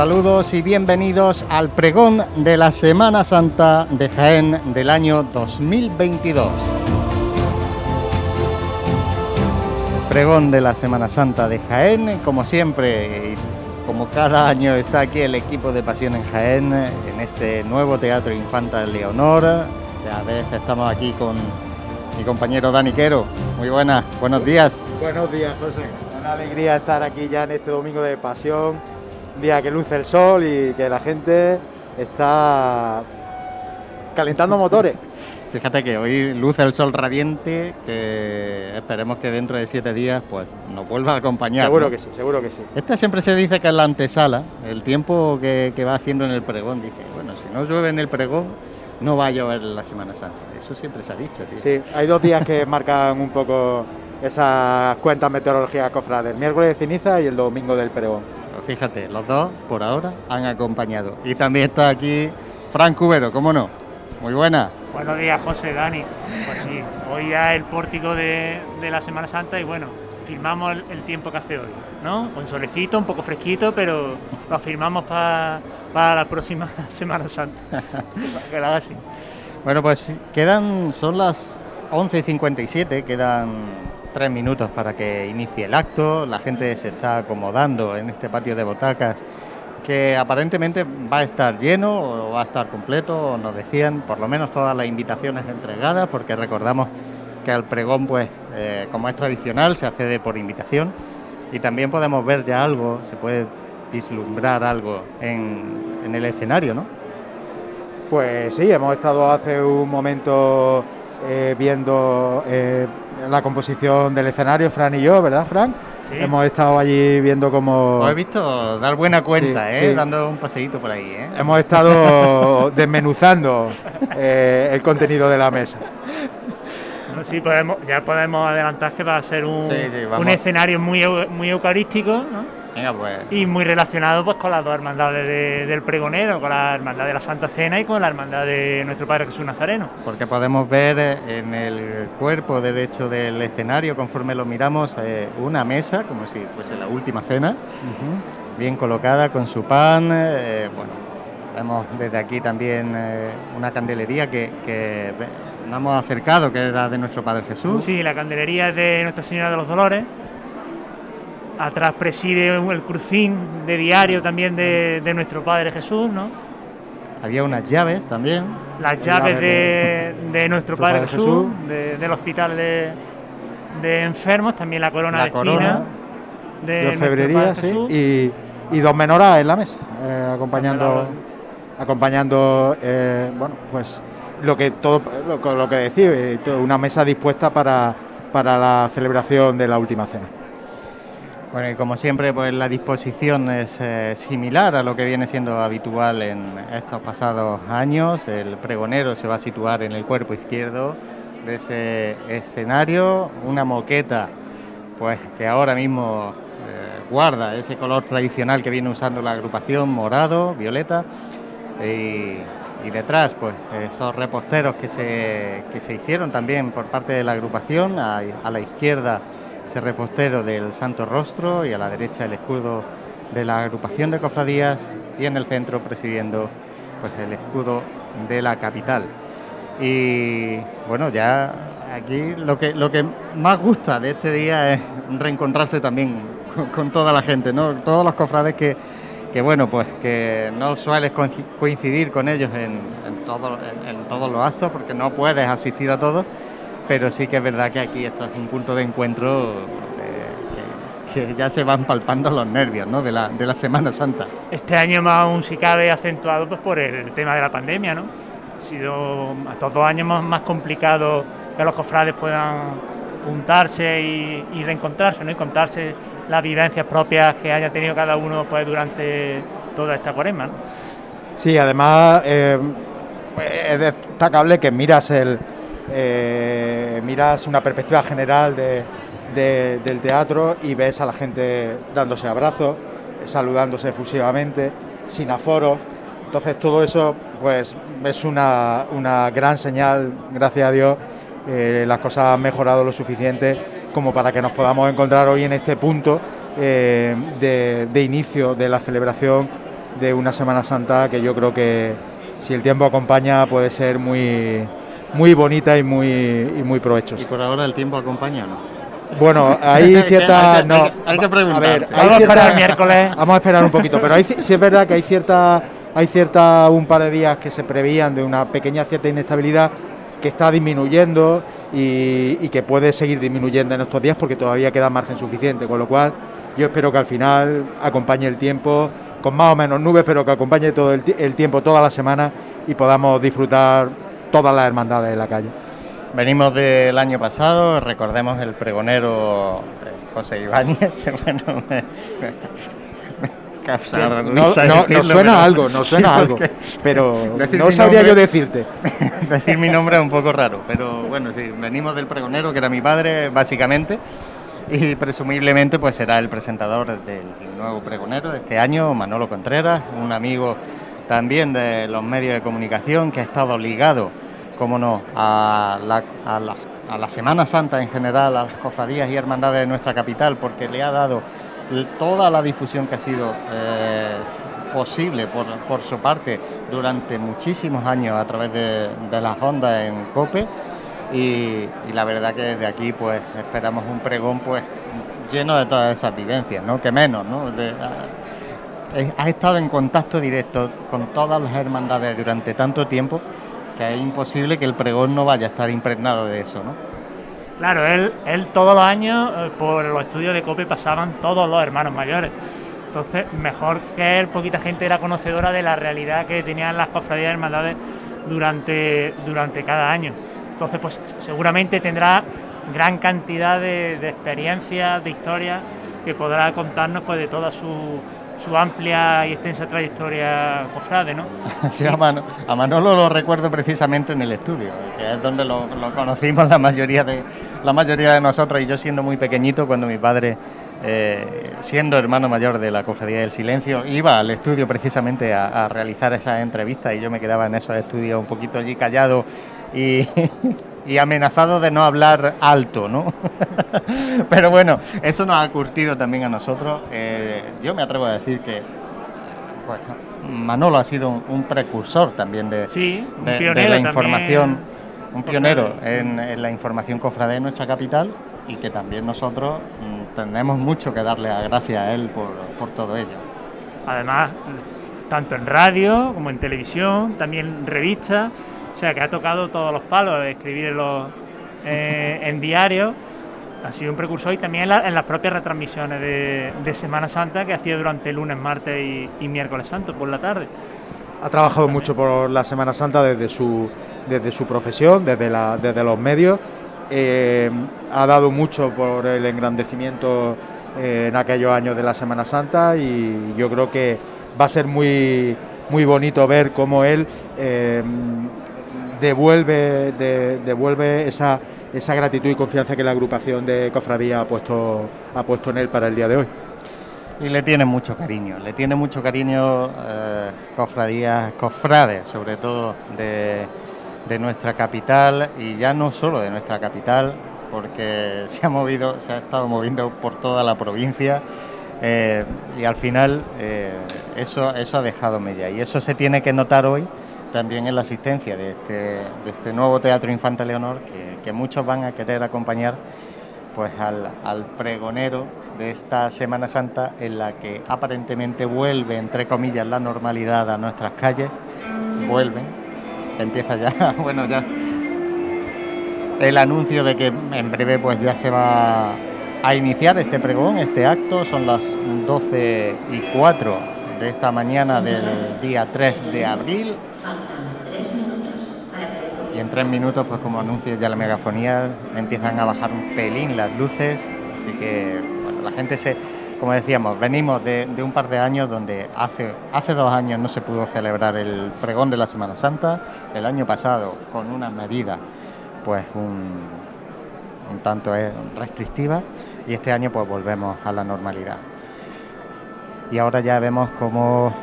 Saludos y bienvenidos al pregón de la Semana Santa de Jaén del año 2022. Pregón de la Semana Santa de Jaén, como siempre, como cada año está aquí el equipo de Pasión en Jaén, en este nuevo Teatro Infanta Leonor. A veces estamos aquí con mi compañero Dani Quero. Muy buenas, buenos días. Buenos días, José. Una alegría estar aquí ya en este domingo de Pasión, día que luce el sol y que la gente está calentando motores. Fíjate que hoy luce el sol radiante, que esperemos que dentro de siete días pues nos vuelva a acompañar. Seguro que sí, seguro que sí. Esta siempre se dice que es la antesala, el tiempo que, va haciendo en el pregón. Dije, bueno, si no llueve en el pregón, no va a llover la Semana Santa. Eso siempre se ha dicho, tío. Sí, hay dos días que marcan un poco esas cuentas meteorológicas cofrades, el miércoles de ceniza y el domingo del pregón. Fíjate, los dos por ahora han acompañado. Y también está aquí Frank Cubero, ¿cómo no? Muy buena. Buenos días, José, Dani. Pues sí, hoy ya el pórtico de, la Semana Santa y bueno, firmamos el, tiempo que hace hoy, ¿no? Con solecito, un poco fresquito, pero lo firmamos para la próxima Semana Santa. que la haga así. Bueno, pues quedan, son las 11.57, quedan tres minutos para que inicie el acto, la gente se está acomodando en este patio de botacas que aparentemente va a estar lleno o va a estar completo, nos decían. Por lo menos todas las invitaciones entregadas, porque recordamos que al pregón, pues, eh, como es tradicional, se accede por invitación. Y también podemos ver ya algo, se puede vislumbrar algo en, en el escenario, ¿no? Pues sí, hemos estado hace un momento eh, viendo eh, la composición del escenario, Fran y yo, ¿verdad, Fran? Hemos estado allí viendo cómo... Os he visto dar buena cuenta, ¿eh? Dando un paseíto por ahí, ¿eh? Hemos estado desmenuzando eh, el contenido de la mesa. sí, podemos, ya podemos adelantar que va a ser un, un escenario muy, muy eucarístico, ¿no? Pues. Y muy relacionado pues con las dos hermandades del pregonero, con la hermandad de la Santa Cena y con la hermandad de nuestro Padre Jesús Nazareno. Porque podemos ver eh, en el cuerpo derecho del escenario, conforme lo miramos, eh, una mesa, como si fuese la última cena, bien colocada con su pan. Eh, bueno, vemos desde aquí también una candelería que, que nos hemos acercado, que era de nuestro Padre Jesús. Sí, la candelería es de Nuestra Señora de los Dolores Atrás preside el crucín de diario también de, nuestro Padre Jesús, ¿no? Había unas llaves también. Las llaves de, nuestro Padre, Jesús, del hospital de, enfermos, también la corona de corona, de febrería, sí, y, dos menoras en la mesa, eh, acompañando, acompañando eh, bueno, pues lo que todo lo, lo que decía, eh, una mesa dispuesta para, para la celebración de la última cena. Bueno, y como siempre, pues la disposición es eh, similar a lo que viene siendo habitual en estos pasados años. El pregonero se va a situar en el cuerpo izquierdo de ese escenario, una moqueta, pues que ahora mismo eh, guarda ese color tradicional que viene usando la agrupación, morado, violeta, y, detrás, pues esos reposteros que se, que se hicieron también por parte de la agrupación, a la izquierda ese repostero del Santo Rostro y a la derecha el escudo de la agrupación de cofradías y en el centro presidiendo pues el escudo de la capital. Y bueno, ya aquí lo que lo que más gusta de este día es reencontrarse también con, toda la gente, ¿no? Todos los cofrades que, que bueno, pues que no sueles coincidir con ellos en, en, todo, en todos los actos porque no puedes asistir a todos pero sí que es verdad que aquí esto es un punto de encuentro eh, que, ya se van palpando los nervios ¿no? de, la, de la Semana Santa. Este año más aún si cabe acentuado pues, por el tema de la pandemia, ¿no? Ha sido estos dos años más, más complicado que los cofrades puedan juntarse y, reencontrarse, ¿no? Y contarse las vivencias propias que haya tenido cada uno pues, durante toda esta cuaresma. ¿no? Sí, además eh, es destacable que miras el, eh, miras una perspectiva general del teatro y ves a la gente dándose abrazos, saludándose efusivamente, sin aforos. Entonces todo eso pues es una, gran señal, gracias a Dios, eh, las cosas han mejorado lo suficiente como para que nos podamos encontrar hoy en este punto eh, de, inicio de la celebración de una Semana Santa que yo creo que si el tiempo acompaña puede ser muy, muy bonita y muy, y muy provechosa. ¿Y por ahora el tiempo acompaña o no? Bueno, hay cierta. Hay que- no, hay que- hay que preguntar. A ver, hay Vamos a esperar el miércoles. Vamos a esperar un poquito, pero hay, sí es verdad que hay cierta, hay cierta un par de días que se prevían de una pequeña cierta inestabilidad que está disminuyendo y, y que puede seguir disminuyendo en estos días porque todavía queda margen suficiente, con lo cual yo espero que al final acompañe el tiempo con más o menos nubes, pero que acompañe todo el, el tiempo toda la semana y podamos disfrutar todas las hermandades en la calle. Venimos del año pasado, recordemos el pregonero eh, José Ibáñez, que bueno, me, me causa No, no- decirlo, nos suena pero- algo, nos sí, suena algo, porque pero no sabría nombre- yo decirte. decir mi nombre es un poco raro, pero bueno, sí, venimos del pregonero, que era mi padre, básicamente, y presumiblemente pues será el presentador del nuevo pregonero de este año, Manolo Contreras, un amigo también de los medios de comunicación que ha estado ligado, como no, a la, Semana Santa en general, a las cofradías y hermandades de nuestra capital, porque le ha dado toda la difusión que ha sido eh, posible por, su parte durante muchísimos años a través de, las ondas en COPE y, la verdad que desde aquí pues esperamos un pregón pues lleno de todas esas vivencias, ¿no? Que menos, ¿no? Has estado en contacto directo con todas las hermandades durante tanto tiempo que es imposible que el pregón no vaya a estar impregnado de eso, ¿no? Claro, él, él todos los años eh, por los estudios de COPE pasaban todos los hermanos mayores. Entonces, mejor que él, poquita gente era conocedora de la realidad que tenían las cofradías y hermandades durante, durante cada año. Entonces, pues seguramente tendrá gran cantidad de, de experiencias, de historias que podrá contarnos pues de toda su, su amplia y extensa trayectoria cofrade, ¿no? Sí, a, Mano- a Manolo lo recuerdo precisamente en el estudio, que es donde lo, conocimos la mayoría de la mayoría de nosotros y yo siendo muy pequeñito cuando mi padre eh, siendo hermano mayor de la Cofradía del Silencio iba al estudio precisamente a, a realizar esas entrevistas y yo me quedaba en esos estudios un poquito allí callado y, y amenazado de no hablar alto, ¿no? Pero bueno, eso nos ha curtido también a nosotros. Eh, yo me atrevo a decir que pues, Manolo ha sido un, un precursor también de, Sí, de- de pionero la también información, un pionero cofrade. en, en la información cofrade de nuestra capital y que también nosotros mm, tenemos mucho que darle las gracias a él por, por todo ello. Además, tanto en radio como en televisión, también revistas, o sea que ha tocado todos los palos, escribir en, los, eh, en diarios, ha sido un precursor y también en, la- en las propias retransmisiones de, de Semana Santa que hacía durante lunes, martes y, y miércoles santo por la tarde. Ha trabajado mucho por la Semana Santa desde su, desde su profesión, desde, la, desde los medios. Eh, ha dado mucho por el engrandecimiento eh, en aquellos años de la Semana Santa y yo creo que va a ser muy, muy bonito ver cómo él eh, devuelve, de- devuelve esa, esa gratitud y confianza que la agrupación de cofradía ha puesto, ha puesto en él para el día de hoy. Y le tiene mucho cariño, le tiene mucho cariño eh, cofradías, cofrades, sobre todo de, de nuestra capital y ya no solo de nuestra capital, porque se ha movido, se ha estado moviendo por toda la provincia eh, y al final eh, eso, eso ha dejado mella y eso se tiene que notar hoy también en la asistencia de este, de este nuevo Teatro Infanta Leonor que, que muchos van a querer acompañar pues al, al pregonero de esta Semana Santa en la que aparentemente vuelve, entre comillas, la normalidad a nuestras calles. Vuelven. Empieza ya, bueno, ya el anuncio de que en breve pues ya se va a iniciar este pregón, este acto. Son las 12 y 4 de esta mañana del día 3 de abril. Y en tres minutos, pues como anuncia ya la megafonía, empiezan a bajar un pelín las luces. Así que, bueno, la gente se, como decíamos, venimos de, un par de años donde hace, hace dos años no se pudo celebrar el pregón de la Semana Santa. El año pasado, con unas medidas, pues un, un tanto eh, restrictivas. Y este año, pues volvemos a la normalidad. Y ahora ya vemos cómo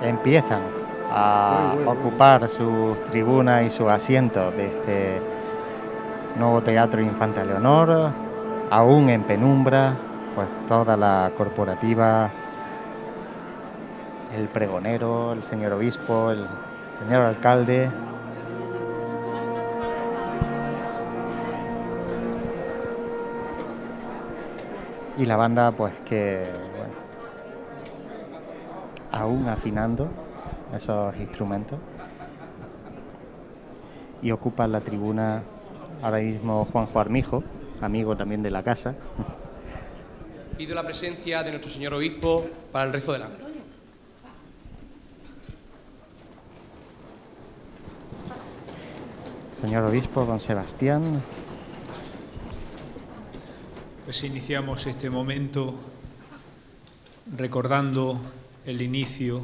empiezan a ocupar sus tribunas y sus asientos de este nuevo Teatro Infanta Leonor, aún en penumbra, pues toda la corporativa el pregonero, el señor obispo, el señor alcalde. Y la banda, pues que, aún afinando esos instrumentos. Y ocupa la tribuna ahora mismo Juanjo Armijo, amigo también de la casa. Pido la presencia de nuestro señor obispo para el rezo del ángel. Señor obispo, don Sebastián. Pues iniciamos este momento recordando el inicio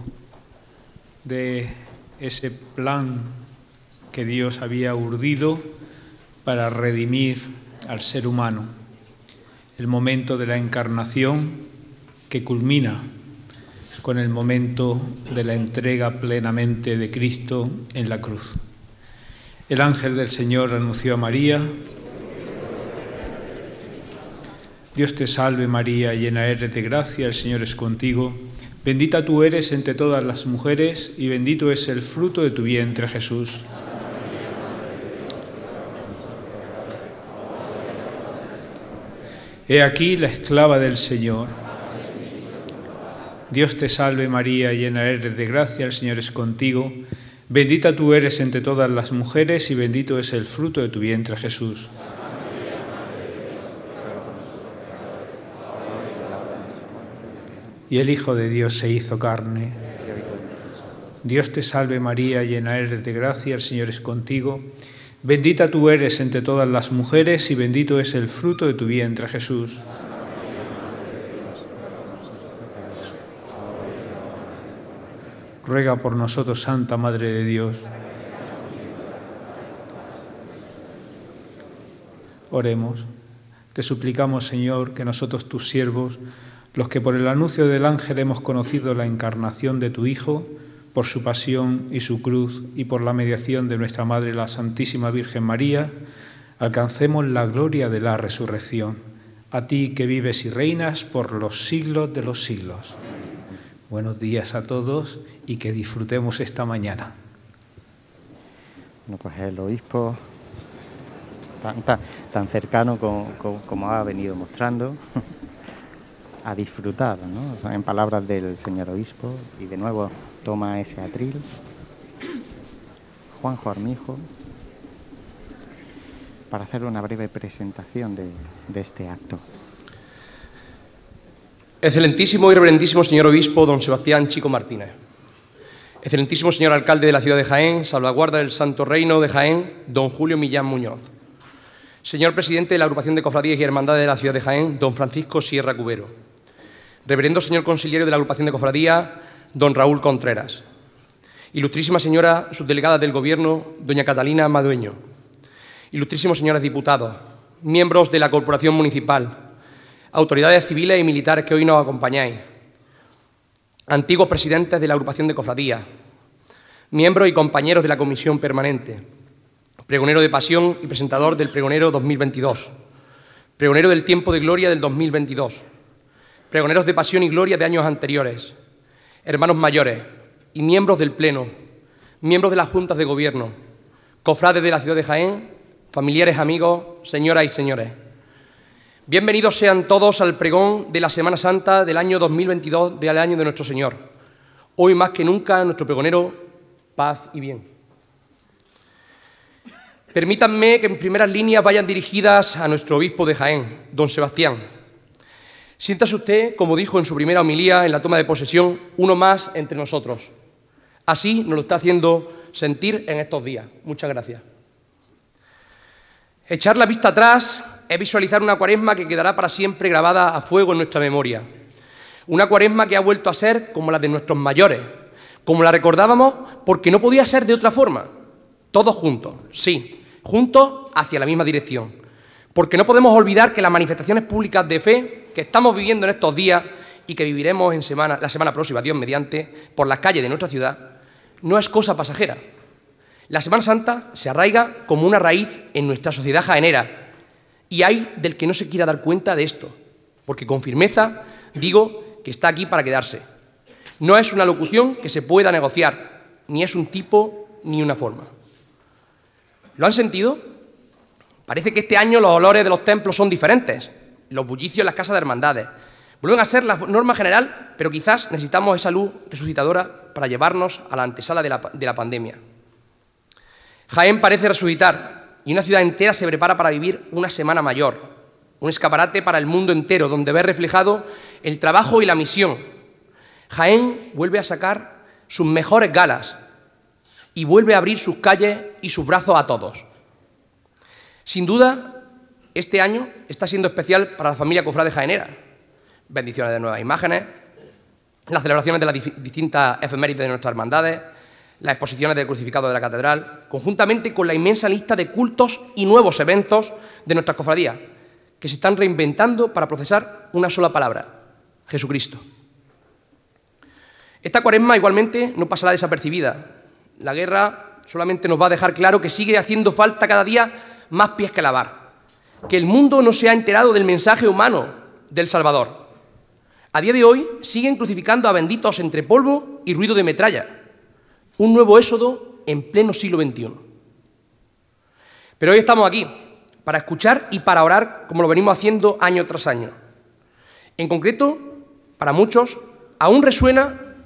de ese plan que Dios había urdido para redimir al ser humano, el momento de la encarnación que culmina con el momento de la entrega plenamente de Cristo en la cruz. El ángel del Señor anunció a María, Dios te salve María, llena eres de gracia, el Señor es contigo, bendita tú eres entre todas las mujeres y bendito es el fruto de tu vientre Jesús. He aquí la esclava del Señor. Dios te salve María, llena eres de gracia, el Señor es contigo. Bendita tú eres entre todas las mujeres y bendito es el fruto de tu vientre Jesús. Y el Hijo de Dios se hizo carne. Dios te salve María, llena eres de gracia, el Señor es contigo. Bendita tú eres entre todas las mujeres y bendito es el fruto de tu vientre, Jesús. Ruega por nosotros, Santa Madre de Dios. Oremos. Te suplicamos, Señor, que nosotros, tus siervos, los que por el anuncio del ángel hemos conocido la encarnación de tu Hijo, por su pasión y su cruz y por la mediación de nuestra Madre la Santísima Virgen María, alcancemos la gloria de la resurrección. A ti que vives y reinas por los siglos de los siglos. Buenos días a todos y que disfrutemos esta mañana. Bueno, pues el obispo tan, tan, cercano como, ha venido mostrando, a disfrutar, ¿no? En palabras del señor obispo, y de nuevo toma ese atril. Juanjo Armijo, para hacer una breve presentación de, de este acto. Excelentísimo y reverendísimo señor obispo don Sebastián Chico Martínez. Excelentísimo señor alcalde de la ciudad de Jaén, salvaguarda del Santo Reino de Jaén, don Julio Millán Muñoz. Señor presidente de la agrupación de cofradías y hermandades de la ciudad de Jaén, don Francisco Sierra Cubero. Reverendo señor consiliero de la agrupación de cofradías, don Raúl Contreras. Ilustrísima señora subdelegada del Gobierno, doña Catalina Madueño. Ilustrísimos señores diputados, miembros de la Corporación Municipal, autoridades civiles y militares que hoy nos acompañáis, antiguos presidentes de la agrupación de cofradías, miembros y compañeros de la Comisión Permanente, pregonero de pasión y presentador del pregonero 2022, pregonero del tiempo de gloria del 2022, pregoneros de pasión y gloria de años anteriores, hermanos mayores y miembros del Pleno, miembros de las juntas de gobierno, cofrades de la ciudad de Jaén, familiares, amigos, señoras y señores. Bienvenidos sean todos al pregón de la Semana Santa del año 2022 del año de nuestro Señor. Hoy más que nunca nuestro pregonero, paz y bien. Permítanme que en primeras líneas vayan dirigidas a nuestro obispo de Jaén, don Sebastián Siéntase usted, como dijo en su primera homilía en la toma de posesión, uno más entre nosotros. Así nos lo está haciendo sentir en estos días. Muchas gracias. Echar la vista atrás es visualizar una cuaresma que quedará para siempre grabada a fuego en nuestra memoria. Una cuaresma que ha vuelto a ser como la de nuestros mayores, como la recordábamos porque no podía ser de otra forma. Todos juntos, sí, juntos hacia la misma dirección. Porque no podemos olvidar que las manifestaciones públicas de fe que estamos viviendo en estos días y que viviremos en semana, la semana próxima, Dios mediante, por las calles de nuestra ciudad, no es cosa pasajera. La Semana Santa se arraiga como una raíz en nuestra sociedad jaenera y hay del que no se quiera dar cuenta de esto, porque con firmeza digo que está aquí para quedarse. No es una locución que se pueda negociar, ni es un tipo ni una forma. ¿Lo han sentido? Parece que este año los olores de los templos son diferentes, los bullicios en las casas de hermandades. Vuelven a ser la norma general, pero quizás necesitamos esa luz resucitadora para llevarnos a la antesala de la, de la pandemia. Jaén parece resucitar y una ciudad entera se prepara para vivir una semana mayor, un escaparate para el mundo entero, donde ve reflejado el trabajo y la misión. Jaén vuelve a sacar sus mejores galas y vuelve a abrir sus calles y sus brazos a todos. Sin duda, este año está siendo especial para la familia cofrade jaenera. Bendiciones de nuevas imágenes, las celebraciones de las distintas efemérides de nuestras hermandades, las exposiciones del crucificado de la catedral, conjuntamente con la inmensa lista de cultos y nuevos eventos de nuestras cofradías, que se están reinventando para procesar una sola palabra, Jesucristo. Esta cuaresma igualmente no pasará desapercibida. La guerra solamente nos va a dejar claro que sigue haciendo falta cada día más pies que lavar, que el mundo no se ha enterado del mensaje humano del Salvador. A día de hoy siguen crucificando a benditos entre polvo y ruido de metralla. Un nuevo éxodo en pleno siglo XXI. Pero hoy estamos aquí, para escuchar y para orar como lo venimos haciendo año tras año. En concreto, para muchos, aún resuena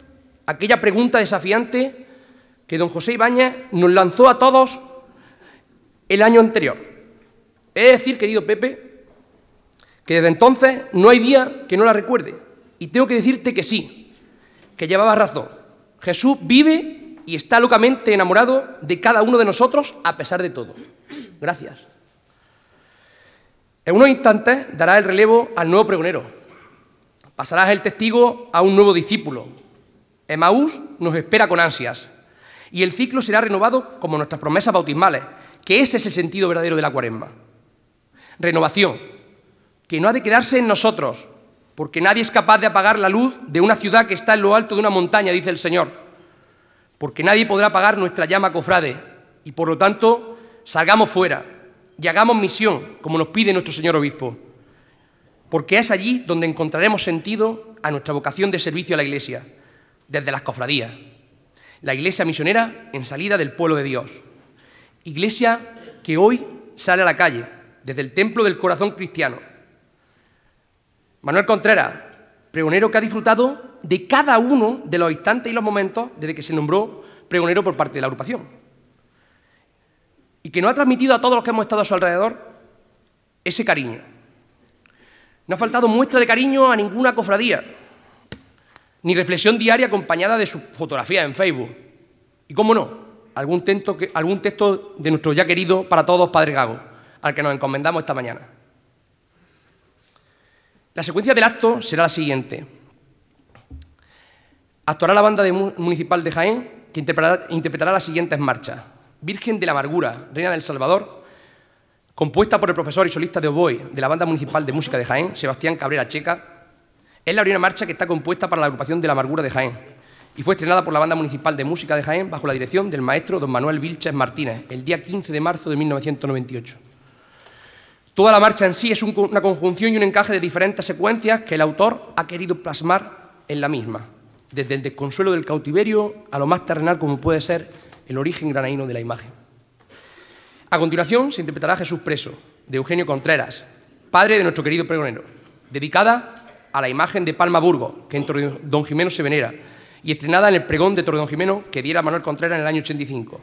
aquella pregunta desafiante que don José Ibáñez nos lanzó a todos el año anterior. Es decir, querido Pepe, que desde entonces no hay día que no la recuerde. Y tengo que decirte que sí, que llevaba razón. Jesús vive y está locamente enamorado de cada uno de nosotros a pesar de todo. Gracias. En unos instantes dará el relevo al nuevo pregonero. Pasarás el testigo a un nuevo discípulo. Emaús nos espera con ansias. Y el ciclo será renovado como nuestras promesas bautismales, que ese es el sentido verdadero de la cuaresma. Renovación, que no ha de quedarse en nosotros, porque nadie es capaz de apagar la luz de una ciudad que está en lo alto de una montaña, dice el Señor. Porque nadie podrá apagar nuestra llama cofrade. Y por lo tanto, salgamos fuera, y hagamos misión, como nos pide nuestro señor obispo, porque es allí donde encontraremos sentido a nuestra vocación de servicio a la Iglesia, desde las cofradías. La Iglesia misionera en salida del pueblo de Dios. Iglesia que hoy sale a la calle, desde el templo del corazón cristiano. Manuel Contreras, pregonero que ha disfrutado de cada uno de los instantes y los momentos desde que se nombró pregonero por parte de la agrupación y que nos ha transmitido a todos los que hemos estado a su alrededor ese cariño. No ha faltado muestra de cariño a ninguna cofradía, ni reflexión diaria acompañada de su fotografía en Facebook. Y cómo no, algún texto, de nuestro ya querido para todos Padre Gago, al que nos encomendamos esta mañana. La secuencia del acto será la siguiente. Actuará la banda municipal de Jaén, que interpretará, interpretará las siguientes marchas. Virgen de la Amargura, Reina del Salvador, compuesta por el profesor y solista de oboe de la Banda Municipal de Música de Jaén, Sebastián Cabrera Checa, es la primera marcha que está compuesta para la agrupación de la Amargura de Jaén y fue estrenada por la Banda Municipal de Música de Jaén bajo la dirección del maestro don Manuel Vilches Martínez el día 15 de marzo de 1998. Toda la marcha en sí es una conjunción y un encaje de diferentes secuencias que el autor ha querido plasmar en la misma, desde el desconsuelo del cautiverio a lo más terrenal como puede ser el origen granaíno de la imagen. A continuación se interpretará Jesús preso, de Eugenio Contreras, padre de nuestro querido pregonero, dedicada a la imagen de Palma Burgo, que en Don Jimeno se venera, y estrenada en el pregón de Don Jimeno que diera Manuel Contreras en el año 85.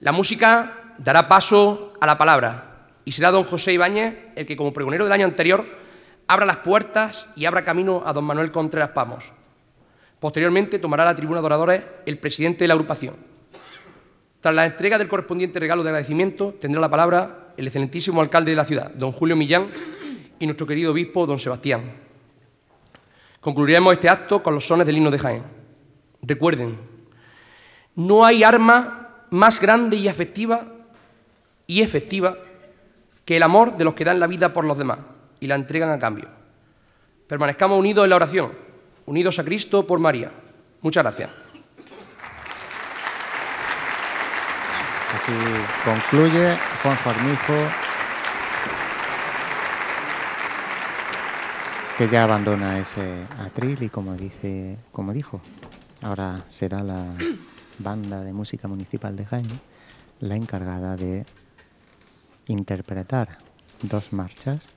La música dará paso a la palabra y será don José Ibáñez el que, como pregonero del año anterior, abra las puertas y abra camino a don Manuel Contreras Pamos. Posteriormente tomará la tribuna de oradores el presidente de la agrupación, tras la entrega del correspondiente regalo de agradecimiento, tendrá la palabra el excelentísimo alcalde de la ciudad, don Julio Millán, y nuestro querido obispo, don Sebastián. Concluiremos este acto con los sones del himno de Jaén. Recuerden, no hay arma más grande y efectiva y efectiva que el amor de los que dan la vida por los demás y la entregan a cambio. Permanezcamos unidos en la oración, unidos a Cristo por María. Muchas gracias. Así concluye Juan. Que ya abandona ese atril y como dice, como dijo, ahora será la banda de música municipal de Jaén la encargada de interpretar dos marchas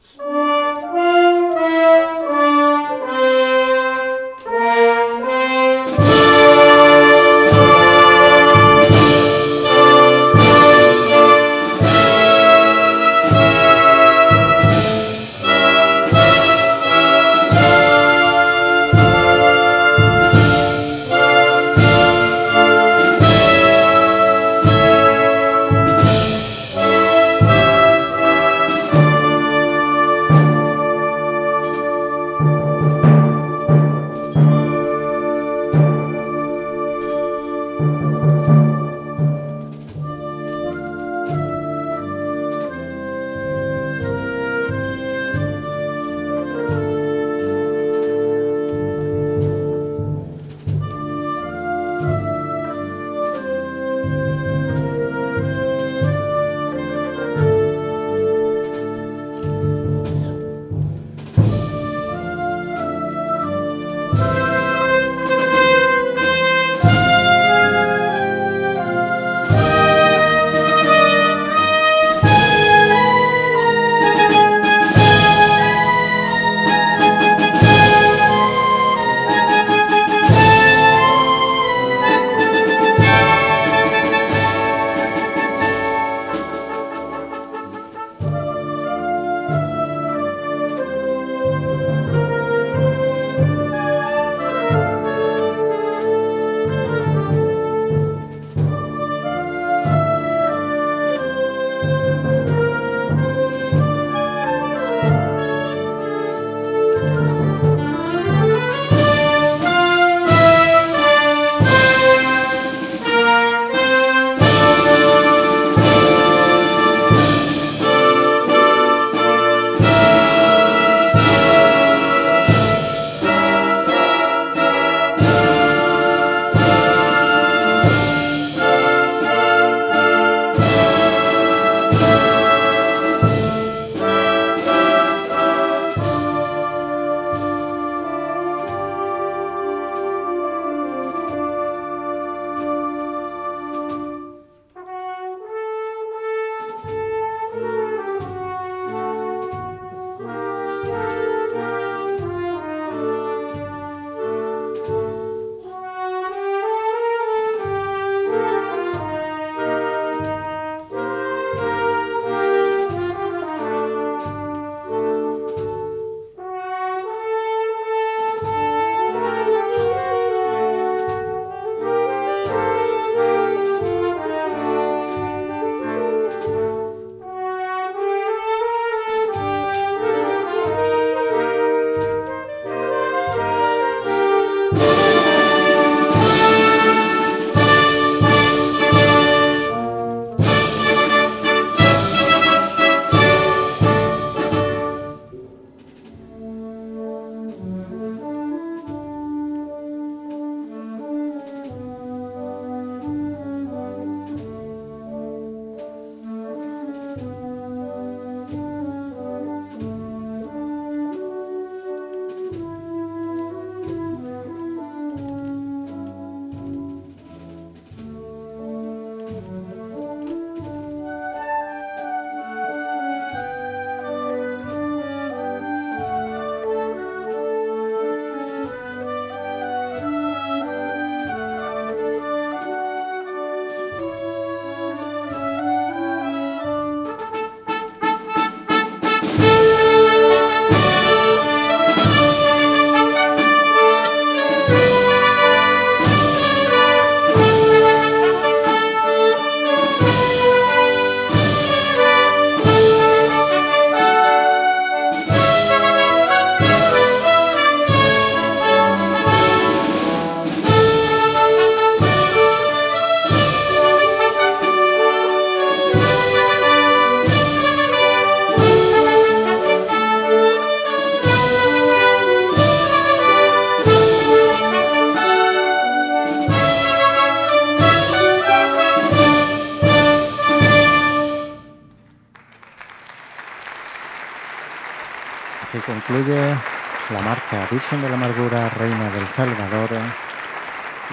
de la Amargura, Reina del Salvador.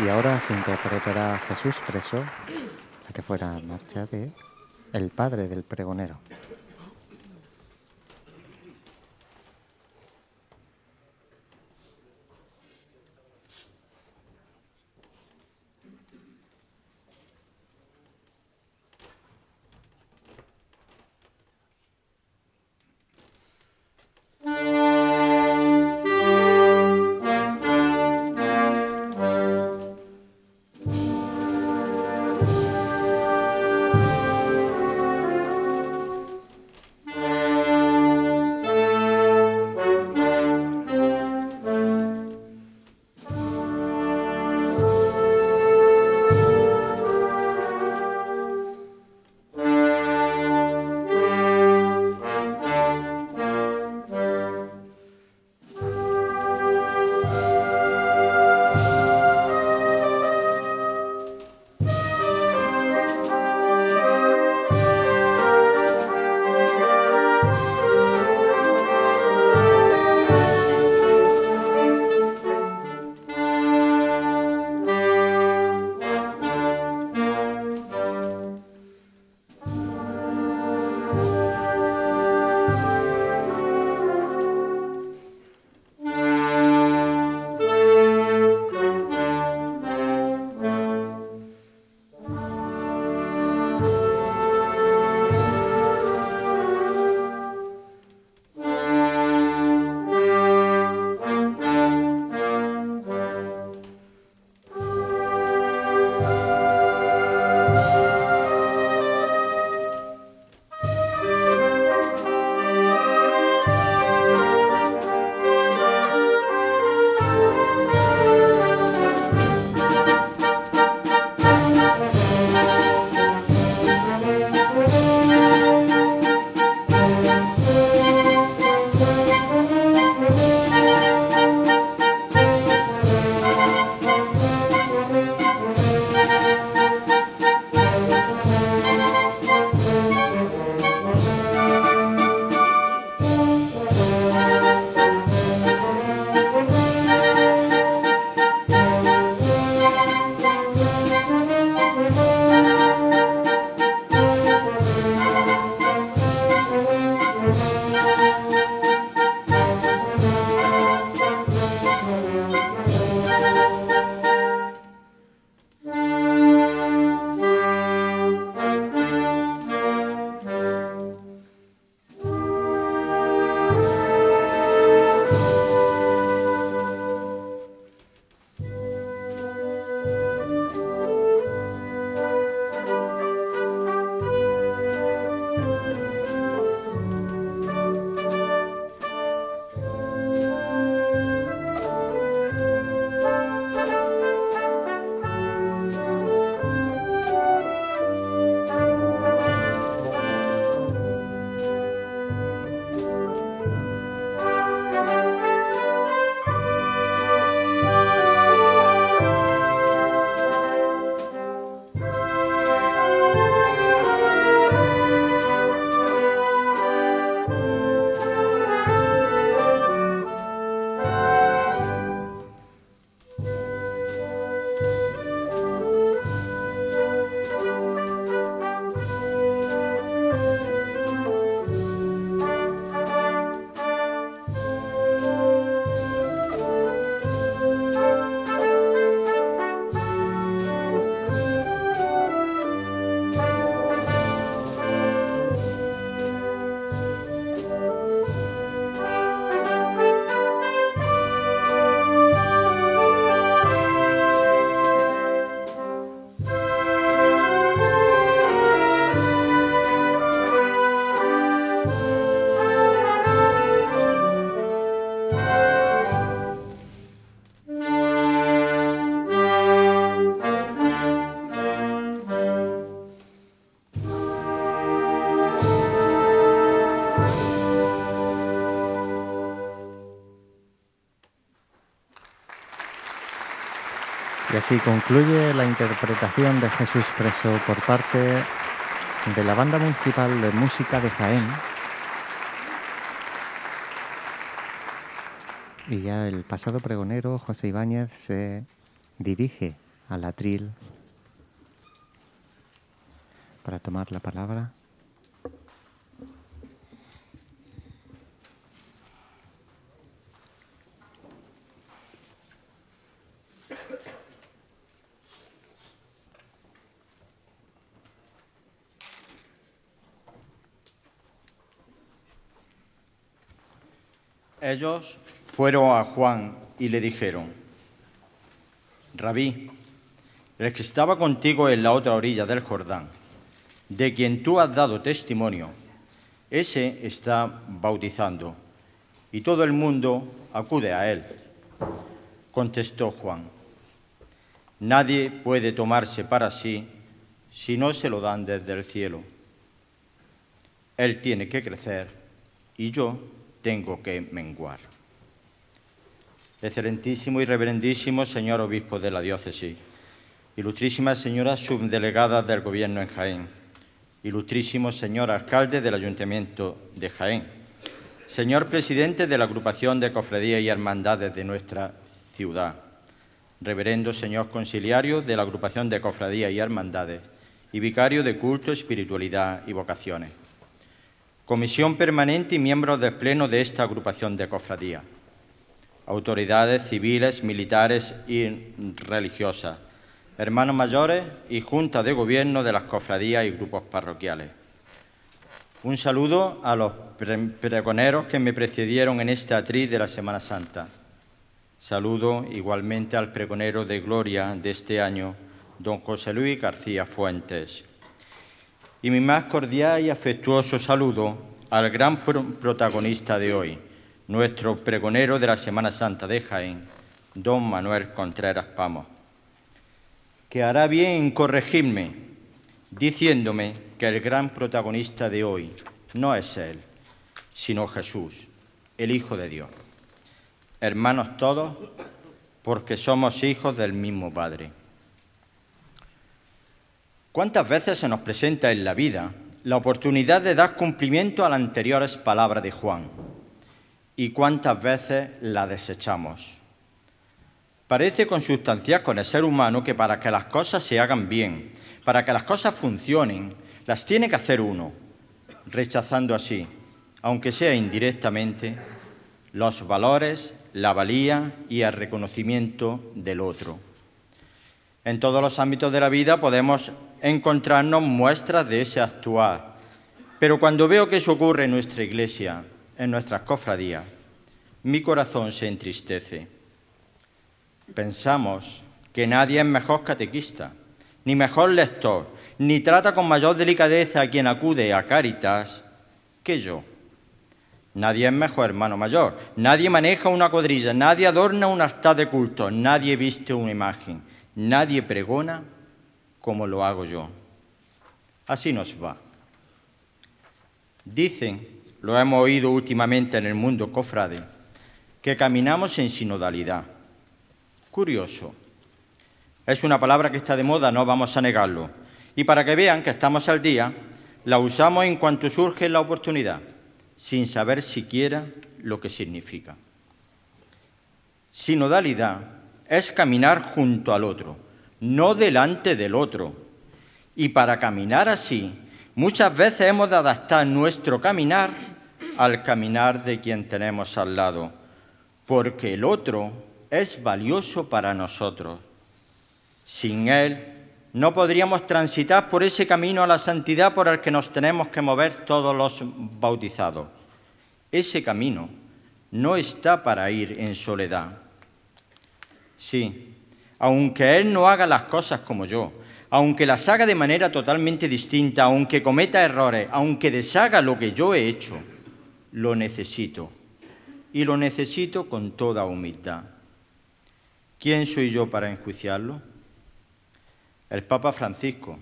Y ahora se interpretará Jesús preso, la que fuera marcha de El Padre del Pregonero. Así concluye la interpretación de Jesús Preso por parte de la Banda Municipal de Música de Jaén. Y ya el pasado pregonero, José Ibáñez, se dirige al atril para tomar la palabra. Ellos fueron a Juan y le dijeron, Rabí, el que estaba contigo en la otra orilla del Jordán, de quien tú has dado testimonio, ese está bautizando y todo el mundo acude a él. Contestó Juan, nadie puede tomarse para sí si no se lo dan desde el cielo. Él tiene que crecer y yo tengo que menguar. Excelentísimo y reverendísimo señor obispo de la diócesis, ilustrísima señora subdelegada del gobierno en Jaén, ilustrísimo señor alcalde del ayuntamiento de Jaén, señor presidente de la agrupación de cofradías y hermandades de nuestra ciudad, reverendo señor conciliario de la agrupación de cofradías y hermandades y vicario de culto, espiritualidad y vocaciones comisión permanente y miembros del Pleno de esta agrupación de cofradía, autoridades civiles, militares y religiosas, hermanos mayores y junta de gobierno de las cofradías y grupos parroquiales. Un saludo a los pregoneros que me precedieron en este atriz de la Semana Santa. Saludo igualmente al pregonero de gloria de este año, don José Luis García Fuentes y mi más cordial y afectuoso saludo al gran protagonista de hoy, nuestro pregonero de la Semana Santa de Jaén, don Manuel Contreras Pamos, que hará bien en corregirme diciéndome que el gran protagonista de hoy no es él, sino Jesús, el Hijo de Dios. Hermanos todos, porque somos hijos del mismo Padre. ¿Cuántas veces se nos presenta en la vida la oportunidad de dar cumplimiento a las anteriores palabras de Juan? ¿Y cuántas veces la desechamos? Parece consustancial con el ser humano que para que las cosas se hagan bien, para que las cosas funcionen, las tiene que hacer uno, rechazando así, aunque sea indirectamente, los valores, la valía y el reconocimiento del otro. En todos los ámbitos de la vida podemos encontrarnos muestras de ese actuar. Pero cuando veo que eso ocurre en nuestra iglesia, en nuestras cofradías, mi corazón se entristece. Pensamos que nadie es mejor catequista, ni mejor lector, ni trata con mayor delicadeza a quien acude a Cáritas que yo. Nadie es mejor hermano mayor, nadie maneja una cuadrilla, nadie adorna un altar de culto, nadie viste una imagen, nadie pregona como lo hago yo. Así nos va. Dicen, lo hemos oído últimamente en el mundo cofrade, que caminamos en sinodalidad. Curioso. Es una palabra que está de moda, no vamos a negarlo. Y para que vean que estamos al día, la usamos en cuanto surge la oportunidad, sin saber siquiera lo que significa. Sinodalidad es caminar junto al otro, no delante del otro. Y para caminar así, muchas veces hemos de adaptar nuestro caminar al caminar de quien tenemos al lado, porque el otro es valioso para nosotros. Sin él no podríamos transitar por ese camino a la santidad por el que nos tenemos que mover todos los bautizados. Ese camino no está para ir en soledad. Sí, aunque Él no haga las cosas como yo, aunque las haga de manera totalmente distinta, aunque cometa errores, aunque deshaga lo que yo he hecho, lo necesito. Y lo necesito con toda humildad. ¿Quién soy yo para enjuiciarlo? El Papa Francisco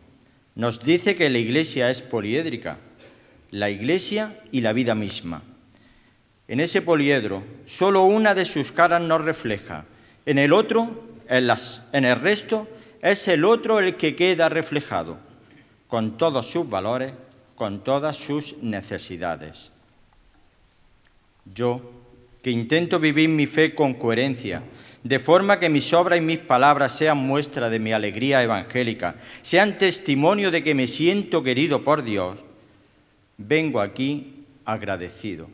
nos dice que la Iglesia es poliédrica, la Iglesia y la vida misma. En ese poliedro, solo una de sus caras nos refleja, en el otro en, el resto es el otro el que queda reflejado, con todos sus valores, con todas sus necesidades. Yo, que intento vivir mi fe con coherencia, de forma que mis obras y mis palabras sean muestra de mi alegría evangélica, sean testimonio de que me siento querido por Dios, vengo aquí agradecido.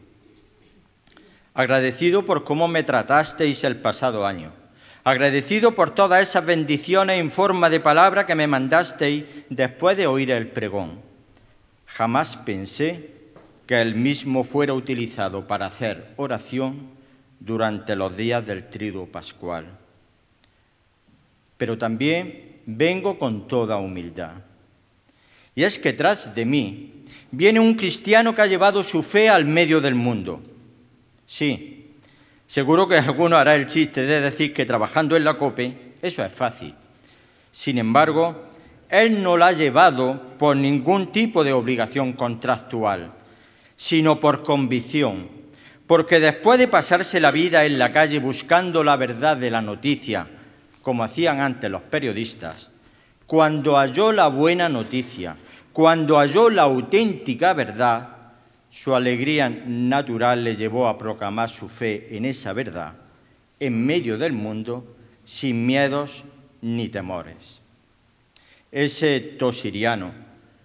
Agradecido por cómo me tratasteis el pasado año. Agradecido por todas esas bendiciones en forma de palabra que me mandasteis después de oír el pregón. Jamás pensé que el mismo fuera utilizado para hacer oración durante los días del trido pascual. Pero también vengo con toda humildad. Y es que tras de mí viene un cristiano que ha llevado su fe al medio del mundo. Sí, seguro que alguno hará el chiste de decir que trabajando en la COPE eso es fácil. Sin embargo, él no la ha llevado por ningún tipo de obligación contractual sino por convicción, porque después de pasarse la vida en la calle buscando la verdad de la noticia, como hacían antes los periodistas, cuando halló la buena noticia, cuando halló la auténtica verdad, su alegría natural le llevó a proclamar su fe en esa verdad, en medio del mundo, sin miedos ni temores. Ese tosiriano,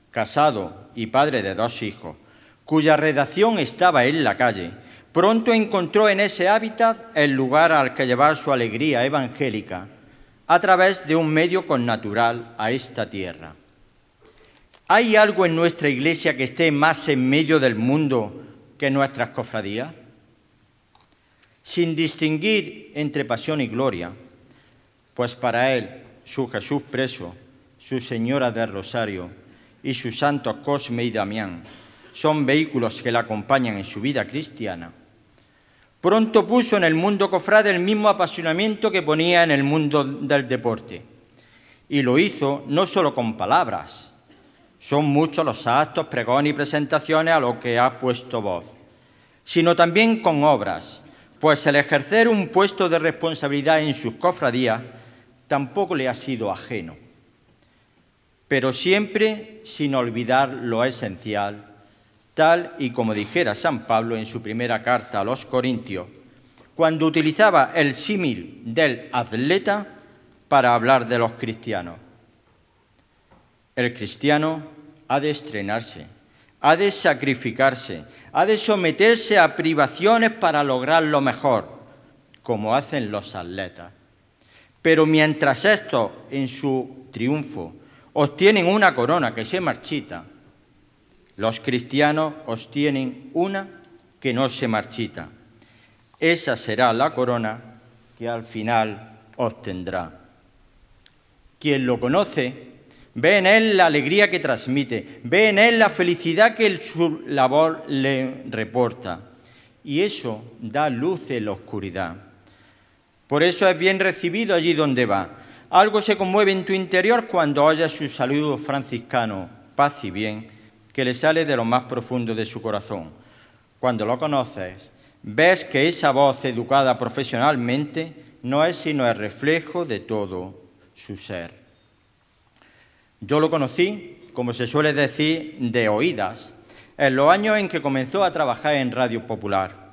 casado y padre de dos hijos, cuya redacción estaba en la calle, pronto encontró en ese hábitat el lugar al que llevar su alegría evangélica a través de un medio connatural a esta tierra. ¿Hay algo en nuestra iglesia que esté más en medio del mundo que nuestras cofradías? Sin distinguir entre pasión y gloria, pues para él su Jesús preso, su Señora del Rosario y sus santos Cosme y Damián son vehículos que la acompañan en su vida cristiana, pronto puso en el mundo cofrade el mismo apasionamiento que ponía en el mundo del deporte. Y lo hizo no solo con palabras, son muchos los actos, pregones y presentaciones a los que ha puesto voz, sino también con obras, pues el ejercer un puesto de responsabilidad en sus cofradías tampoco le ha sido ajeno, pero siempre sin olvidar lo esencial tal y como dijera San Pablo en su primera carta a los Corintios, cuando utilizaba el símil del atleta para hablar de los cristianos. El cristiano ha de estrenarse, ha de sacrificarse, ha de someterse a privaciones para lograr lo mejor, como hacen los atletas. Pero mientras estos, en su triunfo, obtienen una corona que se marchita, los cristianos obtienen una que no se marchita. Esa será la corona que al final obtendrá. Quien lo conoce ve en él la alegría que transmite, ve en él la felicidad que su labor le reporta. Y eso da luz en la oscuridad. Por eso es bien recibido allí donde va. Algo se conmueve en tu interior cuando oyes su saludo franciscano, paz y bien que le sale de lo más profundo de su corazón. Cuando lo conoces, ves que esa voz educada profesionalmente no es sino el reflejo de todo su ser. Yo lo conocí, como se suele decir, de oídas, en los años en que comenzó a trabajar en Radio Popular.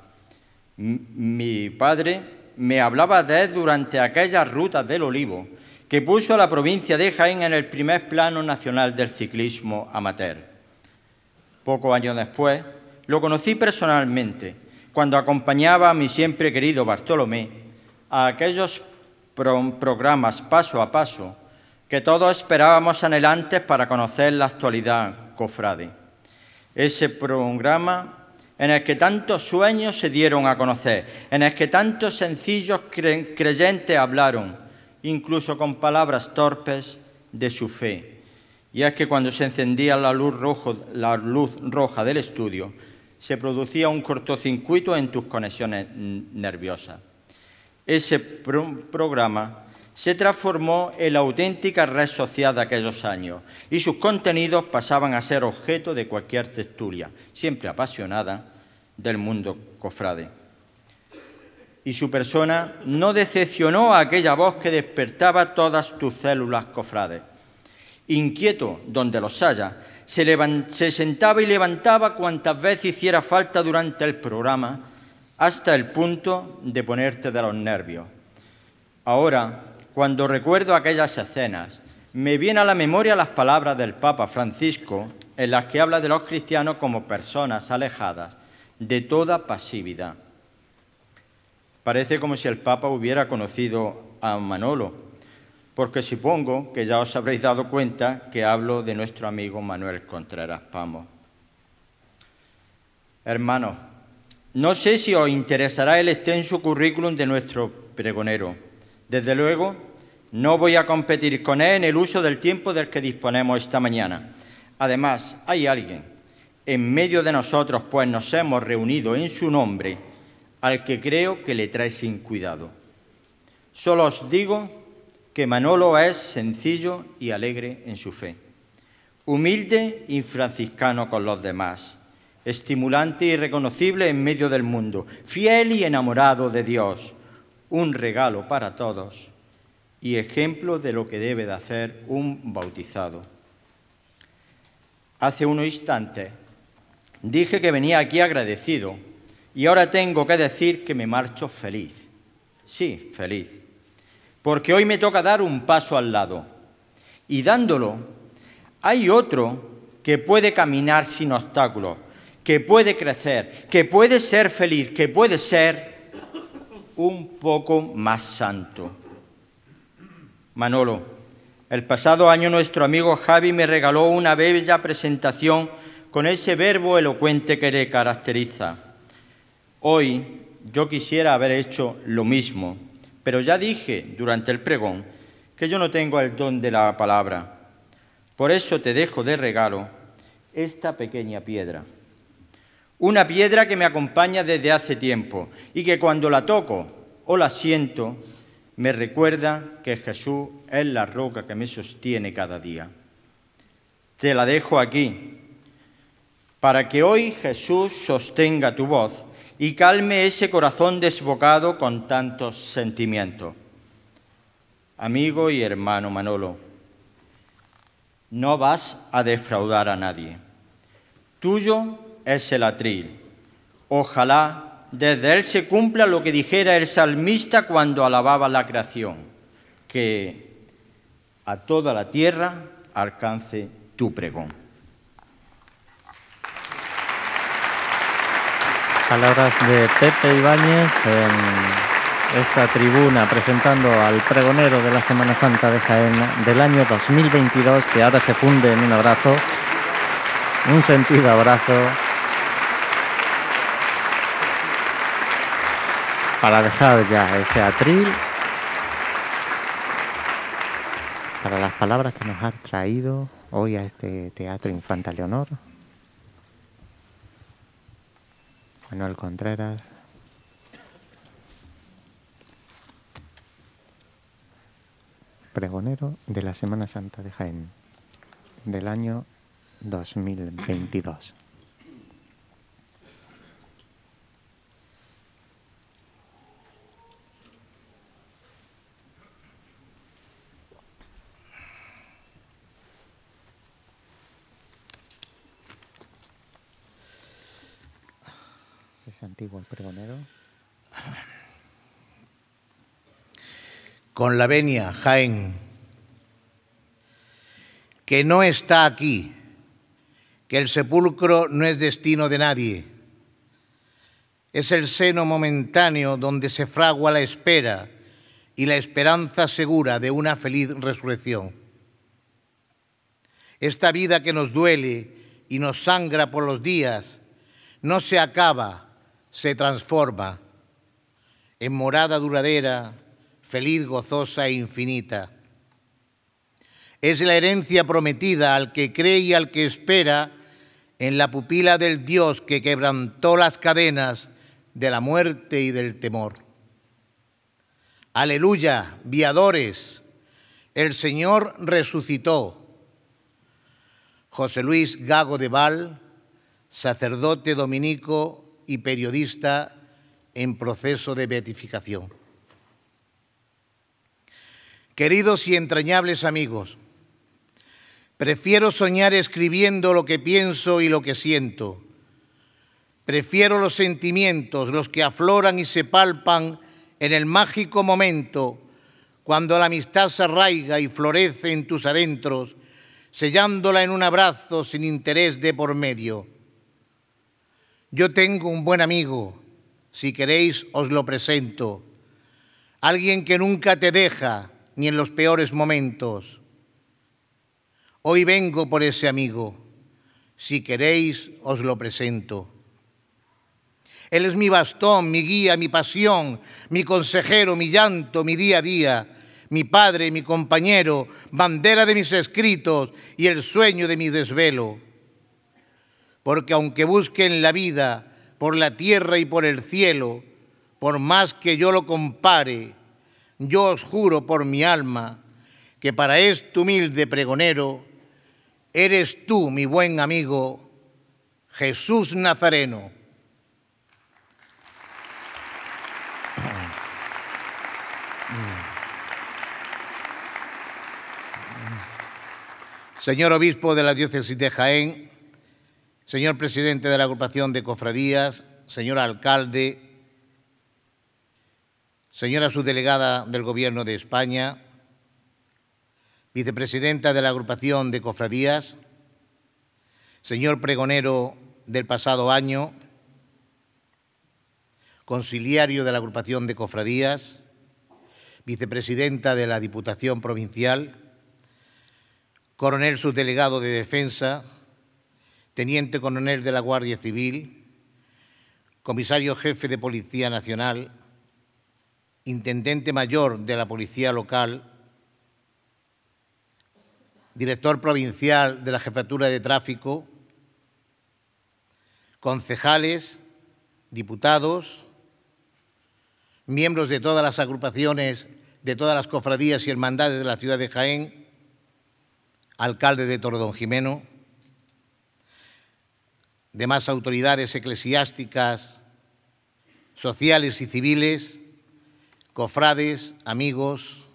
mi padre me hablaba de él durante aquellas rutas del olivo que puso a la provincia de Jaén en el primer plano nacional del ciclismo amateur. Poco años después, lo conocí personalmente, cuando acompañaba a mi siempre querido Bartolomé a aquellos programas paso a paso que todos esperábamos anhelantes para conocer la actualidad cofrade. Ese programa en el que tantos sueños se dieron a conocer, en el que tantos sencillos creyentes hablaron, incluso con palabras torpes de su fe y es que cuando se encendía la luz, la luz roja del estudio, se producía un cortocircuito en tus conexiones nerviosas. Ese programa se transformó en la auténtica red social de aquellos años y sus contenidos pasaban a ser objeto de cualquier tertulia, siempre apasionada, del mundo cofrade. Y su persona no decepcionó a aquella voz que despertaba todas tus células cofrades inquieto donde los haya, se, sentaba y levantaba cuantas veces hiciera falta durante el programa, hasta el punto de ponerte de los nervios. Ahora, cuando recuerdo aquellas escenas, me vienen a la memoria las palabras del Papa Francisco en las que habla de los cristianos como personas alejadas de toda pasividad. Parece como si el Papa hubiera conocido a Manolo, porque supongo que ya os habréis dado cuenta que hablo de nuestro amigo Manuel Contreras Pamo. Hermanos, no sé si os interesará el extenso currículum de nuestro pregonero. Desde luego, no voy a competir con él en el uso del tiempo del que disponemos esta mañana. Además, hay alguien en medio de nosotros, pues nos hemos reunido en su nombre, al que creo que le trae sin cuidado. Solo os digo que Manolo es sencillo y alegre en su fe, humilde y franciscano con los demás, estimulante y reconocible en medio del mundo, fiel y enamorado de Dios, un regalo para todos y ejemplo de lo que debe de hacer un bautizado. Hace unos instantes dije que venía aquí agradecido y ahora tengo que decir que me marcho feliz. Sí, feliz. Porque hoy me toca dar un paso al lado. Y dándolo, hay otro que puede caminar sin obstáculos, que puede crecer, que puede ser feliz, que puede ser un poco más santo. Manolo, el pasado año nuestro amigo Javi me regaló una bella presentación con ese verbo elocuente que le caracteriza. Hoy yo quisiera haber hecho lo mismo, pero ya dije durante el pregón que yo no tengo el don de la palabra. Por eso te dejo de regalo esta pequeña piedra. Una piedra que me acompaña desde hace tiempo y que cuando la toco o la siento me recuerda que Jesús es la roca que me sostiene cada día. Te la dejo aquí, para que hoy Jesús sostenga tu voz y calme ese corazón desbocado con tantos sentimientos. Amigo y hermano Manolo, no vas a defraudar a nadie. Tuyo es el atril. Ojalá desde él se cumpla lo que dijera el salmista cuando alababa la creación, que a toda la tierra alcance tu pregón. Palabras de Pepe Ibáñez en esta tribuna presentando al pregonero de la Semana Santa de Jaén del año 2022, que ahora se funde en un abrazo, un sentido abrazo para dejar ya ese atril para las palabras que nos ha traído hoy a este Teatro Infanta Leonor. Manuel Contreras. Pregonero de la Semana Santa de Jaén del año 2022. Antiguo el pregonero? Con la venia, Jaén, que no está aquí, que el sepulcro no es destino de nadie, es el seno momentáneo donde se fragua la espera y la esperanza segura de una feliz resurrección. Esta vida que nos duele y nos sangra por los días no se acaba se transforma en morada duradera, feliz, gozosa e infinita. Es la herencia prometida al que cree y al que espera en la pupila del Dios que quebrantó las cadenas de la muerte y del temor. Aleluya, viadores, el Señor resucitó. José Luis Gago de Val, sacerdote dominico y periodista en proceso de beatificación. Queridos y entrañables amigos, prefiero soñar escribiendo lo que pienso y lo que siento, Prefiero los sentimientos, los que afloran y se palpan en el mágico momento cuando la amistad se arraiga y florece en tus adentros, sellándola en un abrazo sin interés de por medio. Yo tengo un buen amigo, si queréis os lo presento, alguien que nunca te deja ni en los peores momentos. Hoy vengo por ese amigo, si queréis os lo presento. Él es mi bastón, mi guía, mi pasión, mi consejero, mi llanto, mi día a día, mi padre, mi compañero, bandera de mis escritos y el sueño de mi desvelo. Porque aunque busquen la vida por la tierra y por el cielo, por más que yo lo compare, yo os juro por mi alma que para este humilde pregonero eres tú, mi buen amigo, Jesús Nazareno. Señor Obispo de la Diócesis de Jaén, señor Presidente de la Agrupación de Cofradías, señor Alcalde, señora subdelegada del Gobierno de España, vicepresidenta de la Agrupación de Cofradías, señor pregonero del pasado año, conciliario de la Agrupación de Cofradías, vicepresidenta de la Diputación Provincial, coronel subdelegado de Defensa, teniente coronel de la Guardia Civil, comisario jefe de Policía Nacional, intendente mayor de la Policía Local, director provincial de la Jefatura de Tráfico, concejales, diputados, miembros de todas las agrupaciones, de todas las cofradías y hermandades de la ciudad de Jaén, alcalde de Don Jimeno, demás autoridades eclesiásticas, sociales y civiles, cofrades, amigos,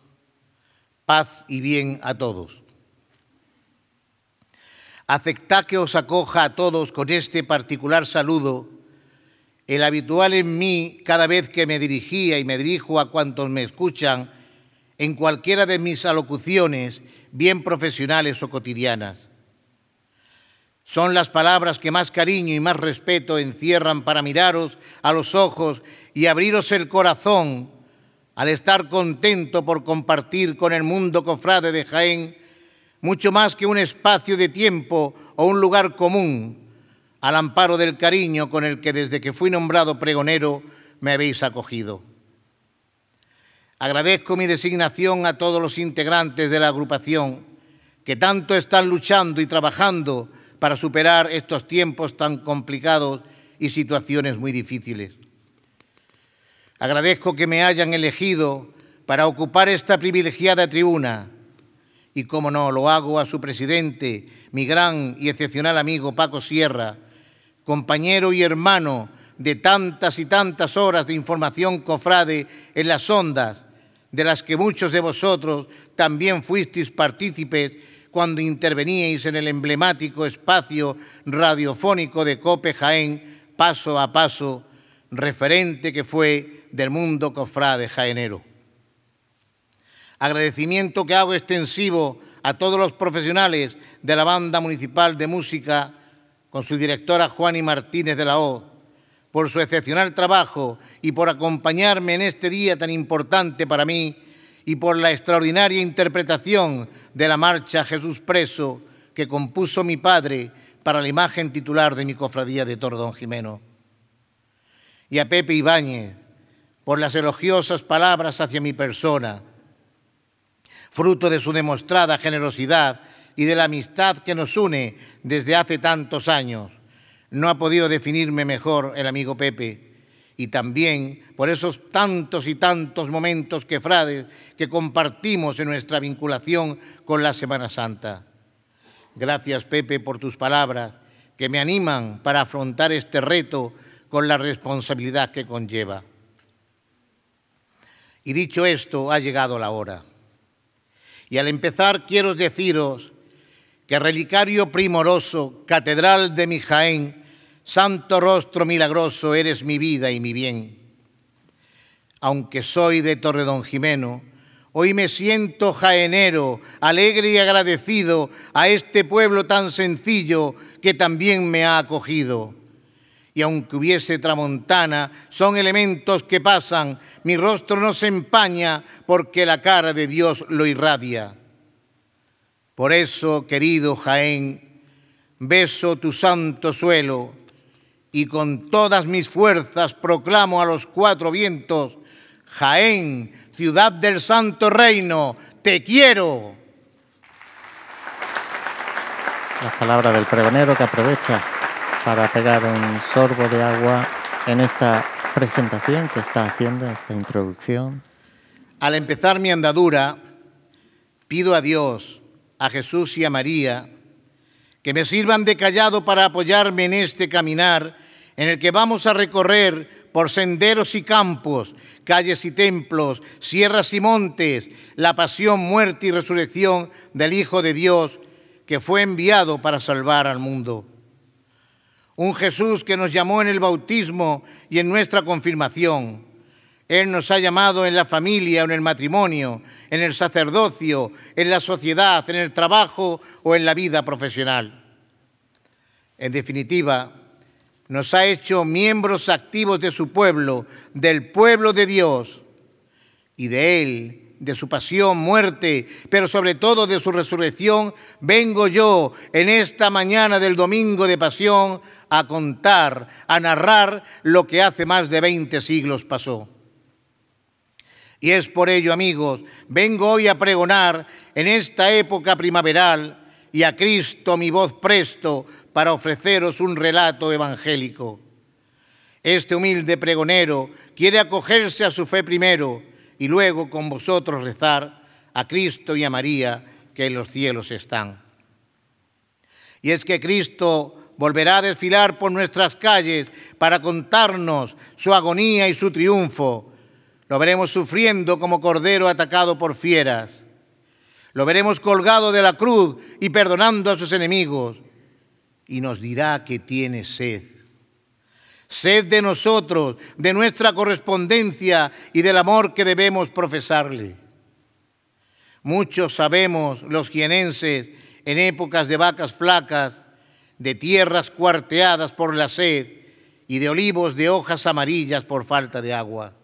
paz y bien a todos. Aceptad que os acoja a todos con este particular saludo, el habitual en mí cada vez que me dirigía y me dirijo a cuantos me escuchan en cualquiera de mis alocuciones bien profesionales o cotidianas. Son las palabras que más cariño y más respeto encierran para miraros a los ojos y abriros el corazón al estar contento por compartir con el mundo cofrade de Jaén mucho más que un espacio de tiempo o un lugar común, al amparo del cariño con el que desde que fui nombrado pregonero me habéis acogido. Agradezco mi designación a todos los integrantes de la agrupación que tanto están luchando y trabajando para superar estos tiempos tan complicados y situaciones muy difíciles. Agradezco que me hayan elegido para ocupar esta privilegiada tribuna y, como no, lo hago a su presidente, mi gran y excepcional amigo Paco Sierra, compañero y hermano de tantas y tantas horas de información cofrade en las ondas de las que muchos de vosotros también fuisteis partícipes cuando interveníais en el emblemático espacio radiofónico de Cope Jaén, paso a paso, referente que fue del mundo cofrade jaenero. Agradecimiento que hago extensivo a todos los profesionales de la Banda Municipal de Música, con su directora Juani Martínez de la O, por su excepcional trabajo y por acompañarme en este día tan importante para mí y por la extraordinaria interpretación de la marcha Jesús Preso que compuso mi padre para la imagen titular de mi cofradía de Toro Don Jimeno. Y a Pepe Ibáñez por las elogiosas palabras hacia mi persona, fruto de su demostrada generosidad y de la amistad que nos une desde hace tantos años no ha podido definirme mejor el amigo Pepe. Y también por esos tantos y tantos momentos que frades que compartimos en nuestra vinculación con la Semana Santa. Gracias, Pepe, por tus palabras que me animan para afrontar este reto con la responsabilidad que conlleva. Y dicho esto, ha llegado la hora. Y al empezar quiero deciros que relicario primoroso, catedral de mi Jaén, Santo rostro milagroso, eres mi vida y mi bien. Aunque soy de Torredón Jimeno, hoy me siento jaenero, alegre y agradecido a este pueblo tan sencillo que también me ha acogido. Y aunque hubiese tramontana, son elementos que pasan, mi rostro no se empaña porque la cara de Dios lo irradia. Por eso, querido Jaén, beso tu santo suelo y con todas mis fuerzas proclamo a los cuatro vientos, Jaén, ciudad del santo reino, te quiero. Las palabras del pregonero que aprovecha para pegar un sorbo de agua en esta presentación que está haciendo, esta introducción. Al empezar mi andadura, pido a Dios a Jesús y a María, que me sirvan de callado para apoyarme en este caminar en el que vamos a recorrer por senderos y campos, calles y templos, sierras y montes, la pasión, muerte y resurrección del Hijo de Dios que fue enviado para salvar al mundo. Un Jesús que nos llamó en el bautismo y en nuestra confirmación él nos ha llamado en la familia en el matrimonio, en el sacerdocio, en la sociedad, en el trabajo o en la vida profesional. En definitiva, nos ha hecho miembros activos de su pueblo, del pueblo de Dios y de Él, de su pasión, muerte, pero sobre todo de su resurrección, vengo yo en esta mañana del domingo de pasión a contar, a narrar lo que hace más de 20 siglos pasó. Y es por ello, amigos, vengo hoy a pregonar en esta época primaveral y a Cristo mi voz presto para ofreceros un relato evangélico. Este humilde pregonero quiere acogerse a su fe primero y luego con vosotros rezar a Cristo y a María que en los cielos están. Y es que Cristo volverá a desfilar por nuestras calles para contarnos su agonía y su triunfo lo veremos sufriendo como cordero atacado por fieras. Lo veremos colgado de la cruz y perdonando a sus enemigos. Y nos dirá que tiene sed. Sed de nosotros, de nuestra correspondencia y del amor que debemos profesarle. Muchos sabemos, los jienenses, en épocas de vacas flacas, de tierras cuarteadas por la sed y de olivos de hojas amarillas por falta de agua.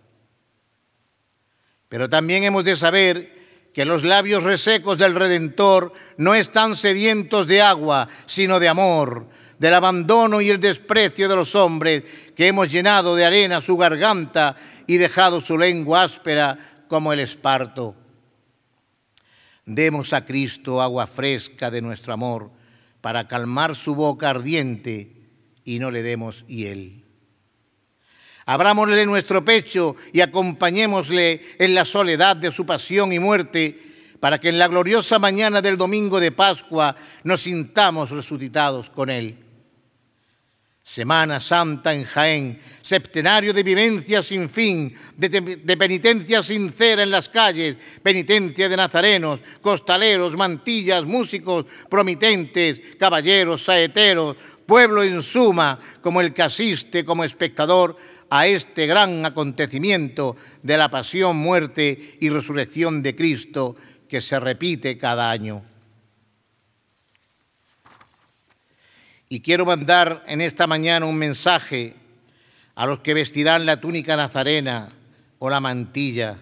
Pero también hemos de saber que los labios resecos del Redentor no están sedientos de agua, sino de amor, del abandono y el desprecio de los hombres, que hemos llenado de arena su garganta y dejado su lengua áspera como el esparto. Demos a Cristo agua fresca de nuestro amor para calmar su boca ardiente y no le demos hiel. Abrámosle nuestro pecho y acompañémosle en la soledad de su pasión y muerte, para que en la gloriosa mañana del domingo de Pascua nos sintamos resucitados con Él. Semana Santa en Jaén, septenario de vivencia sin fin, de, penitencia sincera en las calles, penitencia de nazarenos, costaleros, mantillas, músicos, promitentes, caballeros, saeteros, pueblo en suma, como el que asiste como espectador a este gran acontecimiento de la pasión, muerte y resurrección de Cristo que se repite cada año. Y quiero mandar en esta mañana un mensaje a los que vestirán la túnica nazarena o la mantilla,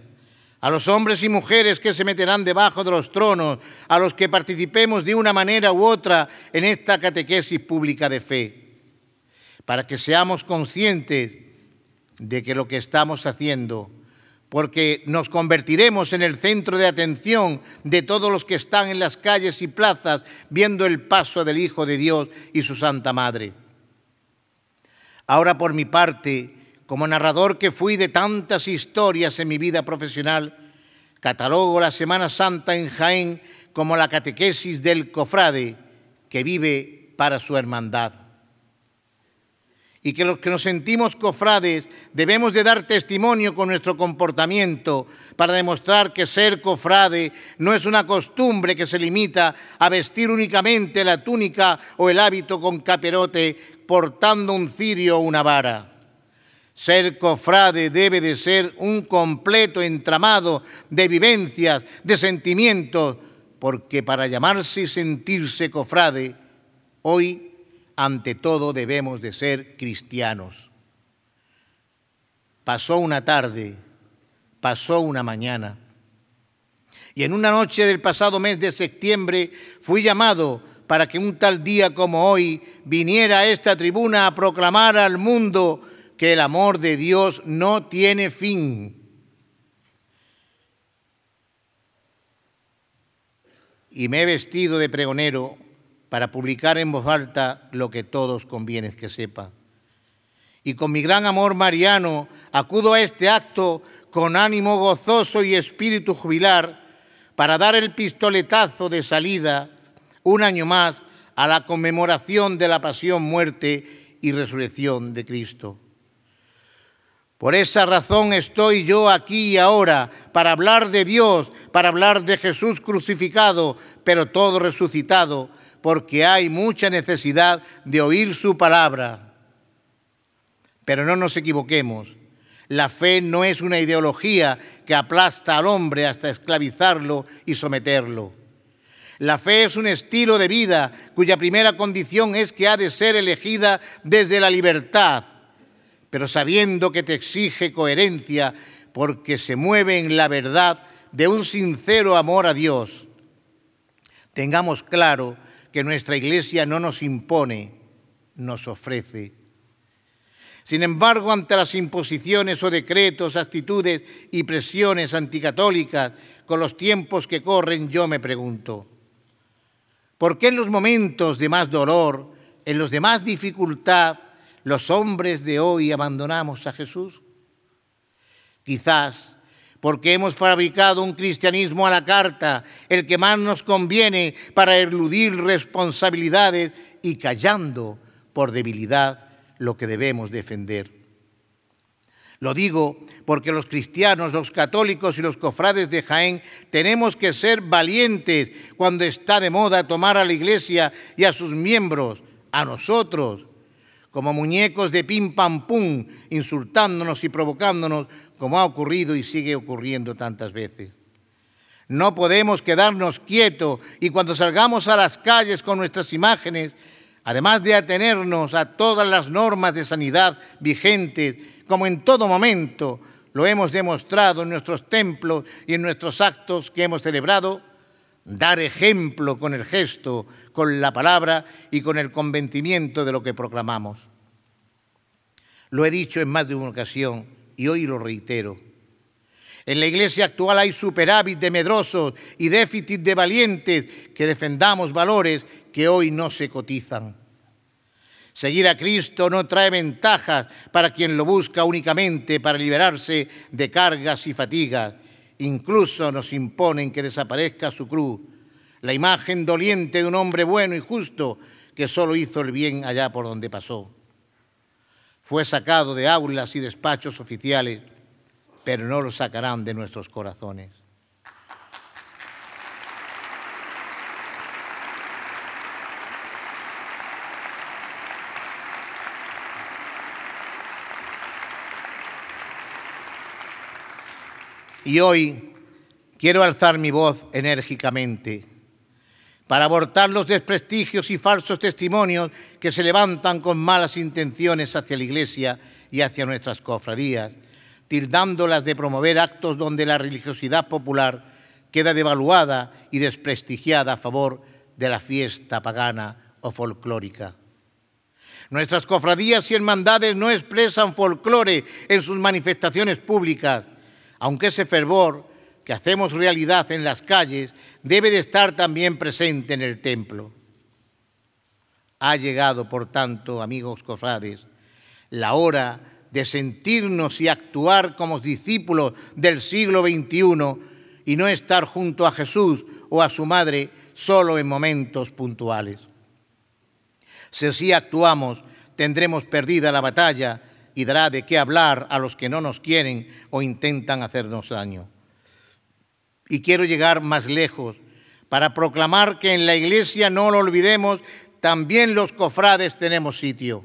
a los hombres y mujeres que se meterán debajo de los tronos, a los que participemos de una manera u otra en esta catequesis pública de fe, para que seamos conscientes de que lo que estamos haciendo, porque nos convertiremos en el centro de atención de todos los que están en las calles y plazas viendo el paso del Hijo de Dios y su Santa Madre. Ahora por mi parte, como narrador que fui de tantas historias en mi vida profesional, catalogo la Semana Santa en Jaén como la catequesis del cofrade que vive para su hermandad. Y que los que nos sentimos cofrades debemos de dar testimonio con nuestro comportamiento para demostrar que ser cofrade no es una costumbre que se limita a vestir únicamente la túnica o el hábito con caperote portando un cirio o una vara. Ser cofrade debe de ser un completo entramado de vivencias, de sentimientos, porque para llamarse y sentirse cofrade, hoy ante todo debemos de ser cristianos. Pasó una tarde, pasó una mañana, y en una noche del pasado mes de septiembre fui llamado para que un tal día como hoy viniera a esta tribuna a proclamar al mundo que el amor de Dios no tiene fin. Y me he vestido de pregonero para publicar en voz alta lo que todos conviene que sepa. Y con mi gran amor mariano acudo a este acto con ánimo gozoso y espíritu jubilar para dar el pistoletazo de salida un año más a la conmemoración de la pasión, muerte y resurrección de Cristo. Por esa razón estoy yo aquí y ahora, para hablar de Dios, para hablar de Jesús crucificado, pero todo resucitado, porque hay mucha necesidad de oír su palabra. Pero no nos equivoquemos. La fe no es una ideología que aplasta al hombre hasta esclavizarlo y someterlo. La fe es un estilo de vida cuya primera condición es que ha de ser elegida desde la libertad, pero sabiendo que te exige coherencia porque se mueve en la verdad de un sincero amor a Dios. Tengamos claro que nuestra Iglesia no nos impone, nos ofrece. Sin embargo, ante las imposiciones o decretos, actitudes y presiones anticatólicas con los tiempos que corren, yo me pregunto, ¿por qué en los momentos de más dolor, en los de más dificultad, los hombres de hoy abandonamos a Jesús? Quizás porque hemos fabricado un cristianismo a la carta, el que más nos conviene para eludir responsabilidades y callando por debilidad lo que debemos defender. Lo digo porque los cristianos, los católicos y los cofrades de Jaén tenemos que ser valientes cuando está de moda tomar a la iglesia y a sus miembros, a nosotros, como muñecos de pim pam pum, insultándonos y provocándonos como ha ocurrido y sigue ocurriendo tantas veces. No podemos quedarnos quietos y cuando salgamos a las calles con nuestras imágenes, además de atenernos a todas las normas de sanidad vigentes, como en todo momento lo hemos demostrado en nuestros templos y en nuestros actos que hemos celebrado, dar ejemplo con el gesto, con la palabra y con el convencimiento de lo que proclamamos. Lo he dicho en más de una ocasión, y hoy lo reitero. En la iglesia actual hay superávit de medrosos y déficit de valientes que defendamos valores que hoy no se cotizan. Seguir a Cristo no trae ventajas para quien lo busca únicamente para liberarse de cargas y fatigas. Incluso nos imponen que desaparezca su cruz, la imagen doliente de un hombre bueno y justo que solo hizo el bien allá por donde pasó. Fue sacado de aulas y despachos oficiales, pero no lo sacarán de nuestros corazones. Y hoy quiero alzar mi voz enérgicamente para abortar los desprestigios y falsos testimonios que se levantan con malas intenciones hacia la Iglesia y hacia nuestras cofradías, tildándolas de promover actos donde la religiosidad popular queda devaluada y desprestigiada a favor de la fiesta pagana o folclórica. Nuestras cofradías y hermandades no expresan folclore en sus manifestaciones públicas, aunque ese fervor que hacemos realidad en las calles debe de estar también presente en el templo. Ha llegado, por tanto, amigos cofrades, la hora de sentirnos y actuar como discípulos del siglo XXI y no estar junto a Jesús o a su madre solo en momentos puntuales. Si así actuamos, tendremos perdida la batalla y dará de qué hablar a los que no nos quieren o intentan hacernos daño. Y quiero llegar más lejos para proclamar que en la iglesia, no lo olvidemos, también los cofrades tenemos sitio.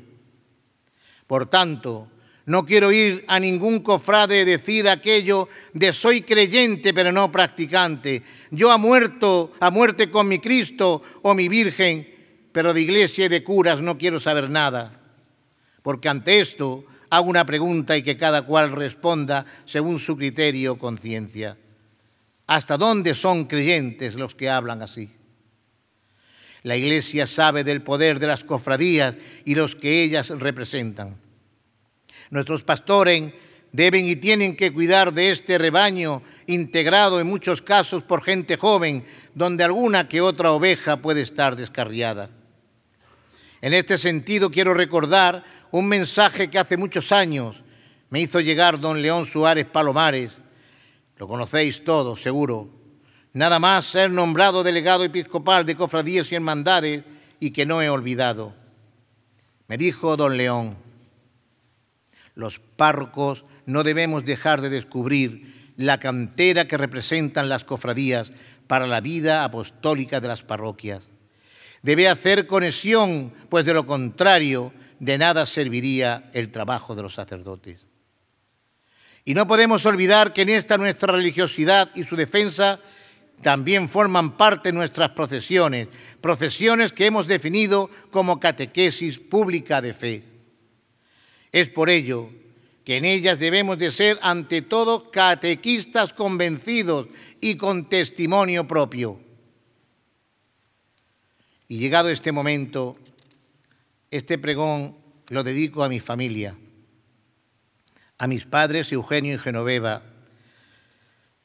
Por tanto, no quiero ir a ningún cofrade decir aquello de soy creyente pero no practicante. Yo ha muerto, a muerte con mi Cristo o mi Virgen, pero de iglesia y de curas no quiero saber nada. Porque ante esto hago una pregunta y que cada cual responda según su criterio o conciencia. ¿Hasta dónde son creyentes los que hablan así? La Iglesia sabe del poder de las cofradías y los que ellas representan. Nuestros pastores deben y tienen que cuidar de este rebaño integrado en muchos casos por gente joven, donde alguna que otra oveja puede estar descarriada. En este sentido quiero recordar un mensaje que hace muchos años me hizo llegar don León Suárez Palomares, lo conocéis todos seguro, nada más ser nombrado delegado episcopal de cofradías y hermandades y que no he olvidado. Me dijo don León, los párrocos no debemos dejar de descubrir la cantera que representan las cofradías para la vida apostólica de las parroquias. Debe hacer conexión, pues de lo contrario, de nada serviría el trabajo de los sacerdotes. Y no podemos olvidar que en esta nuestra religiosidad y su defensa también forman parte nuestras procesiones, procesiones que hemos definido como catequesis pública de fe. Es por ello que en ellas debemos de ser ante todo catequistas convencidos y con testimonio propio. Y llegado este momento, este pregón lo dedico a mi familia, a mis padres Eugenio y Genoveva,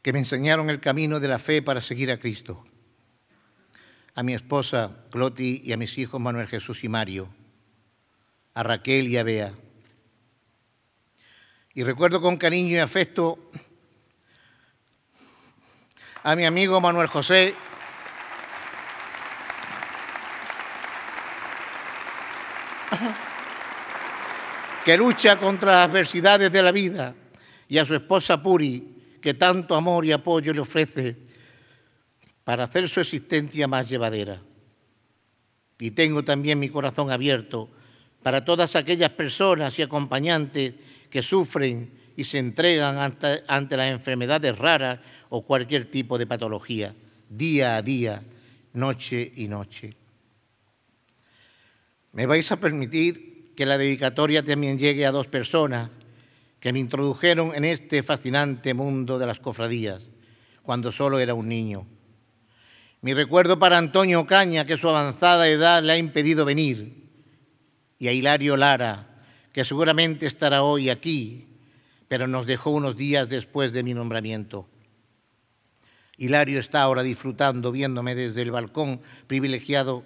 que me enseñaron el camino de la fe para seguir a Cristo, a mi esposa Cloti y a mis hijos Manuel Jesús y Mario, a Raquel y a Bea. Y recuerdo con cariño y afecto a mi amigo Manuel José, que lucha contra las adversidades de la vida, y a su esposa Puri, que tanto amor y apoyo le ofrece para hacer su existencia más llevadera. Y tengo también mi corazón abierto para todas aquellas personas y acompañantes que sufren y se entregan ante, ante, las enfermedades raras o cualquier tipo de patología, día a día, noche y noche. Me vais a permitir que la dedicatoria también llegue a dos personas que me introdujeron en este fascinante mundo de las cofradías cuando solo era un niño. Mi recuerdo para Antonio Caña, que su avanzada edad le ha impedido venir, y a Hilario Lara, que seguramente estará hoy aquí, pero nos dejó unos días después de mi nombramiento. Hilario está ahora disfrutando, viéndome desde el balcón privilegiado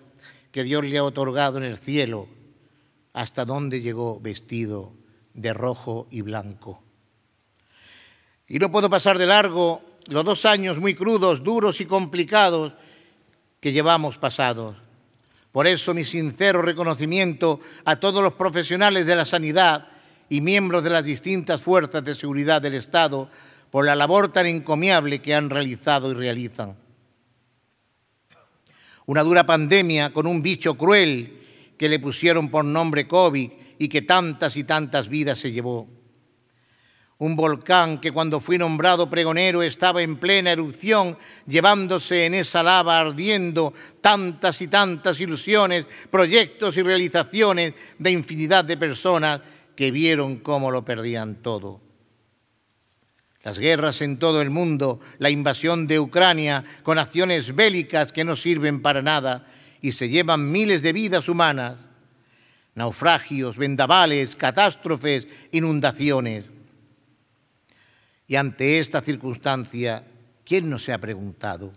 que Dios le ha otorgado en el cielo hasta dónde llegó vestido de rojo y blanco. Y no puedo pasar de largo los dos años muy crudos, duros y complicados que llevamos pasados. Por eso mi sincero reconocimiento a todos los profesionales de la sanidad y miembros de las distintas fuerzas de seguridad del Estado por la labor tan encomiable que han realizado y realizan. Una dura pandemia con un bicho cruel que le pusieron por nombre COVID y que tantas y tantas vidas se llevó. Un volcán que cuando fui nombrado pregonero estaba en plena erupción, llevándose en esa lava ardiendo tantas y tantas ilusiones, proyectos y realizaciones de infinidad de personas que vieron cómo lo perdían todo. Las guerras en todo el mundo, la invasión de Ucrania con acciones bélicas que no sirven para nada, y se llevan miles de vidas humanas, naufragios, vendavales, catástrofes, inundaciones. Y ante esta circunstancia, ¿quién no se ha preguntado?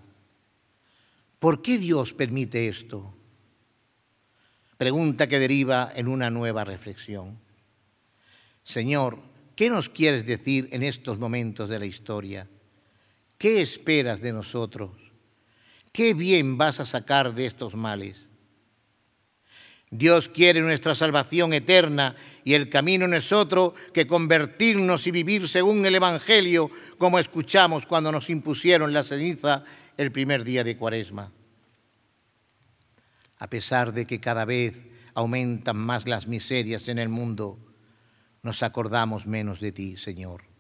¿Por qué Dios permite esto? Pregunta que deriva en una nueva reflexión. Señor, ¿qué nos quieres decir en estos momentos de la historia? ¿Qué esperas de nosotros? ¿Qué bien vas a sacar de estos males? Dios quiere nuestra salvación eterna y el camino no es otro que convertirnos y vivir según el Evangelio, como escuchamos cuando nos impusieron la ceniza el primer día de Cuaresma. A pesar de que cada vez aumentan más las miserias en el mundo, nos acordamos menos de ti, Señor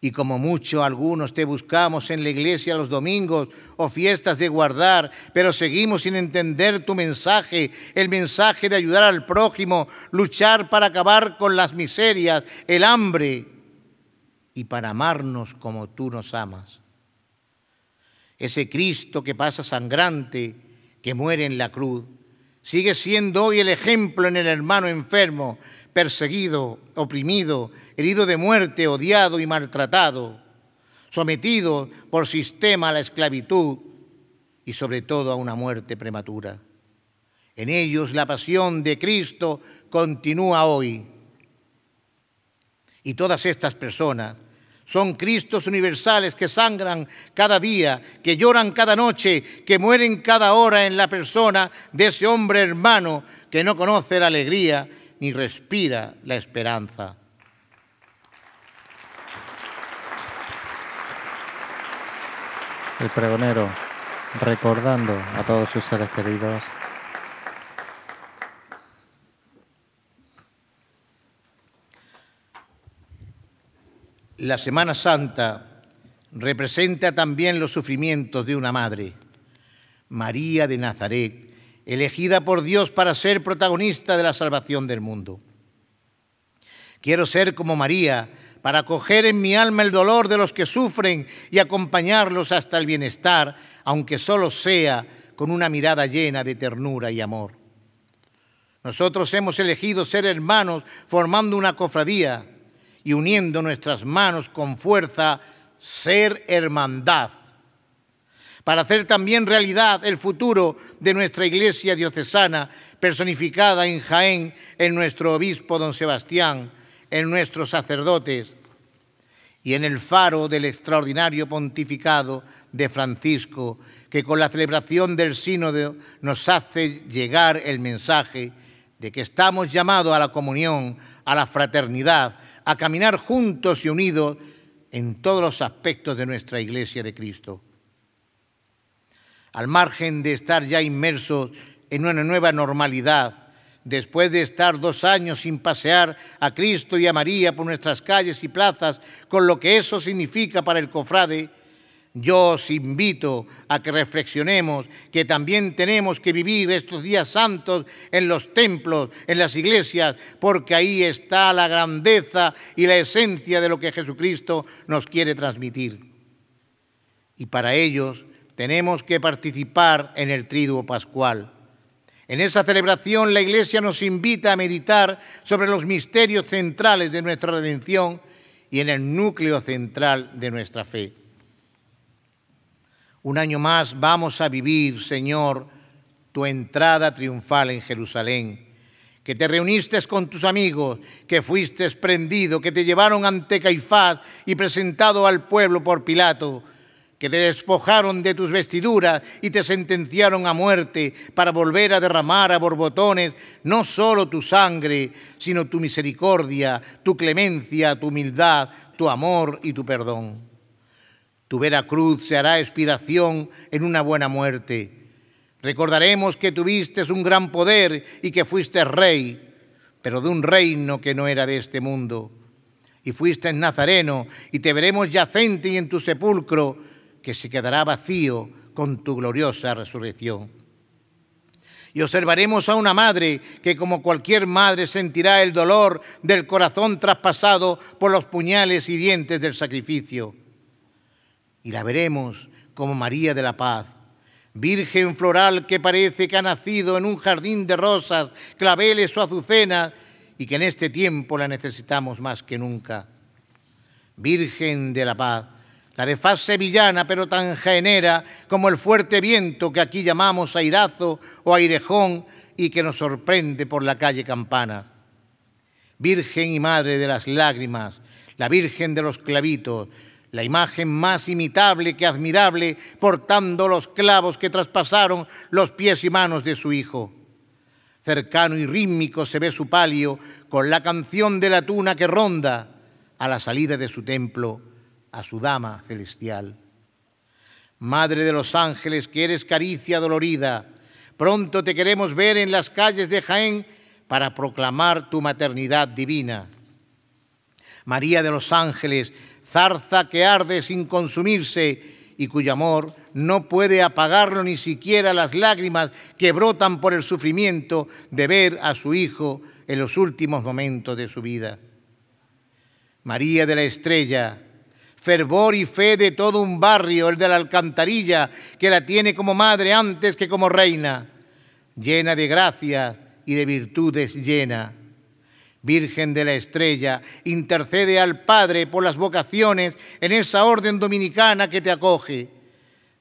y como mucho algunos te buscamos en la iglesia los domingos o fiestas de guardar, pero seguimos sin entender tu mensaje, el mensaje de ayudar al prójimo, luchar para acabar con las miserias, el hambre y para amarnos como tú nos amas. Ese Cristo que pasa sangrante, que muere en la cruz, sigue siendo hoy el ejemplo en el hermano enfermo, perseguido, oprimido, herido de muerte, odiado y maltratado, sometido por sistema a la esclavitud y sobre todo a una muerte prematura. En ellos la pasión de Cristo continúa hoy. Y todas estas personas son Cristos universales que sangran cada día, que lloran cada noche, que mueren cada hora en la persona de ese hombre hermano que no conoce la alegría ni respira la esperanza. El pregonero recordando a todos sus seres queridos. La Semana Santa representa también los sufrimientos de una madre, María de Nazaret, elegida por Dios para ser protagonista de la salvación del mundo. Quiero ser como María, para acoger en mi alma el dolor de los que sufren y acompañarlos hasta el bienestar, aunque solo sea con una mirada llena de ternura y amor. Nosotros hemos elegido ser hermanos formando una cofradía y uniendo nuestras manos con fuerza, ser hermandad para hacer también realidad el futuro de nuestra iglesia diocesana, personificada en Jaén, en nuestro obispo don Sebastián, en nuestros sacerdotes y en el faro del extraordinario pontificado de Francisco, que con la celebración del sínodo nos hace llegar el mensaje de que estamos llamados a la comunión, a la fraternidad, a caminar juntos y unidos en todos los aspectos de nuestra iglesia de Cristo al margen de estar ya inmersos en una nueva normalidad, después de estar dos años sin pasear a Cristo y a María por nuestras calles y plazas, con lo que eso significa para el cofrade, yo os invito a que reflexionemos que también tenemos que vivir estos días santos en los templos, en las iglesias, porque ahí está la grandeza y la esencia de lo que Jesucristo nos quiere transmitir. Y para ellos tenemos que participar en el triduo pascual. En esa celebración la Iglesia nos invita a meditar sobre los misterios centrales de nuestra redención y en el núcleo central de nuestra fe. Un año más vamos a vivir, Señor, tu entrada triunfal en Jerusalén, que te reuniste con tus amigos, que fuiste prendido, que te llevaron ante Caifás y presentado al pueblo por Pilato, que te despojaron de tus vestiduras y te sentenciaron a muerte para volver a derramar a borbotones no solo tu sangre, sino tu misericordia, tu clemencia, tu humildad, tu amor y tu perdón. Tu vera cruz se hará expiración en una buena muerte. Recordaremos que tuviste un gran poder y que fuiste rey, pero de un reino que no era de este mundo. Y fuiste en Nazareno y te veremos yacente y en tu sepulcro que se quedará vacío con tu gloriosa resurrección. Y observaremos a una madre que como cualquier madre sentirá el dolor del corazón traspasado por los puñales y dientes del sacrificio. Y la veremos como María de la Paz, virgen floral que parece que ha nacido en un jardín de rosas, claveles o azucenas y que en este tiempo la necesitamos más que nunca. Virgen de la Paz, la de faz sevillana, pero tan jaenera como el fuerte viento que aquí llamamos airazo o airejón y que nos sorprende por la calle Campana. Virgen y Madre de las lágrimas, la Virgen de los clavitos, la imagen más imitable que admirable, portando los clavos que traspasaron los pies y manos de su Hijo. Cercano y rítmico se ve su palio con la canción de la tuna que ronda a la salida de su templo a su dama celestial. Madre de los ángeles, que eres caricia dolorida, pronto te queremos ver en las calles de Jaén para proclamar tu maternidad divina. María de los ángeles, zarza que arde sin consumirse y cuyo amor no puede apagarlo ni siquiera las lágrimas que brotan por el sufrimiento de ver a su hijo en los últimos momentos de su vida. María de la Estrella, fervor y fe de todo un barrio, el de la alcantarilla, que la tiene como madre antes que como reina, llena de gracias y de virtudes llena. Virgen de la Estrella, intercede al Padre por las vocaciones en esa orden dominicana que te acoge.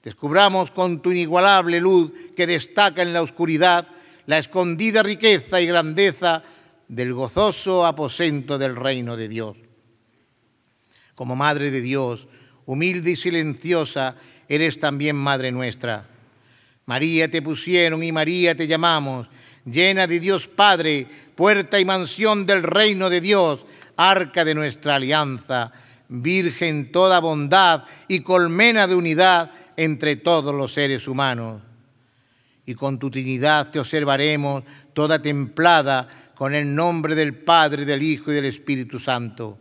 Descubramos con tu inigualable luz que destaca en la oscuridad la escondida riqueza y grandeza del gozoso aposento del reino de Dios. Como Madre de Dios, humilde y silenciosa, eres también Madre nuestra. María te pusieron y María te llamamos, llena de Dios Padre, puerta y mansión del reino de Dios, arca de nuestra alianza, Virgen toda bondad y colmena de unidad entre todos los seres humanos. Y con tu Trinidad te observaremos toda templada con el nombre del Padre, del Hijo y del Espíritu Santo.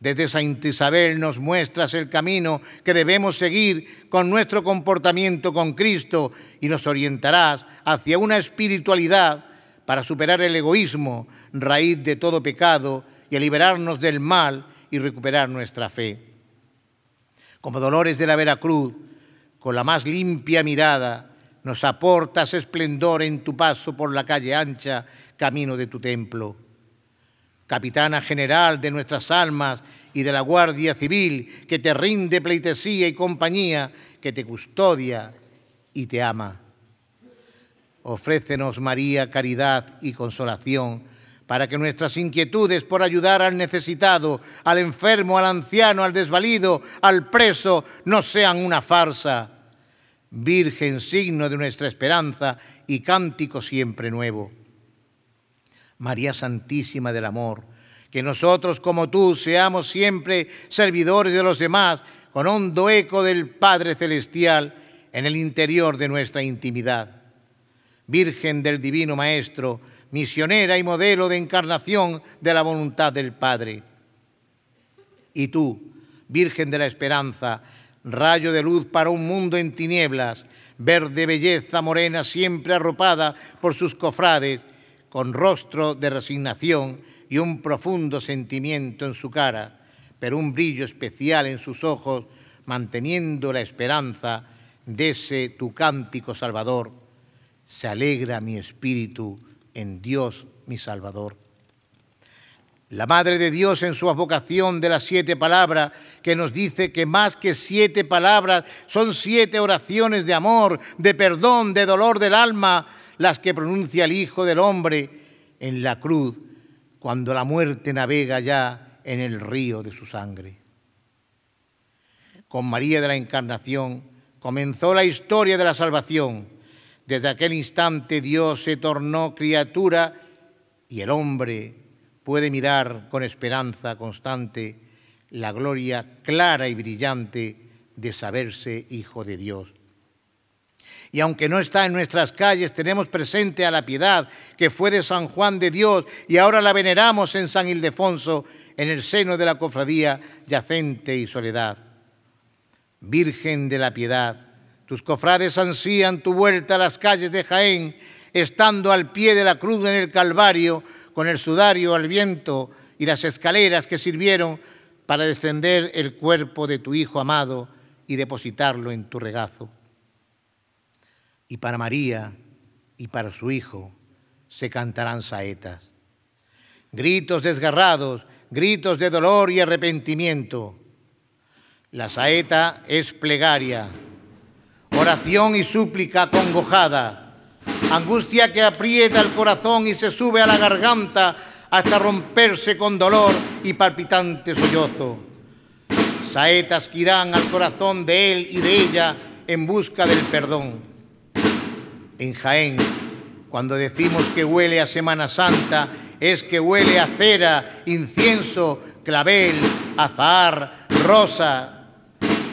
Desde Santa Isabel nos muestras el camino que debemos seguir con nuestro comportamiento con Cristo y nos orientarás hacia una espiritualidad para superar el egoísmo, raíz de todo pecado, y a liberarnos del mal y recuperar nuestra fe. Como Dolores de la Veracruz, con la más limpia mirada, nos aportas esplendor en tu paso por la calle ancha, camino de tu templo capitana general de nuestras almas y de la Guardia Civil, que te rinde pleitesía y compañía, que te custodia y te ama. Ofrécenos, María, caridad y consolación, para que nuestras inquietudes por ayudar al necesitado, al enfermo, al anciano, al desvalido, al preso, no sean una farsa. Virgen, signo de nuestra esperanza y cántico siempre nuevo. María Santísima del Amor, que nosotros como tú seamos siempre servidores de los demás, con hondo eco del Padre Celestial en el interior de nuestra intimidad. Virgen del Divino Maestro, misionera y modelo de encarnación de la voluntad del Padre. Y tú, Virgen de la Esperanza, rayo de luz para un mundo en tinieblas, verde belleza morena siempre arropada por sus cofrades, con rostro de resignación y un profundo sentimiento en su cara, pero un brillo especial en sus ojos, manteniendo la esperanza de ese tu cántico salvador. Se alegra mi espíritu en Dios mi Salvador. La Madre de Dios en su advocación de las siete palabras, que nos dice que más que siete palabras son siete oraciones de amor, de perdón, de dolor del alma, las que pronuncia el Hijo del Hombre en la cruz, cuando la muerte navega ya en el río de su sangre. Con María de la Encarnación comenzó la historia de la salvación. Desde aquel instante Dios se tornó criatura y el hombre puede mirar con esperanza constante la gloria clara y brillante de saberse hijo de Dios y aunque no está en nuestras calles, tenemos presente a la piedad que fue de San Juan de Dios y ahora la veneramos en San Ildefonso, en el seno de la cofradía yacente y soledad. Virgen de la piedad, tus cofrades ansían tu vuelta a las calles de Jaén, estando al pie de la cruz en el Calvario, con el sudario al viento y las escaleras que sirvieron para descender el cuerpo de tu Hijo amado y depositarlo en tu regazo y para María y para su Hijo se cantarán saetas. Gritos desgarrados, gritos de dolor y arrepentimiento. La saeta es plegaria, oración y súplica congojada, angustia que aprieta el corazón y se sube a la garganta hasta romperse con dolor y palpitante sollozo. Saetas que irán al corazón de él y de ella en busca del perdón en Jaén, Cuando decimos que huele a Semana Santa, es que huele a cera, incienso, clavel, azahar, rosa.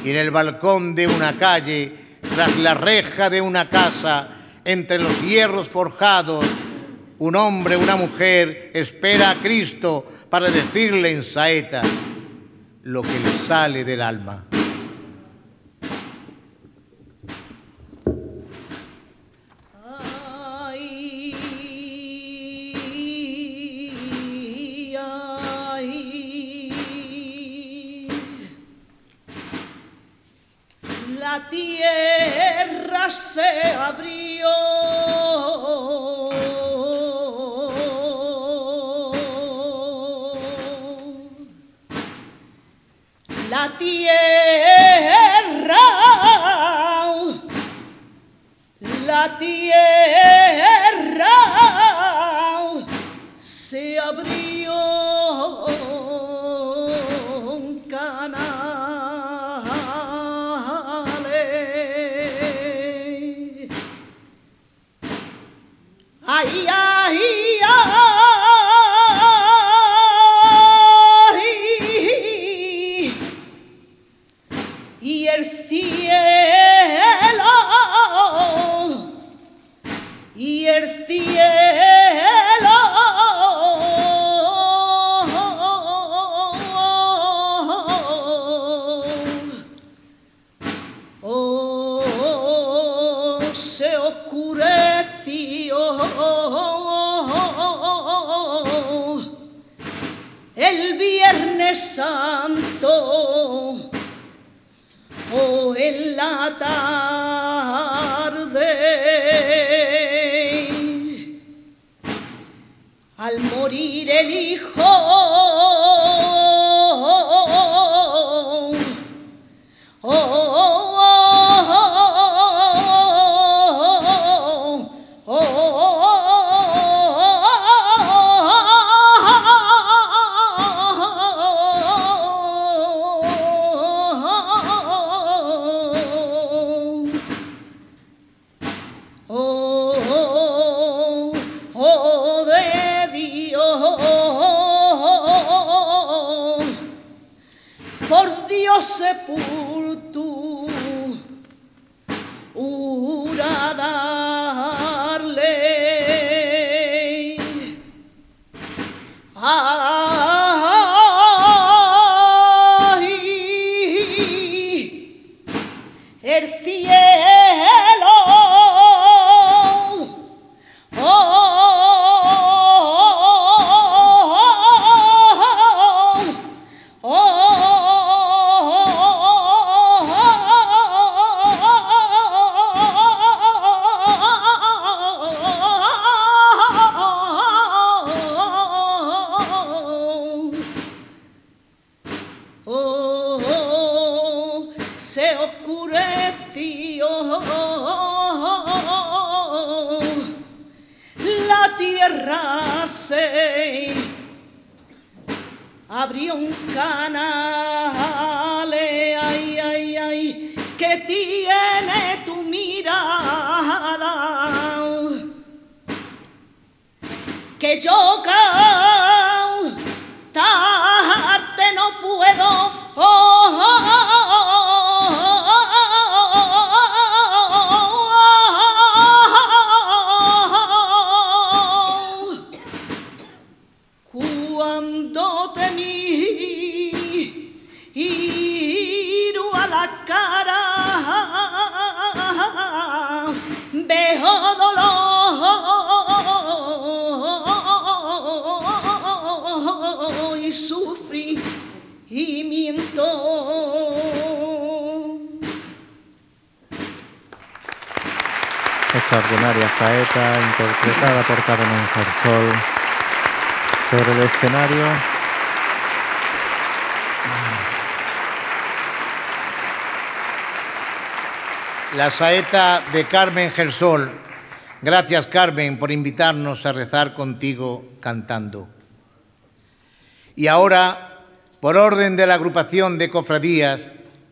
Y en el balcón de una calle, tras la reja de una casa, entre los hierros forjados, un hombre, una mujer espera a Cristo para decirle en saeta lo que le sale del alma. La tierra se abrió. La tierra, la tierra se abrió. Santo, oh, en la tarde, al morir el hijo. Oh, La saeta de Carmen Gersol. Gracias Carmen por invitarnos a rezar contigo cantando. Y ahora, por orden de la agrupación de cofradías,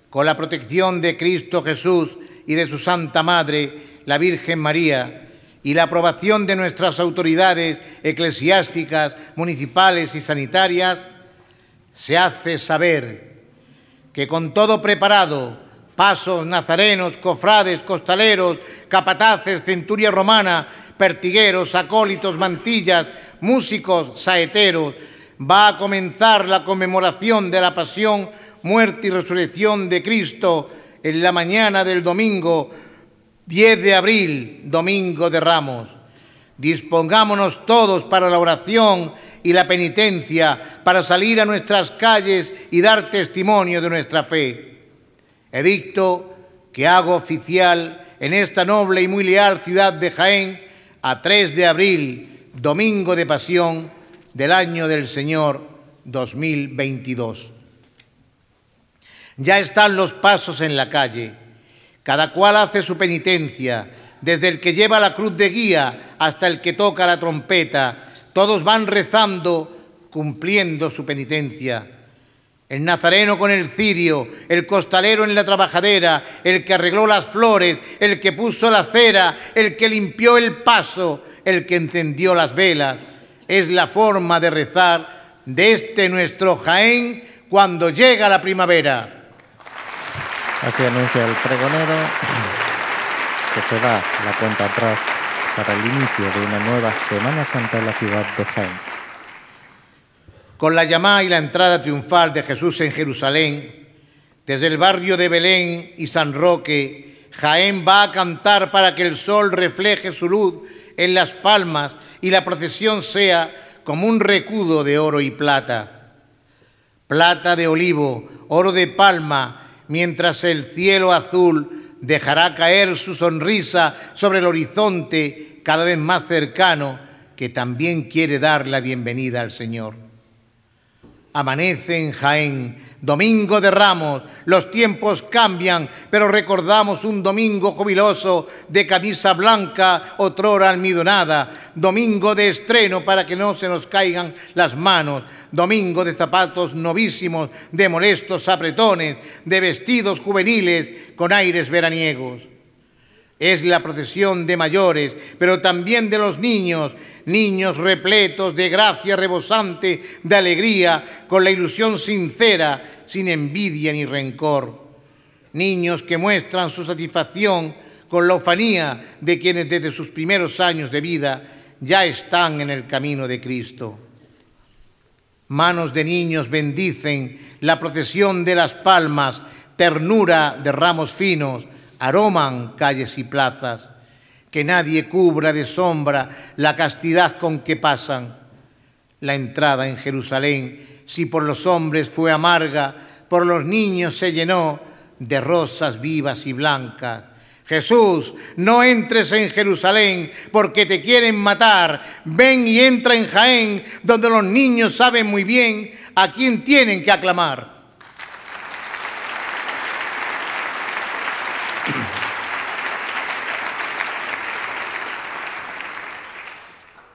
con la protección de Cristo Jesús y de su Santa Madre, la Virgen María, y la aprobación de nuestras autoridades eclesiásticas, municipales y sanitarias, se hace saber que con todo preparado, pasos, nazarenos, cofrades, costaleros, capataces, centuria romana, pertigueros, acólitos, mantillas, músicos, saeteros, va a comenzar la conmemoración de la pasión, muerte y resurrección de Cristo en la mañana del domingo 10 de abril, domingo de Ramos. Dispongámonos todos para la oración y la penitencia, para salir a nuestras calles y dar testimonio de nuestra fe. Edicto que hago oficial en esta noble y muy leal ciudad de Jaén a 3 de abril, domingo de pasión del año del Señor 2022. Ya están los pasos en la calle, cada cual hace su penitencia, desde el que lleva la cruz de guía hasta el que toca la trompeta, todos van rezando, cumpliendo su penitencia el nazareno con el cirio, el costalero en la trabajadera, el que arregló las flores, el que puso la cera, el que limpió el paso, el que encendió las velas. Es la forma de rezar de este nuestro Jaén cuando llega la primavera. Así anuncia el pregonero que se da la cuenta atrás para el inicio de una nueva Semana Santa en la ciudad de Jaén. Con la llamada y la entrada triunfal de Jesús en Jerusalén, desde el barrio de Belén y San Roque, Jaén va a cantar para que el sol refleje su luz en las palmas y la procesión sea como un recudo de oro y plata. Plata de olivo, oro de palma, mientras el cielo azul dejará caer su sonrisa sobre el horizonte cada vez más cercano que también quiere dar la bienvenida al Señor. Amanece en Jaén, domingo de ramos, los tiempos cambian, pero recordamos un domingo jubiloso de camisa blanca, otrora almidonada, domingo de estreno para que no se nos caigan las manos, domingo de zapatos novísimos, de molestos apretones, de vestidos juveniles con aires veraniegos. Es la procesión de mayores, pero también de los niños, niños repletos de gracia rebosante, de alegría, con la ilusión sincera, sin envidia ni rencor. Niños que muestran su satisfacción con la ofanía de quienes desde sus primeros años de vida ya están en el camino de Cristo. Manos de niños bendicen la procesión de las palmas, ternura de ramos finos, aroman calles y plazas que nadie cubra de sombra la castidad con que pasan. La entrada en Jerusalén, si por los hombres fue amarga, por los niños se llenó de rosas vivas y blancas. Jesús, no entres en Jerusalén porque te quieren matar. Ven y entra en Jaén, donde los niños saben muy bien a quién tienen que aclamar.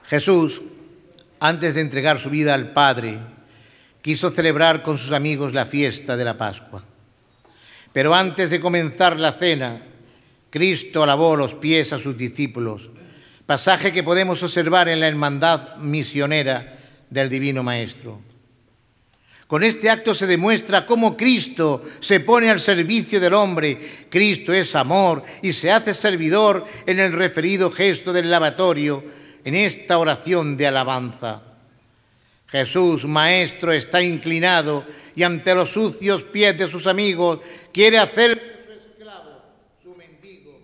Jesús, antes de entregar su vida al Padre, quiso celebrar con sus amigos la fiesta de la Pascua. Pero antes de comenzar la cena, Cristo lavó los pies a sus discípulos, pasaje que podemos observar en la hermandad misionera del Divino Maestro. Con este acto se demuestra cómo Cristo se pone al servicio del hombre. Cristo es amor y se hace servidor en el referido gesto del lavatorio en esta oración de alabanza. Jesús, Maestro, está inclinado y ante los sucios pies de sus amigos quiere hacer su esclavo, su mendigo,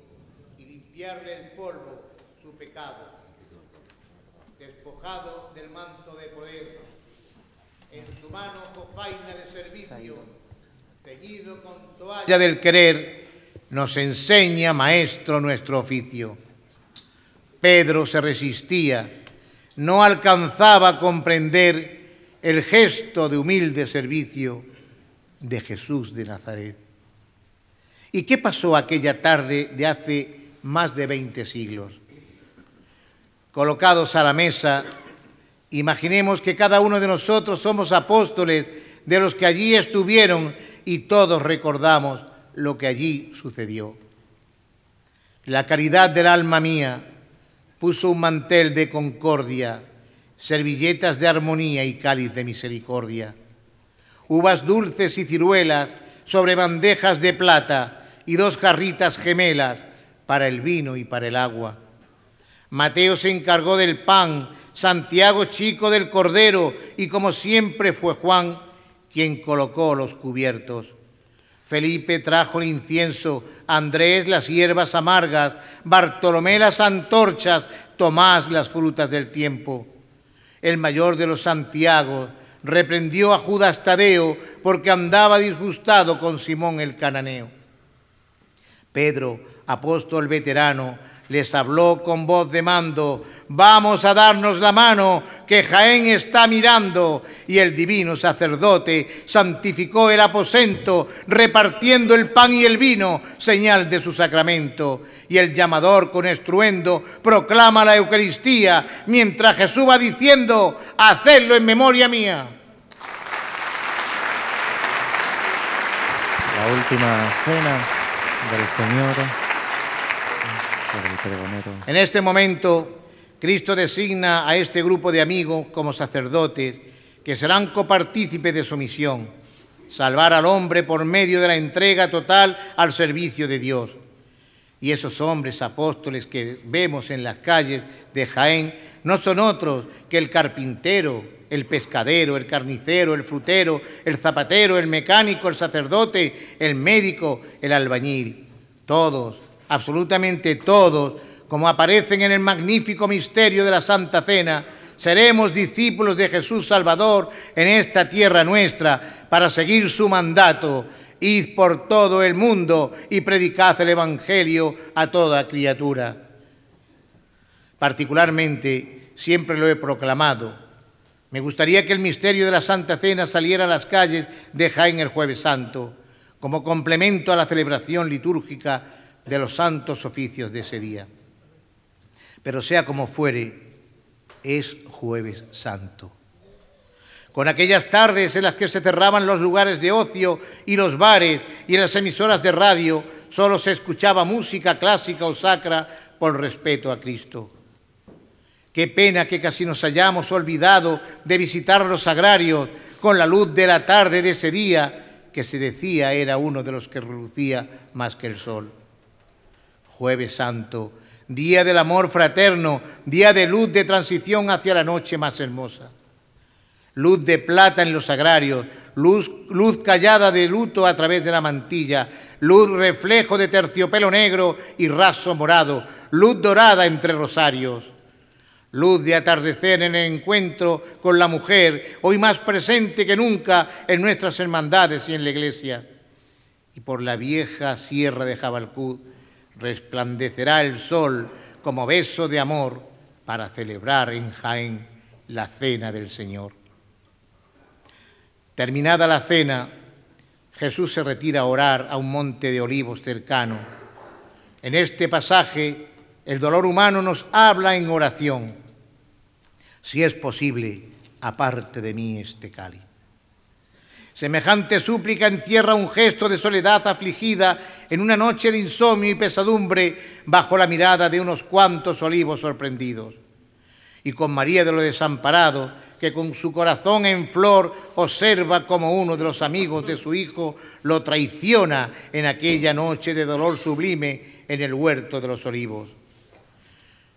y limpiarle el polvo, su pecado. Despojado del manto de poder, en su mano jofaina de servicio, teñido con toalla del querer, nos enseña, Maestro, nuestro oficio. Pedro se resistía, no alcanzaba a comprender el gesto de humilde servicio de Jesús de Nazaret. ¿Y qué pasó aquella tarde de hace más de 20 siglos? Colocados a la mesa, imaginemos que cada uno de nosotros somos apóstoles de los que allí estuvieron y todos recordamos lo que allí sucedió. La caridad del alma mía, puso un mantel de concordia, servilletas de armonía y cáliz de misericordia, uvas dulces y ciruelas sobre bandejas de plata y dos jarritas gemelas para el vino y para el agua. Mateo se encargó del pan, Santiago chico del cordero y como siempre fue Juan quien colocó los cubiertos. Felipe trajo el incienso, Andrés las hierbas amargas, Bartolomé las antorchas, Tomás las frutas del tiempo. El mayor de los Santiago reprendió a Judas Tadeo porque andaba disgustado con Simón el cananeo. Pedro, apóstol veterano, les habló con voz de mando, vamos a darnos la mano, que Jaén está mirando. Y el divino sacerdote santificó el aposento, repartiendo el pan y el vino, señal de su sacramento. Y el llamador con estruendo proclama la Eucaristía, mientras Jesús va diciendo, hacedlo en memoria mía. La última cena del Señor. En este momento, Cristo designa a este grupo de amigos como sacerdotes que serán copartícipes de su misión, salvar al hombre por medio de la entrega total al servicio de Dios. Y esos hombres apóstoles que vemos en las calles de Jaén no son otros que el carpintero, el pescadero, el carnicero, el frutero, el zapatero, el mecánico, el sacerdote, el médico, el albañil. Todos, absolutamente todos, como aparecen en el magnífico misterio de la Santa Cena, seremos discípulos de Jesús Salvador en esta tierra nuestra para seguir su mandato. Id por todo el mundo y predicad el Evangelio a toda criatura. Particularmente, siempre lo he proclamado. Me gustaría que el misterio de la Santa Cena saliera a las calles de Jaén el jueves santo, como complemento a la celebración litúrgica de los santos oficios de ese día. Pero sea como fuere, es jueves santo. Con aquellas tardes en las que se cerraban los lugares de ocio y los bares y en las emisoras de radio solo se escuchaba música clásica o sacra por respeto a Cristo. Qué pena que casi nos hayamos olvidado de visitar los agrarios con la luz de la tarde de ese día que se decía era uno de los que relucía más que el sol. Jueves Santo, día del amor fraterno, día de luz de transición hacia la noche más hermosa. Luz de plata en los agrarios, luz, luz callada de luto a través de la mantilla, luz reflejo de terciopelo negro y raso morado, luz dorada entre rosarios. Luz de atardecer en el encuentro con la mujer, hoy más presente que nunca en nuestras hermandades y en la iglesia. Y por la vieja sierra de Jabalcú, resplandecerá el sol como beso de amor para celebrar en Jaén la cena del Señor. Terminada la cena, Jesús se retira a orar a un monte de olivos cercano. En este pasaje, el dolor humano nos habla en oración. Si es posible, aparte de mí este cáliz. Semejante súplica encierra un gesto de soledad afligida en una noche de insomnio y pesadumbre bajo la mirada de unos cuantos olivos sorprendidos. Y con María de lo desamparado, que con su corazón en flor observa como uno de los amigos de su hijo lo traiciona en aquella noche de dolor sublime en el huerto de los olivos.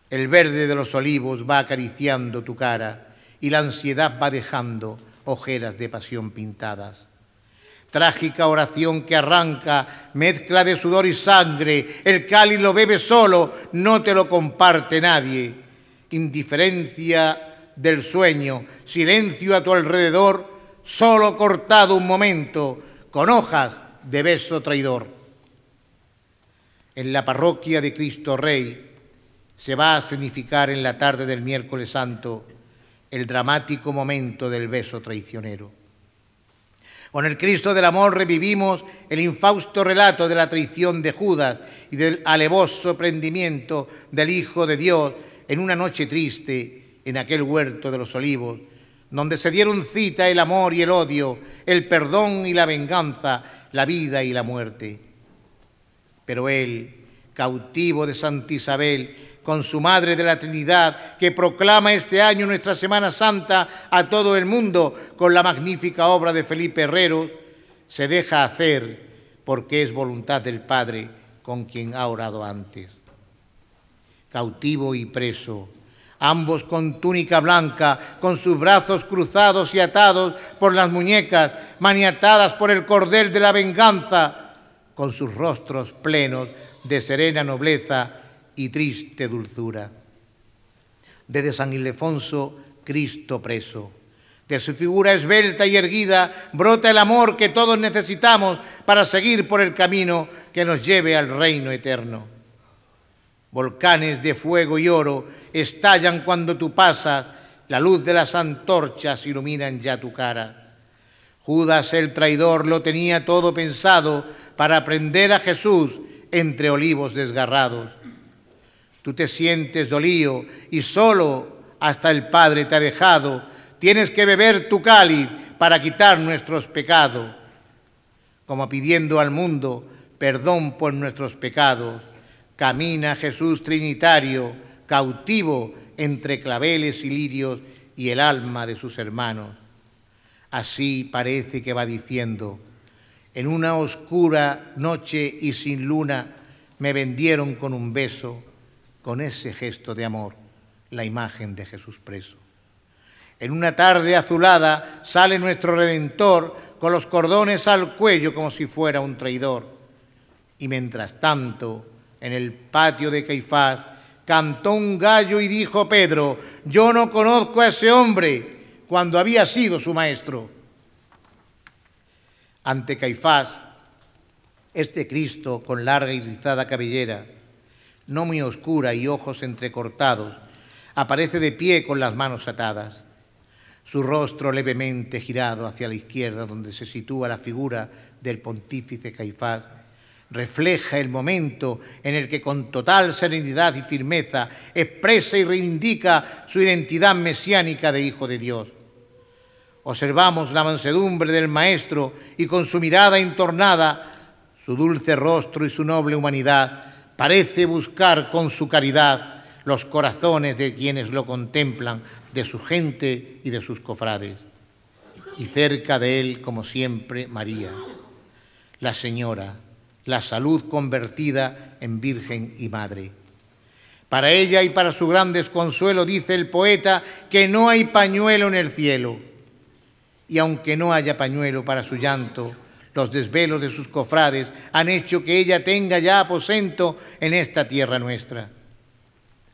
El verde de los olivos va acariciando tu cara y la ansiedad va dejando ojeras de pasión pintadas. Trágica oración que arranca, mezcla de sudor y sangre, el cáliz lo bebe solo, no te lo comparte nadie. Indiferencia del sueño, silencio a tu alrededor, solo cortado un momento, con hojas de beso traidor. En la parroquia de Cristo Rey se va a significar en la tarde del miércoles santo el dramático momento del beso traicionero. Con el Cristo del amor revivimos el infausto relato de la traición de Judas y del alevoso prendimiento del Hijo de Dios en una noche triste en aquel huerto de los olivos, donde se dieron cita el amor y el odio, el perdón y la venganza, la vida y la muerte. Pero él, cautivo de Santa Isabel, con su Madre de la Trinidad, que proclama este año nuestra Semana Santa a todo el mundo con la magnífica obra de Felipe Herrero, se deja hacer porque es voluntad del Padre con quien ha orado antes. Cautivo y preso, ambos con túnica blanca, con sus brazos cruzados y atados por las muñecas, maniatadas por el cordel de la venganza, con sus rostros plenos de serena nobleza y triste dulzura. Desde San Ildefonso, Cristo preso. De su figura esbelta y erguida brota el amor que todos necesitamos para seguir por el camino que nos lleve al reino eterno. Volcanes de fuego y oro estallan cuando tú pasas, la luz de las antorchas iluminan ya tu cara. Judas el traidor lo tenía todo pensado para prender a Jesús entre olivos desgarrados. Tú te sientes dolío y solo hasta el Padre te ha dejado. Tienes que beber tu cáliz para quitar nuestros pecados, como pidiendo al mundo perdón por nuestros pecados. Camina Jesús Trinitario, cautivo entre claveles y lirios y el alma de sus hermanos. Así parece que va diciendo, en una oscura noche y sin luna me vendieron con un beso, con ese gesto de amor, la imagen de Jesús preso. En una tarde azulada sale nuestro Redentor con los cordones al cuello como si fuera un traidor. Y mientras tanto, en el patio de Caifás, cantó un gallo y dijo Pedro, yo no conozco a ese hombre cuando había sido su maestro. Ante Caifás, este Cristo con larga y rizada cabellera, no muy oscura y ojos entrecortados, aparece de pie con las manos atadas, su rostro levemente girado hacia la izquierda donde se sitúa la figura del pontífice Caifás, refleja el momento en el que con total serenidad y firmeza expresa y reivindica su identidad mesiánica de Hijo de Dios. Observamos la mansedumbre del Maestro y con su mirada entornada, su dulce rostro y su noble humanidad, parece buscar con su caridad los corazones de quienes lo contemplan, de su gente y de sus cofrades. Y cerca de él, como siempre, María, la Señora, la salud convertida en Virgen y Madre. Para ella y para su gran desconsuelo dice el poeta que no hay pañuelo en el cielo. Y aunque no haya pañuelo para su llanto, los desvelos de sus cofrades han hecho que ella tenga ya aposento en esta tierra nuestra.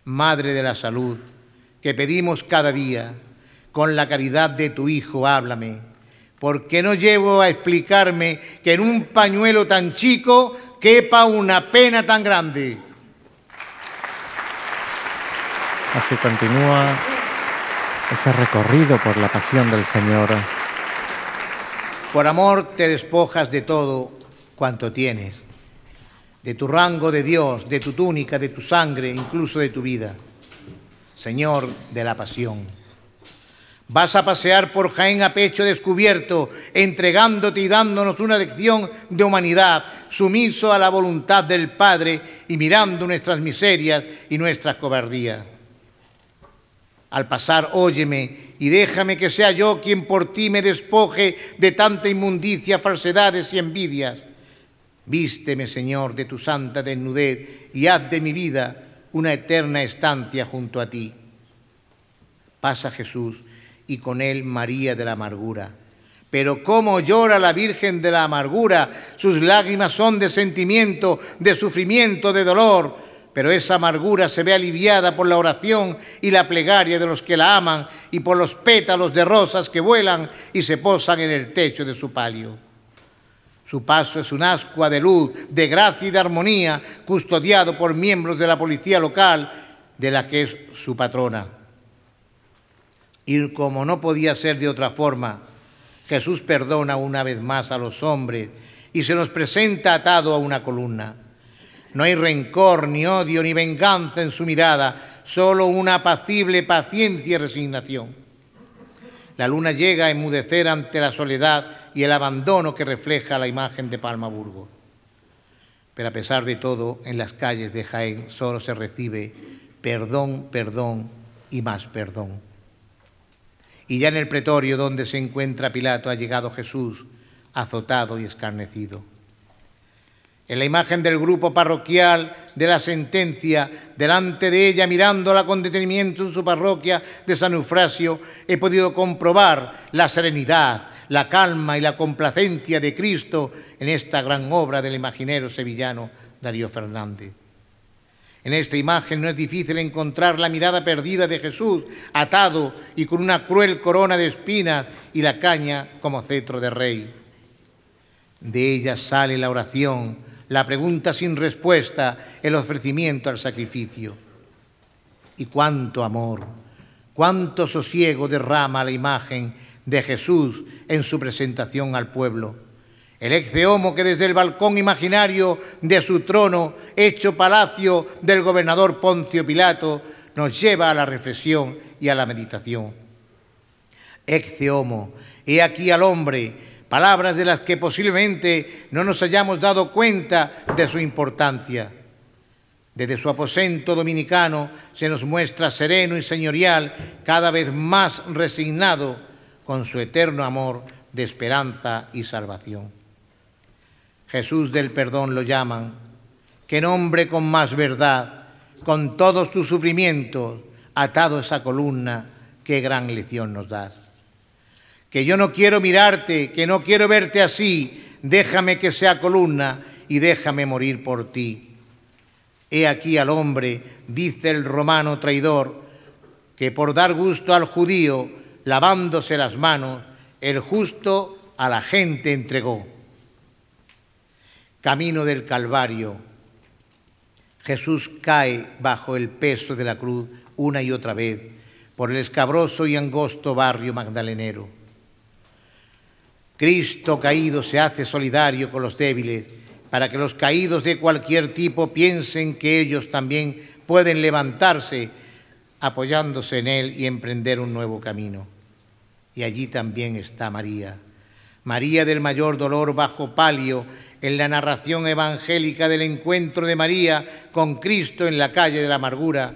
Madre de la salud, que pedimos cada día, con la caridad de tu Hijo, háblame porque no llevo a explicarme que en un pañuelo tan chico quepa una pena tan grande. Así continúa ese recorrido por la pasión del Señor. Por amor te despojas de todo cuanto tienes, de tu rango de Dios, de tu túnica, de tu sangre, incluso de tu vida. Señor de la pasión. Vas a pasear por Jaén a pecho descubierto, entregándote y dándonos una lección de humanidad, sumiso a la voluntad del Padre y mirando nuestras miserias y nuestras cobardías. Al pasar, óyeme y déjame que sea yo quien por ti me despoje de tanta inmundicia, falsedades y envidias. Vísteme, Señor, de tu santa desnudez y haz de mi vida una eterna estancia junto a ti. Pasa Jesús y con él María de la amargura. Pero cómo llora la Virgen de la amargura, sus lágrimas son de sentimiento, de sufrimiento, de dolor, pero esa amargura se ve aliviada por la oración y la plegaria de los que la aman y por los pétalos de rosas que vuelan y se posan en el techo de su palio. Su paso es un ascua de luz, de gracia y de armonía, custodiado por miembros de la policía local, de la que es su patrona. Y como no podía ser de otra forma, Jesús perdona una vez más a los hombres y se nos presenta atado a una columna. No hay rencor, ni odio, ni venganza en su mirada, solo una apacible paciencia y resignación. La luna llega a enmudecer ante la soledad y el abandono que refleja la imagen de Palma Burgo. Pero a pesar de todo, en las calles de Jaén solo se recibe perdón, perdón y más perdón. Y ya en el pretorio donde se encuentra Pilato ha llegado Jesús, azotado y escarnecido. En la imagen del grupo parroquial de la sentencia, delante de ella, mirándola con detenimiento en su parroquia de San Eufrasio, he podido comprobar la serenidad, la calma y la complacencia de Cristo en esta gran obra del imaginero sevillano Darío Fernández. En esta imagen no es difícil encontrar la mirada perdida de Jesús, atado y con una cruel corona de espinas y la caña como cetro de rey. De ella sale la oración, la pregunta sin respuesta, el ofrecimiento al sacrificio. Y cuánto amor, cuánto sosiego derrama la imagen de Jesús en su presentación al pueblo el ex homo que desde el balcón imaginario de su trono, hecho palacio del gobernador Poncio Pilato, nos lleva a la reflexión y a la meditación. Ex homo, he aquí al hombre, palabras de las que posiblemente no nos hayamos dado cuenta de su importancia. Desde su aposento dominicano se nos muestra sereno y señorial, cada vez más resignado con su eterno amor de esperanza y salvación. Jesús del perdón lo llaman, que nombre con más verdad, con todos tus sufrimientos, atado a esa columna, qué gran lección nos das. Que yo no quiero mirarte, que no quiero verte así, déjame que sea columna y déjame morir por ti. He aquí al hombre, dice el romano traidor, que por dar gusto al judío, lavándose las manos, el justo a la gente entregó camino del Calvario, Jesús cae bajo el peso de la cruz una y otra vez por el escabroso y angosto barrio magdalenero. Cristo caído se hace solidario con los débiles para que los caídos de cualquier tipo piensen que ellos también pueden levantarse apoyándose en Él y emprender un nuevo camino. Y allí también está María, María del mayor dolor bajo palio en la narración evangélica del encuentro de María con Cristo en la calle de la amargura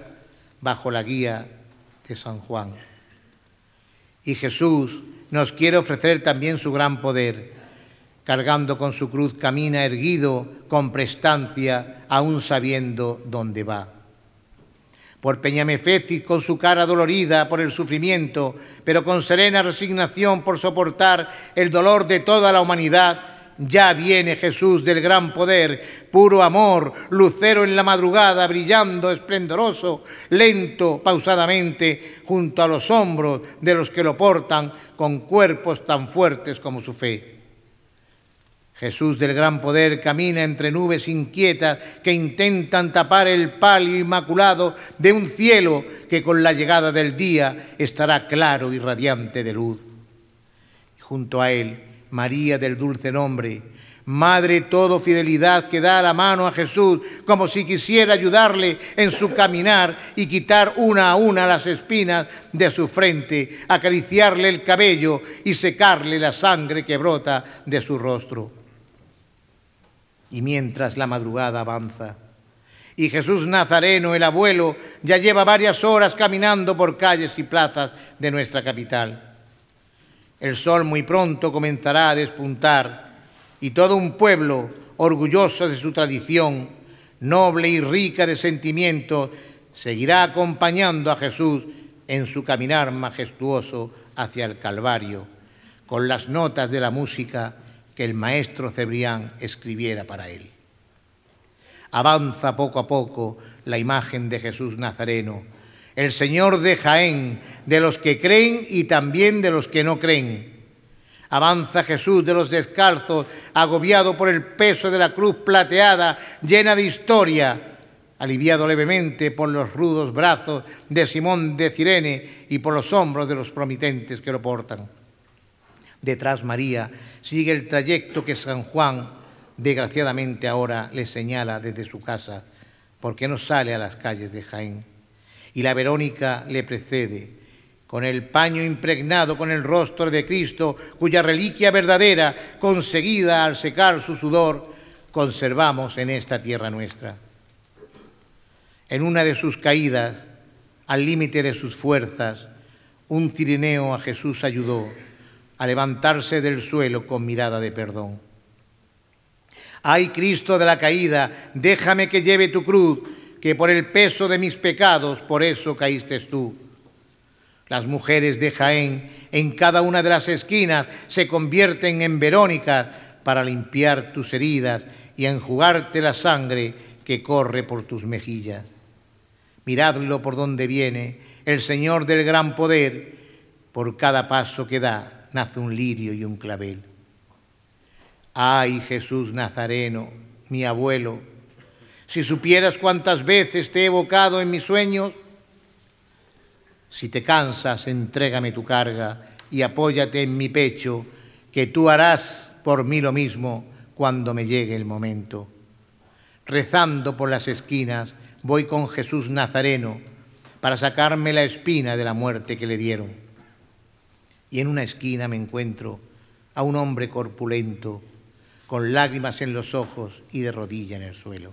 bajo la guía de San Juan. Y Jesús nos quiere ofrecer también su gran poder. Cargando con su cruz camina erguido con prestancia, aún sabiendo dónde va. Por Peñamefetis con su cara dolorida por el sufrimiento, pero con serena resignación por soportar el dolor de toda la humanidad, ya viene Jesús del gran poder, puro amor, lucero en la madrugada, brillando, esplendoroso, lento, pausadamente, junto a los hombros de los que lo portan con cuerpos tan fuertes como su fe. Jesús del gran poder camina entre nubes inquietas que intentan tapar el palio inmaculado de un cielo que con la llegada del día estará claro y radiante de luz. Junto a él, María del dulce nombre, Madre todo fidelidad que da la mano a Jesús como si quisiera ayudarle en su caminar y quitar una a una las espinas de su frente, acariciarle el cabello y secarle la sangre que brota de su rostro. Y mientras la madrugada avanza, y Jesús Nazareno, el abuelo, ya lleva varias horas caminando por calles y plazas de nuestra capital. El sol muy pronto comenzará a despuntar y todo un pueblo, orgulloso de su tradición, noble y rica de sentimientos, seguirá acompañando a Jesús en su caminar majestuoso hacia el Calvario, con las notas de la música que el maestro Cebrián escribiera para él. Avanza poco a poco la imagen de Jesús Nazareno, el Señor de Jaén, de los que creen y también de los que no creen. Avanza Jesús de los descalzos, agobiado por el peso de la cruz plateada, llena de historia, aliviado levemente por los rudos brazos de Simón de Cirene y por los hombros de los promitentes que lo portan. Detrás María sigue el trayecto que San Juan, desgraciadamente ahora, le señala desde su casa, porque no sale a las calles de Jaén y la Verónica le precede, con el paño impregnado con el rostro de Cristo, cuya reliquia verdadera, conseguida al secar su sudor, conservamos en esta tierra nuestra. En una de sus caídas, al límite de sus fuerzas, un cirineo a Jesús ayudó a levantarse del suelo con mirada de perdón. Ay Cristo de la caída, déjame que lleve tu cruz, que por el peso de mis pecados, por eso caíste tú. Las mujeres de Jaén en cada una de las esquinas se convierten en Verónicas para limpiar tus heridas y enjugarte la sangre que corre por tus mejillas. Miradlo por donde viene, el Señor del gran poder, por cada paso que da nace un lirio y un clavel. Ay Jesús Nazareno, mi abuelo, si supieras cuántas veces te he evocado en mis sueños, si te cansas, entrégame tu carga y apóyate en mi pecho, que tú harás por mí lo mismo cuando me llegue el momento. Rezando por las esquinas, voy con Jesús Nazareno para sacarme la espina de la muerte que le dieron. Y en una esquina me encuentro a un hombre corpulento, con lágrimas en los ojos y de rodilla en el suelo.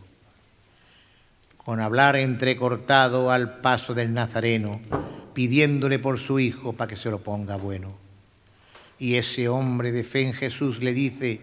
Con hablar entrecortado al paso del Nazareno, pidiéndole por su hijo para que se lo ponga bueno. Y ese hombre de fe en Jesús le dice,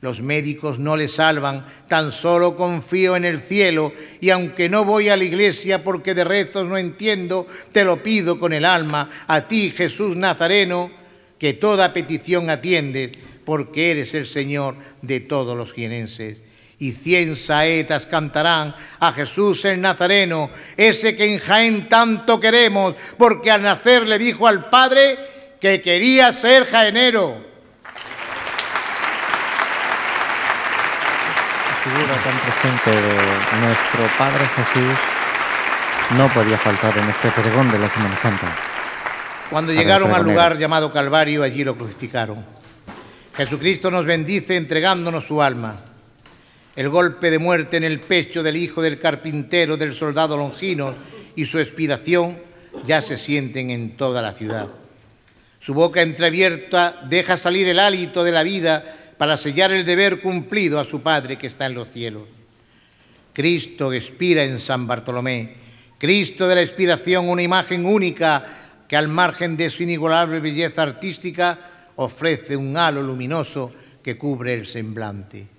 los médicos no le salvan, tan solo confío en el cielo y aunque no voy a la iglesia porque de rezos no entiendo, te lo pido con el alma, a ti Jesús Nazareno, que toda petición atiendes porque eres el Señor de todos los jienenses y cien saetas cantarán a Jesús el Nazareno, ese que en Jaén tanto queremos, porque al nacer le dijo al Padre que quería ser jaenero. La figura tan presente de nuestro Padre Jesús no podía faltar en este pregón de la Semana Santa. Cuando llegaron al lugar llamado Calvario, allí lo crucificaron. Jesucristo nos bendice entregándonos su alma el golpe de muerte en el pecho del hijo del carpintero del soldado Longino y su expiración ya se sienten en toda la ciudad. Su boca entreabierta deja salir el hálito de la vida para sellar el deber cumplido a su Padre que está en los cielos. Cristo expira en San Bartolomé, Cristo de la expiración, una imagen única que al margen de su inigualable belleza artística ofrece un halo luminoso que cubre el semblante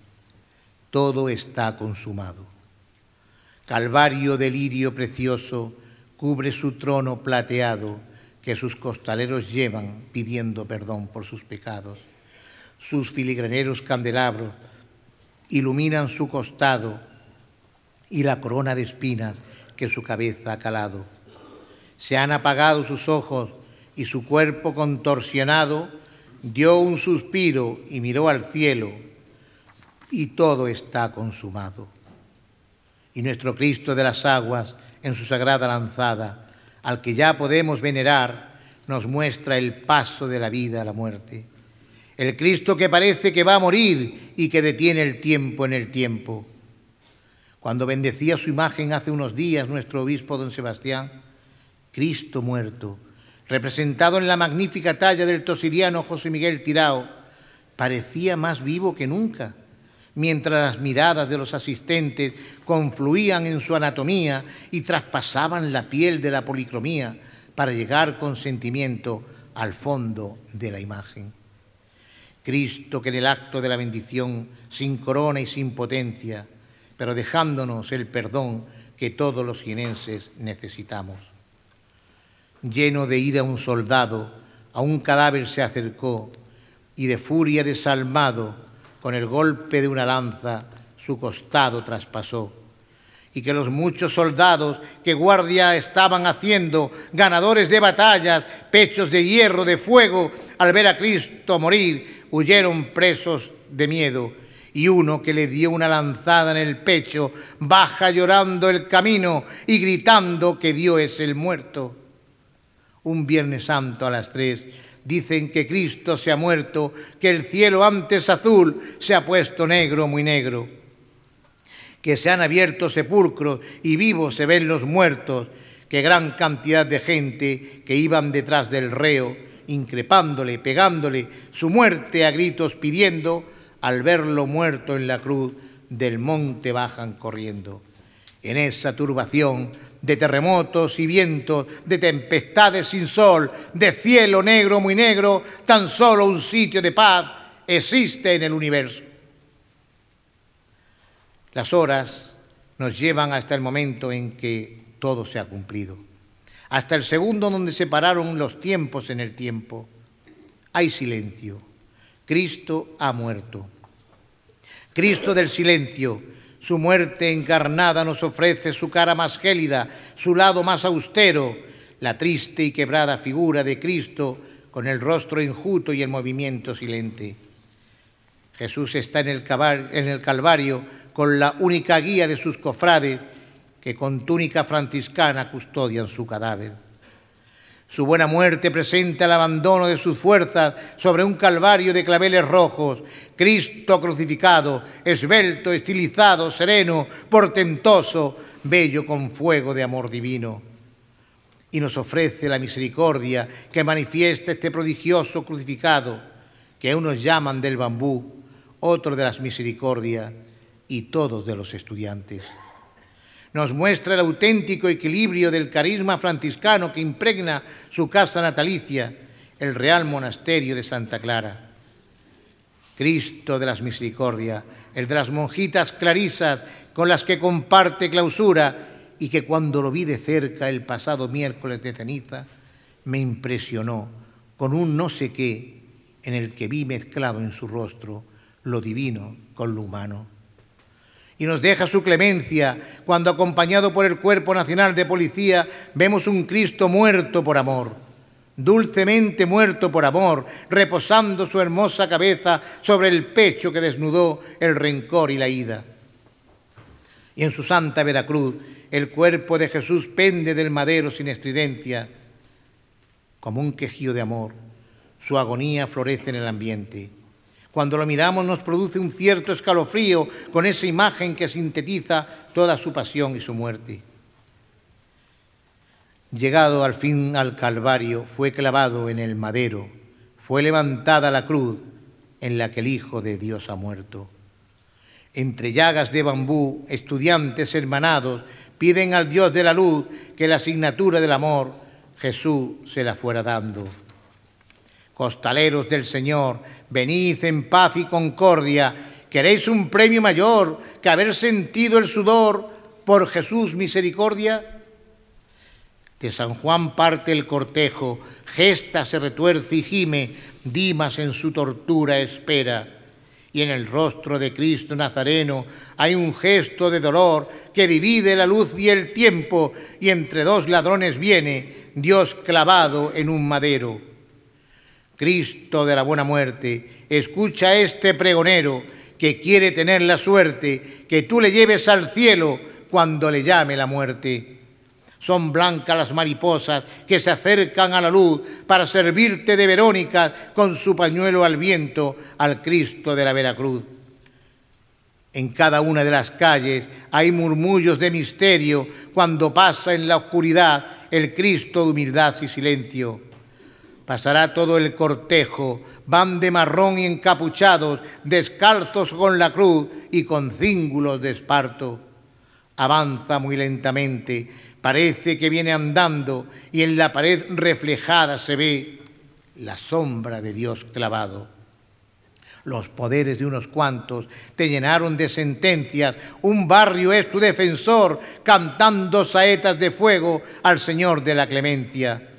todo está consumado. Calvario de lirio precioso cubre su trono plateado que sus costaleros llevan pidiendo perdón por sus pecados. Sus filigraneros candelabros iluminan su costado y la corona de espinas que su cabeza ha calado. Se han apagado sus ojos y su cuerpo contorsionado dio un suspiro y miró al cielo y todo está consumado. Y nuestro Cristo de las aguas, en su sagrada lanzada, al que ya podemos venerar, nos muestra el paso de la vida a la muerte. El Cristo que parece que va a morir y que detiene el tiempo en el tiempo. Cuando bendecía su imagen hace unos días nuestro obispo don Sebastián, Cristo muerto, representado en la magnífica talla del tosiriano José Miguel Tirao, parecía más vivo que nunca mientras las miradas de los asistentes confluían en su anatomía y traspasaban la piel de la policromía para llegar con sentimiento al fondo de la imagen. Cristo que en el acto de la bendición, sin corona y sin potencia, pero dejándonos el perdón que todos los jienenses necesitamos. Lleno de ira un soldado, a un cadáver se acercó y de furia desalmado con el golpe de una lanza su costado traspasó, y que los muchos soldados que guardia estaban haciendo, ganadores de batallas, pechos de hierro, de fuego, al ver a Cristo morir, huyeron presos de miedo, y uno que le dio una lanzada en el pecho, baja llorando el camino y gritando que Dios es el muerto. Un Viernes Santo a las tres, Dicen que Cristo se ha muerto, que el cielo antes azul se ha puesto negro, muy negro, que se han abierto sepulcros y vivos se ven los muertos, que gran cantidad de gente que iban detrás del reo, increpándole, pegándole su muerte a gritos pidiendo, al verlo muerto en la cruz, del monte bajan corriendo. En esa turbación de terremotos y vientos, de tempestades sin sol, de cielo negro muy negro, tan solo un sitio de paz existe en el universo. Las horas nos llevan hasta el momento en que todo se ha cumplido, hasta el segundo donde se pararon los tiempos en el tiempo. Hay silencio. Cristo ha muerto. Cristo del silencio, su muerte encarnada nos ofrece su cara más gélida, su lado más austero, la triste y quebrada figura de Cristo con el rostro enjuto y el movimiento silente. Jesús está en el, Calvario con la única guía de sus cofrades que con túnica franciscana custodian su cadáver. Su buena muerte presenta el abandono de sus fuerzas sobre un calvario de claveles rojos. Cristo crucificado, esbelto, estilizado, sereno, portentoso, bello con fuego de amor divino. Y nos ofrece la misericordia que manifiesta este prodigioso crucificado, que unos llaman del bambú, otros de las misericordias y todos de los estudiantes nos muestra el auténtico equilibrio del carisma franciscano que impregna su casa natalicia, el Real Monasterio de Santa Clara. Cristo de las Misericordias, el de las monjitas clarisas con las que comparte clausura y que cuando lo vi de cerca el pasado miércoles de ceniza, me impresionó con un no sé qué en el que vi mezclado en su rostro lo divino con lo humano y nos deja su clemencia cuando acompañado por el Cuerpo Nacional de Policía vemos un Cristo muerto por amor, dulcemente muerto por amor, reposando su hermosa cabeza sobre el pecho que desnudó el rencor y la ida. Y en su santa Veracruz el cuerpo de Jesús pende del madero sin estridencia, como un quejío de amor. Su agonía florece en el ambiente. Cuando lo miramos nos produce un cierto escalofrío con esa imagen que sintetiza toda su pasión y su muerte. Llegado al fin al Calvario, fue clavado en el madero, fue levantada la cruz en la que el Hijo de Dios ha muerto. Entre llagas de bambú, estudiantes hermanados piden al Dios de la luz que la asignatura del amor Jesús se la fuera dando. Costaleros del Señor, venid en paz y concordia. ¿Queréis un premio mayor que haber sentido el sudor por Jesús misericordia? De San Juan parte el cortejo, gesta se retuerce y gime, Dimas en su tortura espera. Y en el rostro de Cristo Nazareno hay un gesto de dolor que divide la luz y el tiempo, y entre dos ladrones viene Dios clavado en un madero. Cristo de la buena muerte, escucha a este pregonero que quiere tener la suerte que tú le lleves al cielo cuando le llame la muerte. Son blancas las mariposas que se acercan a la luz para servirte de Verónica con su pañuelo al viento al Cristo de la Veracruz. En cada una de las calles hay murmullos de misterio cuando pasa en la oscuridad el Cristo de humildad y silencio. Pasará todo el cortejo, van de marrón y encapuchados, descalzos con la cruz y con cíngulos de esparto. Avanza muy lentamente, parece que viene andando y en la pared reflejada se ve la sombra de Dios clavado. Los poderes de unos cuantos te llenaron de sentencias, un barrio es tu defensor, cantando saetas de fuego al Señor de la clemencia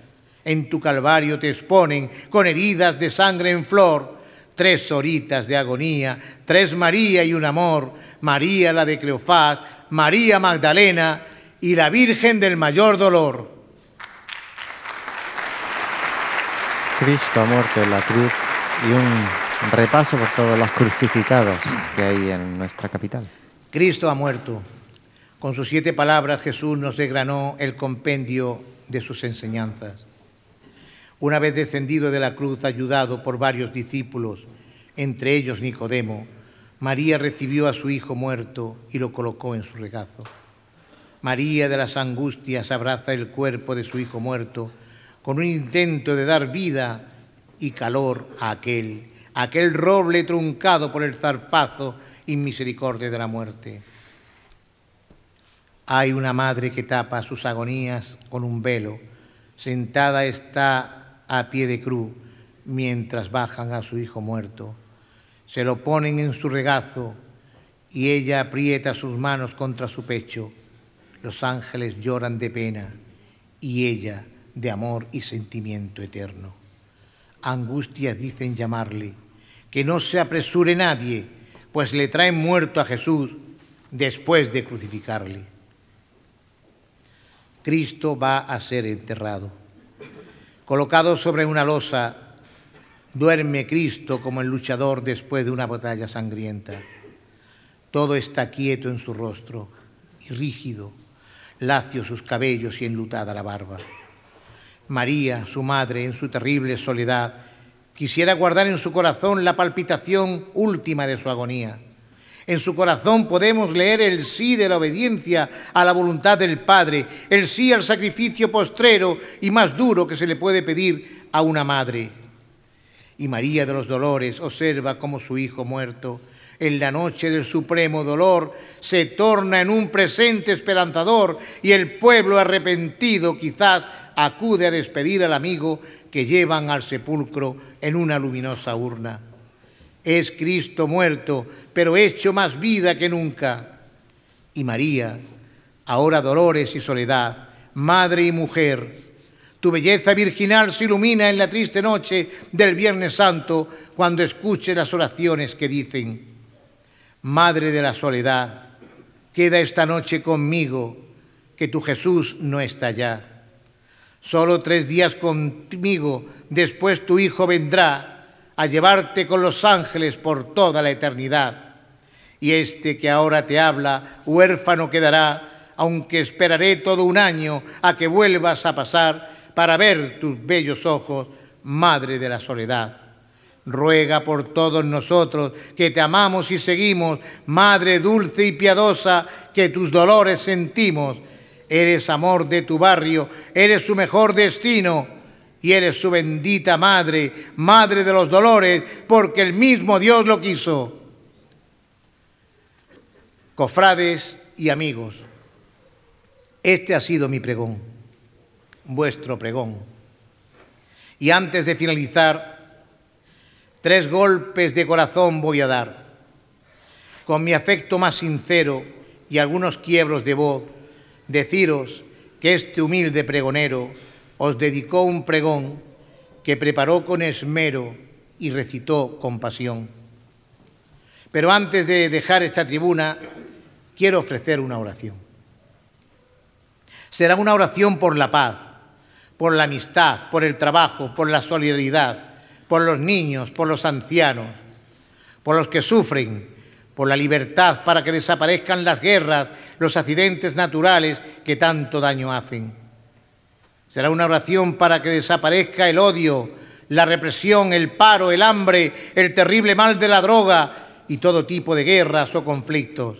en tu calvario te exponen con heridas de sangre en flor, tres horitas de agonía, tres María y un amor, María la de Cleofás, María Magdalena y la Virgen del mayor dolor. Cristo ha muerto en la cruz y un repaso por todos los crucificados que hay en nuestra capital. Cristo ha muerto. Con sus siete palabras Jesús nos desgranó el compendio de sus enseñanzas. Una vez descendido de la cruz, ayudado por varios discípulos, entre ellos Nicodemo, María recibió a su hijo muerto y lo colocó en su regazo. María de las angustias abraza el cuerpo de su hijo muerto con un intento de dar vida y calor a aquel, aquel roble truncado por el zarpazo y misericordia de la muerte. Hay una madre que tapa sus agonías con un velo. Sentada está a pie de cruz mientras bajan a su hijo muerto. Se lo ponen en su regazo y ella aprieta sus manos contra su pecho. Los ángeles lloran de pena y ella de amor y sentimiento eterno. Angustias dicen llamarle, que no se apresure nadie, pues le traen muerto a Jesús después de crucificarle. Cristo va a ser enterrado. Colocado sobre una losa, duerme Cristo como el luchador después de una batalla sangrienta. Todo está quieto en su rostro y rígido, lacio sus cabellos y enlutada la barba. María, su madre, en su terrible soledad, quisiera guardar en su corazón la palpitación última de su agonía en su corazón podemos leer el sí de la obediencia a la voluntad del Padre, el sí al sacrificio postrero y más duro que se le puede pedir a una madre. Y María de los Dolores observa cómo su hijo muerto, en la noche del supremo dolor, se torna en un presente esperanzador y el pueblo arrepentido quizás acude a despedir al amigo que llevan al sepulcro en una luminosa urna. Es Cristo muerto, pero hecho más vida que nunca. Y María, ahora dolores y soledad, madre y mujer, tu belleza virginal se ilumina en la triste noche del Viernes Santo cuando escuche las oraciones que dicen, Madre de la soledad, queda esta noche conmigo, que tu Jesús no está ya. Solo tres días conmigo, después tu Hijo vendrá a llevarte con los ángeles por toda la eternidad. Y este que ahora te habla, huérfano quedará, aunque esperaré todo un año a que vuelvas a pasar para ver tus bellos ojos, Madre de la Soledad. Ruega por todos nosotros que te amamos y seguimos, Madre dulce y piadosa, que tus dolores sentimos. Eres amor de tu barrio, eres su mejor destino y eres su bendita madre, madre de los dolores, porque el mismo Dios lo quiso. Cofrades y amigos, este ha sido mi pregón, vuestro pregón. Y antes de finalizar, tres golpes de corazón voy a dar. Con mi afecto más sincero y algunos quiebros de voz, deciros que este humilde pregonero os dedicó un pregón que preparó con esmero y recitó con pasión. Pero antes de dejar esta tribuna, quiero ofrecer una oración. Será una oración por la paz, por la amistad, por el trabajo, por la solidaridad, por los niños, por los ancianos, por los que sufren, por la libertad para que desaparezcan las guerras, los accidentes naturales que tanto daño hacen Será una oración para que desaparezca el odio, la represión, el paro, el hambre, el terrible mal de la droga y todo tipo de guerras o conflictos.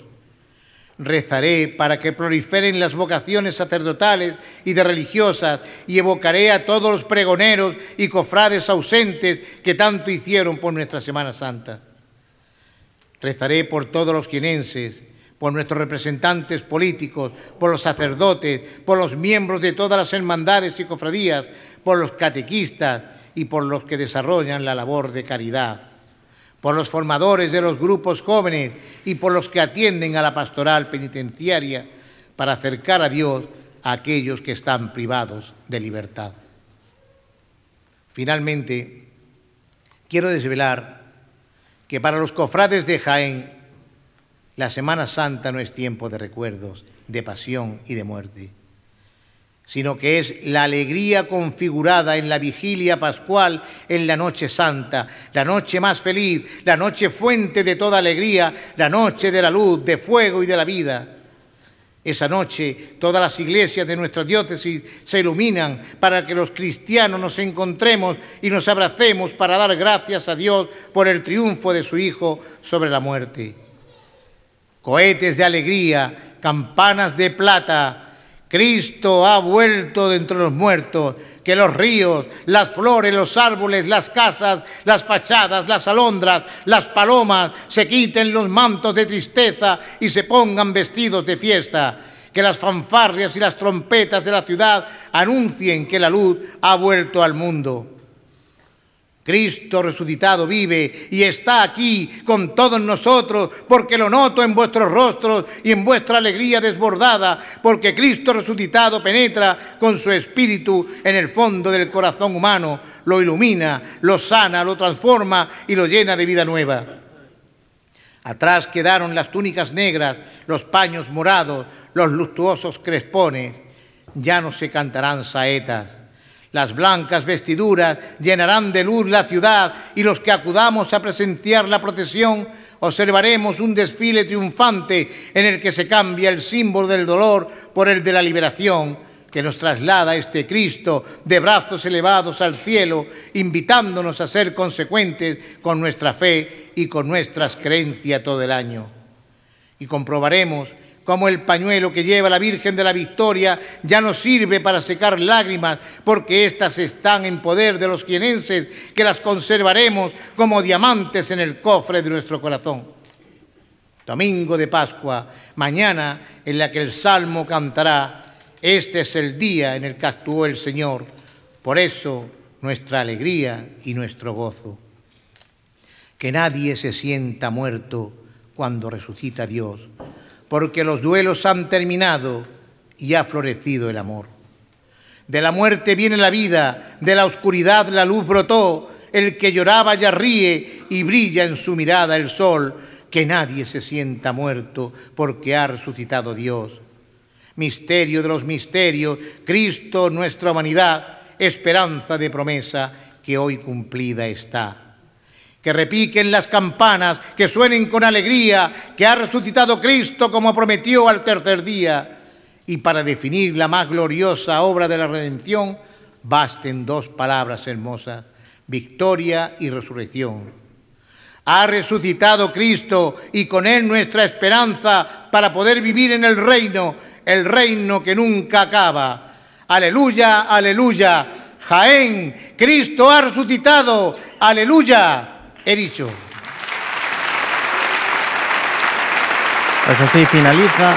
Rezaré para que proliferen las vocaciones sacerdotales y de religiosas y evocaré a todos los pregoneros y cofrades ausentes que tanto hicieron por nuestra Semana Santa. Rezaré por todos los quinenses, por nuestros representantes políticos, por los sacerdotes, por los miembros de todas las hermandades y cofradías, por los catequistas y por los que desarrollan la labor de caridad, por los formadores de los grupos jóvenes y por los que atienden a la pastoral penitenciaria para acercar a Dios a aquellos que están privados de libertad. Finalmente, quiero desvelar que para los cofrades de Jaén la Semana Santa no es tiempo de recuerdos, de pasión y de muerte, sino que es la alegría configurada en la vigilia pascual en la noche santa, la noche más feliz, la noche fuente de toda alegría, la noche de la luz, de fuego y de la vida. Esa noche todas las iglesias de nuestra diócesis se iluminan para que los cristianos nos encontremos y nos abracemos para dar gracias a Dios por el triunfo de su Hijo sobre la muerte cohetes de alegría, campanas de plata. Cristo ha vuelto de entre los muertos, que los ríos, las flores, los árboles, las casas, las fachadas, las alondras, las palomas se quiten los mantos de tristeza y se pongan vestidos de fiesta. que las fanfarrias y las trompetas de la ciudad anuncien que la luz ha vuelto al mundo. Cristo resucitado vive y está aquí con todos nosotros, porque lo noto en vuestros rostros y en vuestra alegría desbordada, porque Cristo resucitado penetra con su espíritu en el fondo del corazón humano, lo ilumina, lo sana, lo transforma y lo llena de vida nueva. Atrás quedaron las túnicas negras, los paños morados, los luctuosos crespones. Ya no se cantarán saetas las blancas vestiduras llenarán de luz la ciudad y los que acudamos a presenciar la procesión observaremos un desfile triunfante en el que se cambia el símbolo del dolor por el de la liberación, que nos traslada este Cristo de brazos elevados al cielo, invitándonos a ser consecuentes con nuestra fe y con nuestras creencias todo el año. Y comprobaremos como el pañuelo que lleva la Virgen de la Victoria ya no sirve para secar lágrimas, porque éstas están en poder de los quienenses, que las conservaremos como diamantes en el cofre de nuestro corazón. Domingo de Pascua, mañana en la que el Salmo cantará, este es el día en el que actuó el Señor, por eso nuestra alegría y nuestro gozo. Que nadie se sienta muerto cuando resucita Dios porque los duelos han terminado y ha florecido el amor. De la muerte viene la vida, de la oscuridad la luz brotó, el que lloraba ya ríe y brilla en su mirada el sol, que nadie se sienta muerto porque ha resucitado Dios. Misterio de los misterios, Cristo nuestra humanidad, esperanza de promesa que hoy cumplida está que repiquen las campanas, que suenen con alegría, que ha resucitado Cristo como prometió al tercer día. Y para definir la más gloriosa obra de la redención, basten dos palabras hermosas, victoria y resurrección. Ha resucitado Cristo y con Él nuestra esperanza para poder vivir en el reino, el reino que nunca acaba. Aleluya, aleluya. Jaén, Cristo ha resucitado. Aleluya he dicho. Pues así finaliza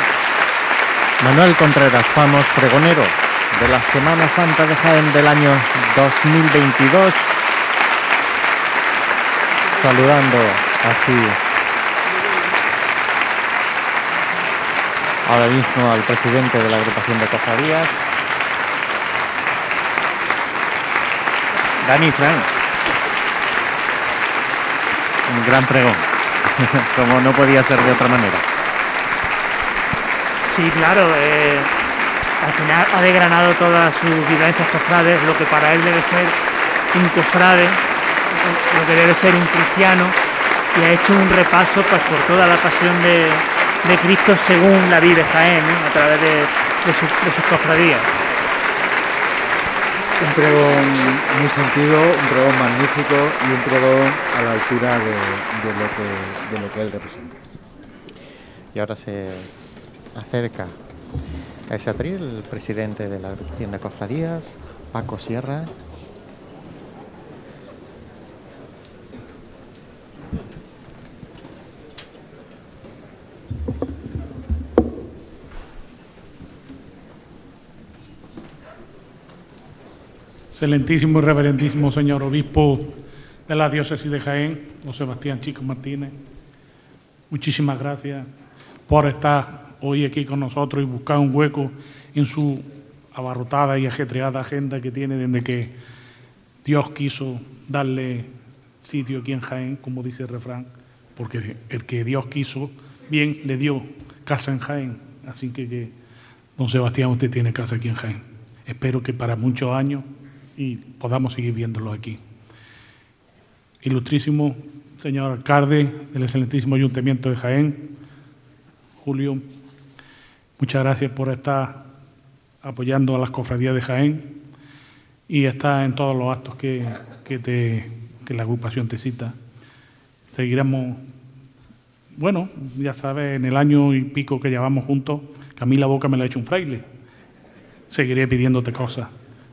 Manuel Contreras Famos, pregonero de la Semana Santa de Jaén del año 2022, saludando así ahora mismo al presidente de la agrupación de cofradías, Dani Frank un gran pregón, como no podía ser de otra manera. Sí, claro, eh, al final ha degranado todas sus vivencias cofrades, lo que para él debe ser un cofrade, lo que debe ser un cristiano, y ha hecho un repaso pues, por toda la pasión de, Cristo según la vida de Jaén, a través de, de sus cofradías un pregón muy sentido, un pregón magnífico y un pregón a la altura de, lo, que, de lo que él representa. Y ahora se acerca a ese atril el presidente de la de cofradías, Paco Sierra, excelentísimo y reverendísimo señor obispo de la diócesis de Jaén, don Sebastián Chico Martínez. Muchísimas gracias por estar hoy aquí con nosotros y buscar un hueco en su abarrotada y ajetreada agenda que tiene desde que Dios quiso darle sitio aquí en Jaén, como dice el refrán, porque el que Dios quiso, bien, le dio casa en Jaén. Así que, que don Sebastián, usted tiene casa aquí en Jaén. Espero que para muchos años y podamos seguir viéndolo aquí. Ilustrísimo señor alcalde del excelentísimo Ayuntamiento de Jaén, Julio, muchas gracias por estar apoyando a las cofradías de Jaén y estar en todos los actos que, que, te, que la agrupación te cita. Seguiremos, bueno, ya sabes, en el año y pico que llevamos juntos, que a mí la boca me la ha hecho un fraile. Seguiré pidiéndote cosas.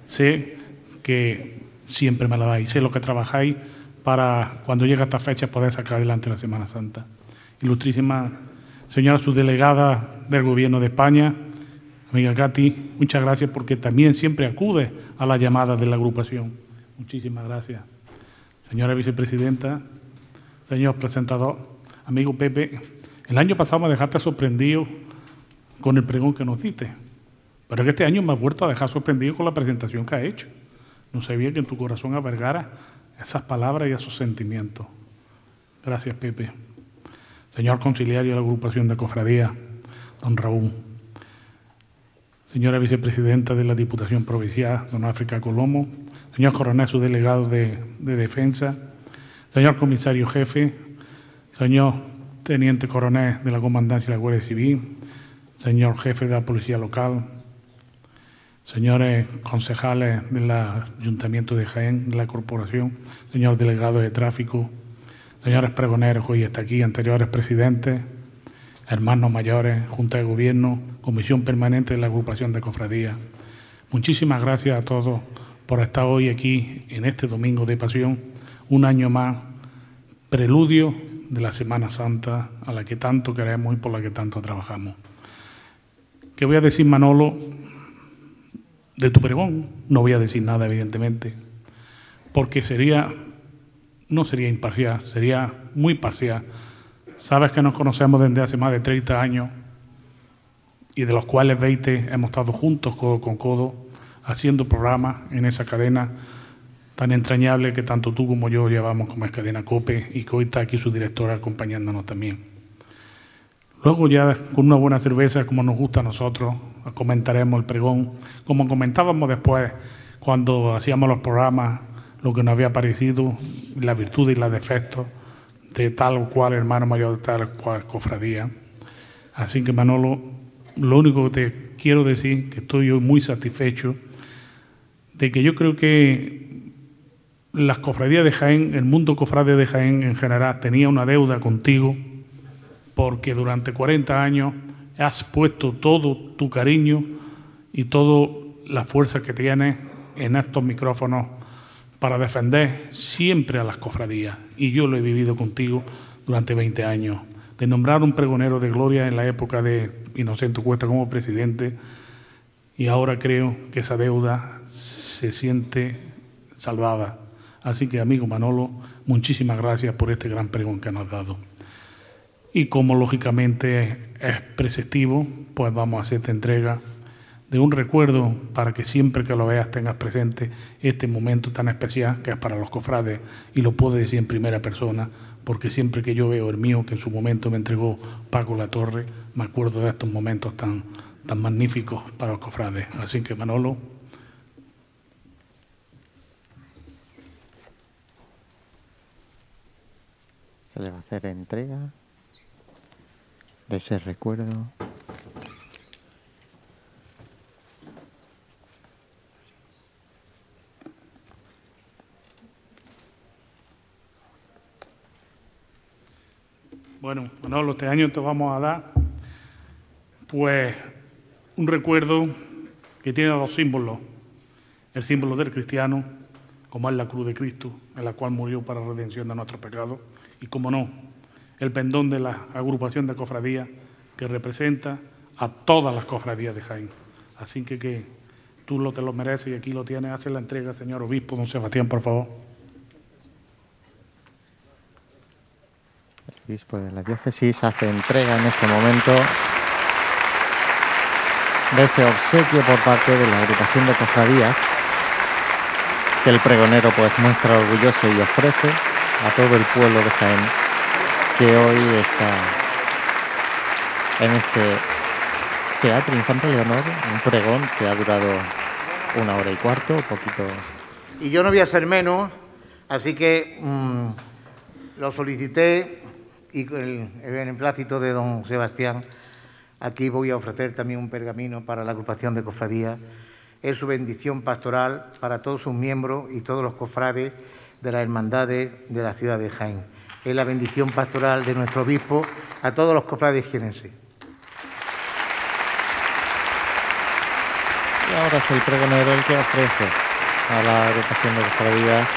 Sé que siempre me la dais. Sé lo que trabajáis para cuando llegue esta fecha poder sacar adelante la Semana Santa. Ilustrísima señora subdelegada del Gobierno de España, Amiga Katy, muchas gracias porque también siempre acude a las llamadas de la agrupación. Muchísimas gracias. Señora vicepresidenta, señor presentador, amigo Pepe, el año pasado me dejaste sorprendido con el pregón que nos diste, pero que este año me has vuelto a dejar sorprendido con la presentación que ha hecho. No sabía que en tu corazón albergara esas palabras y esos sentimientos. Gracias, Pepe. Señor conciliario de la agrupación de cofradía, don Raúl. Señora vicepresidenta de la Diputación Provincial, don África Colomo. Señor coronel, su delegado de, de defensa. Señor comisario jefe. Señor teniente coronel de la Comandancia de la Guardia Civil. Señor jefe de la Policía Local. Señores concejales del Ayuntamiento de Jaén, de la Corporación. Señor delegado de Tráfico señores pregoneros, hoy está aquí, anteriores presidentes, hermanos mayores, Junta de Gobierno, Comisión Permanente de la Agrupación de Cofradías. Muchísimas gracias a todos por estar hoy aquí en este Domingo de Pasión, un año más, preludio de la Semana Santa a la que tanto queremos y por la que tanto trabajamos. ¿Qué voy a decir, Manolo, de tu pregón? No voy a decir nada, evidentemente, porque sería no sería imparcial, sería muy parcial. Sabes que nos conocemos desde hace más de 30 años y de los cuales 20 hemos estado juntos, codo con codo, haciendo programas en esa cadena tan entrañable que tanto tú como yo llevamos como es Cadena Cope y que hoy está aquí su directora acompañándonos también. Luego ya con una buena cerveza, como nos gusta a nosotros, comentaremos el pregón, como comentábamos después cuando hacíamos los programas lo que nos había parecido, la virtud y los defectos de tal o cual hermano mayor de tal o cual cofradía. Así que Manolo, lo único que te quiero decir, que estoy muy satisfecho, de que yo creo que las cofradías de Jaén, el mundo cofrade de Jaén en general, tenía una deuda contigo, porque durante 40 años has puesto todo tu cariño y toda la fuerza que tienes en estos micrófonos para defender siempre a las cofradías. Y yo lo he vivido contigo durante 20 años. De nombrar un pregonero de gloria en la época de Inocente Cuesta como presidente. Y ahora creo que esa deuda se siente saldada. Así que, amigo Manolo, muchísimas gracias por este gran pregón que nos has dado. Y como lógicamente es preceptivo, pues vamos a hacerte entrega de un recuerdo para que siempre que lo veas tengas presente este momento tan especial que es para los cofrades y lo puedo decir en primera persona porque siempre que yo veo el mío que en su momento me entregó Paco La Torre me acuerdo de estos momentos tan, tan magníficos para los cofrades. Así que Manolo, se le va a hacer entrega de ese recuerdo. Bueno, Manolo, este año te vamos a dar pues un recuerdo que tiene dos símbolos. El símbolo del cristiano, como es la cruz de Cristo, en la cual murió para redención de nuestros pecados, y como no, el pendón de la agrupación de cofradías que representa a todas las cofradías de Jaén. Así que, que tú lo te lo mereces y aquí lo tienes. Hace la entrega, señor obispo, don Sebastián, por favor. obispo de la diócesis hace entrega en este momento de ese obsequio por parte de la agrupación de cofradías que el pregonero pues muestra orgulloso y ofrece a todo el pueblo de Jaén que hoy está en este teatro Infante Leonor, un pregón que ha durado una hora y cuarto, un poquito. Y yo no voy a ser menos, así que mmm, lo solicité y el, el beneplácito de don Sebastián, aquí voy a ofrecer también un pergamino para la agrupación de cofradías. Es su bendición pastoral para todos sus miembros y todos los cofrades de las hermandades de la ciudad de Jaén. La bendición pastoral de nuestro obispo a todos los cofrades jienenses. Y ahora es el pregonero el que ofrece a la agrupación de cofradías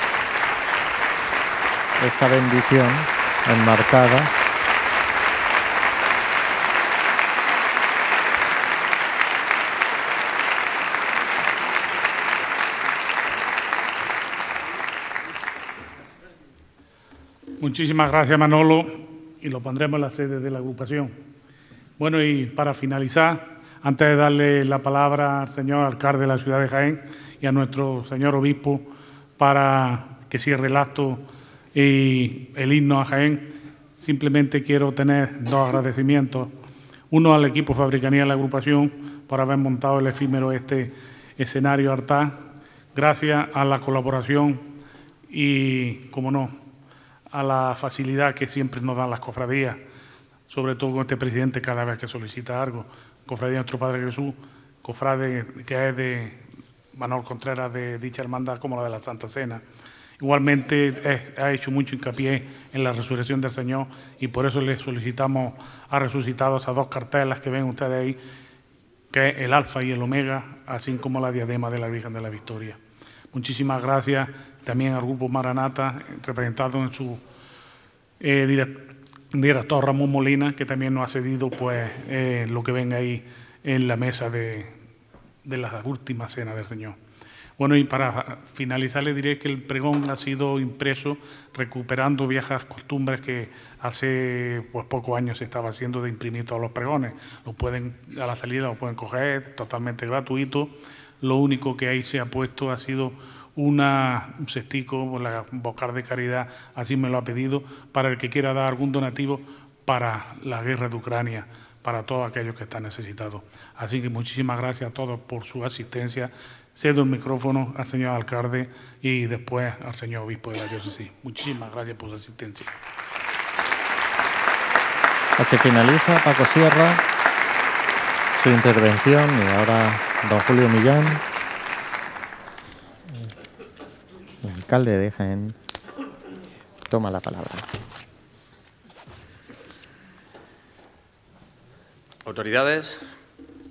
esta bendición enmarcada Muchísimas gracias, Manolo, y lo pondremos en la sede de la agrupación. Bueno, y para finalizar, antes de darle la palabra al señor alcalde de la ciudad de Jaén y a nuestro señor obispo para que cierre el acto y el himno a Jaén, simplemente quiero tener dos agradecimientos. Uno al equipo Fabricanía de la agrupación por haber montado el efímero este escenario Artá, gracias a la colaboración y, como no, a la facilidad que siempre nos dan las cofradías, sobre todo con este presidente cada vez que solicita algo. Cofradía de Nuestro Padre Jesús, cofrade que es de Manuel Contreras de dicha hermandad como la de la Santa Cena. Igualmente ha hecho mucho hincapié en la resurrección del Señor y por eso le solicitamos a resucitado esas dos cartelas que ven ustedes ahí, que es el Alfa y el Omega, así como la diadema de la Virgen de la Victoria. Muchísimas gracias también al Grupo Maranata, representado en su eh, director Ramón Molina, que también nos ha cedido pues, eh, lo que ven ahí en la mesa de, de la última cena del Señor. Bueno, y para finalizar le diré que el pregón ha sido impreso recuperando viejas costumbres que hace pues, pocos años se estaba haciendo de imprimir todos los pregones. Lo pueden, a la salida lo pueden coger, totalmente gratuito. Lo único que ahí se ha puesto ha sido un cestico, la Bocar de Caridad, así me lo ha pedido, para el que quiera dar algún donativo para la guerra de Ucrania, para todos aquellos que están necesitados. Así que muchísimas gracias a todos por su asistencia. Cedo el micrófono al señor alcalde y después al señor obispo de la diócesis. Muchísimas gracias por su asistencia. Así finaliza Paco Sierra su intervención y ahora don Julio Millán, el alcalde de Jaén, toma la palabra. Autoridades,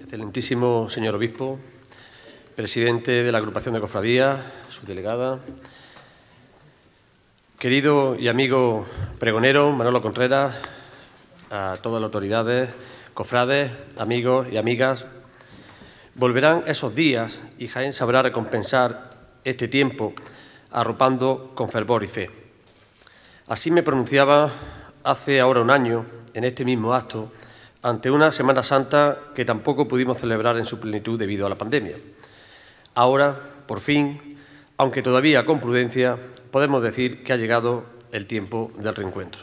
excelentísimo señor obispo, presidente de la agrupación de cofradías, subdelegada, querido y amigo pregonero Manolo Contreras, a todas las autoridades, cofrades, amigos y amigas, volverán esos días y Jaén sabrá recompensar este tiempo arropando con fervor y fe. Así me pronunciaba hace ahora un año, en este mismo acto, ante una Semana Santa que tampoco pudimos celebrar en su plenitud debido a la pandemia. Ahora, por fin, aunque todavía con prudencia, podemos decir que ha llegado el tiempo del reencuentro.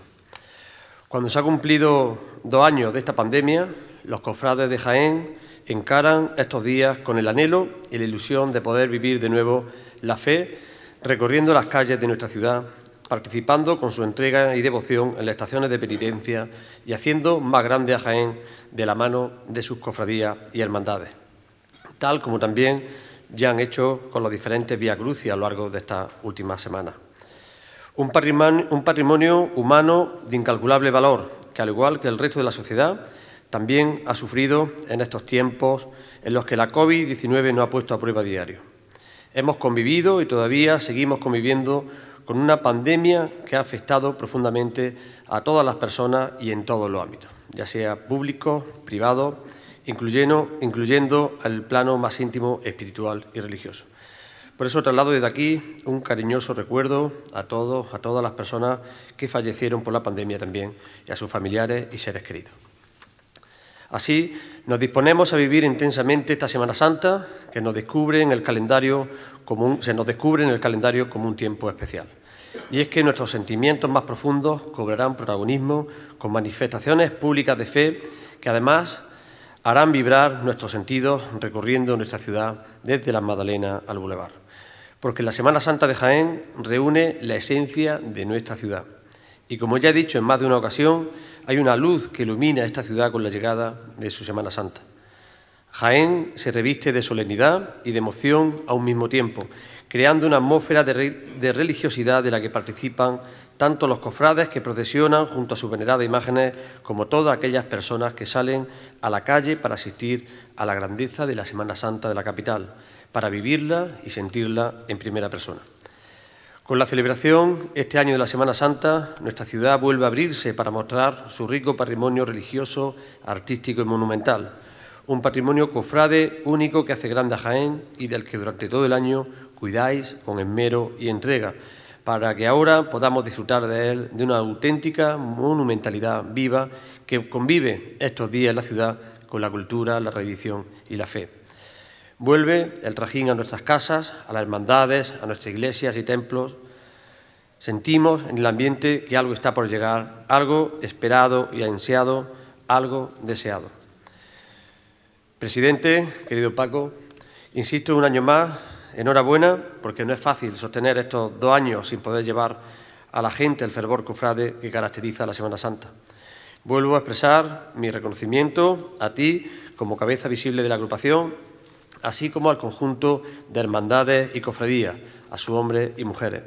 Cuando se ha cumplido dos años de esta pandemia, los cofrades de Jaén encaran estos días con el anhelo y la ilusión de poder vivir de nuevo la fe, recorriendo las calles de nuestra ciudad, participando con su entrega y devoción en las estaciones de penitencia y haciendo más grande a Jaén de la mano de sus cofradías y hermandades, tal como también ya han hecho con los diferentes Vía Crucis a lo largo de estas últimas semanas. Un patrimonio, un patrimonio humano de incalculable valor, que al igual que el resto de la sociedad, también ha sufrido en estos tiempos en los que la COVID-19 nos ha puesto a prueba diario. Hemos convivido y todavía seguimos conviviendo con una pandemia que ha afectado profundamente a todas las personas y en todos los ámbitos, ya sea público, privado, incluyendo, incluyendo el plano más íntimo, espiritual y religioso. Por eso traslado desde aquí un cariñoso recuerdo a todos, a todas las personas que fallecieron por la pandemia también y a sus familiares y seres queridos. Así, nos disponemos a vivir intensamente esta Semana Santa que nos descubre en el calendario como un, se nos descubre en el calendario como un tiempo especial. Y es que nuestros sentimientos más profundos cobrarán protagonismo con manifestaciones públicas de fe que además harán vibrar nuestros sentidos recorriendo nuestra ciudad desde la Magdalena al Boulevard. Porque la Semana Santa de Jaén reúne la esencia de nuestra ciudad. Y como ya he dicho en más de una ocasión, hay una luz que ilumina esta ciudad con la llegada de su Semana Santa. Jaén se reviste de solemnidad y de emoción a un mismo tiempo, creando una atmósfera de, de religiosidad de la que participan tanto los cofrades que procesionan junto a sus veneradas imágenes como todas aquellas personas que salen a la calle para asistir a la grandeza de la Semana Santa de la capital, para vivirla y sentirla en primera persona. Con la celebración este año de la Semana Santa, nuestra ciudad vuelve a abrirse para mostrar su rico patrimonio religioso, artístico y monumental, un patrimonio cofrade único que hace grande a Jaén y del que durante todo el año cuidáis con esmero y entrega, para que ahora podamos disfrutar de él de una auténtica monumentalidad viva que convive estos días en la ciudad con la cultura, la tradición y la fe. Vuelve el trajín a nuestras casas, a las hermandades, a nuestras iglesias y templos. Sentimos en el ambiente que algo está por llegar, algo esperado y ansiado, algo deseado. Presidente, querido Paco, insisto un año más, enhorabuena, porque no es fácil sostener estos dos años sin poder llevar a la gente el fervor cofrade que caracteriza la Semana Santa. Vuelvo a expresar mi reconocimiento a ti como cabeza visible de la agrupación, así como al conjunto de hermandades y cofradías, a sus hombres y mujeres.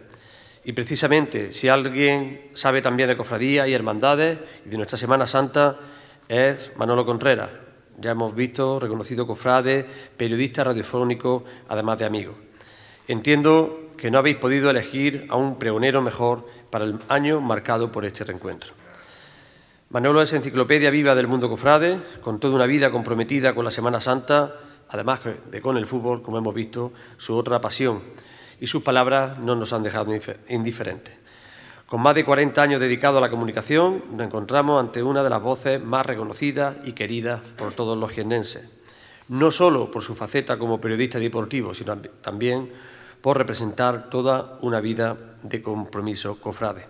Y precisamente, si alguien sabe también de cofradías y hermandades y de nuestra Semana Santa, es Manolo Contreras. Ya hemos visto, reconocido cofrade, periodista radiofónico, además de amigo. Entiendo que no habéis podido elegir a un pregonero mejor para el año marcado por este reencuentro. Manolo es enciclopedia viva del mundo cofrade, con toda una vida comprometida con la Semana Santa, además de con el fútbol, como hemos visto, su otra pasión, y sus palabras no nos han dejado indiferentes. Con más de 40 años dedicado a la comunicación, nos encontramos ante una de las voces más reconocidas y queridas por todos los jiennenses, no solo por su faceta como periodista deportivo, sino también por representar toda una vida de compromiso cofrade.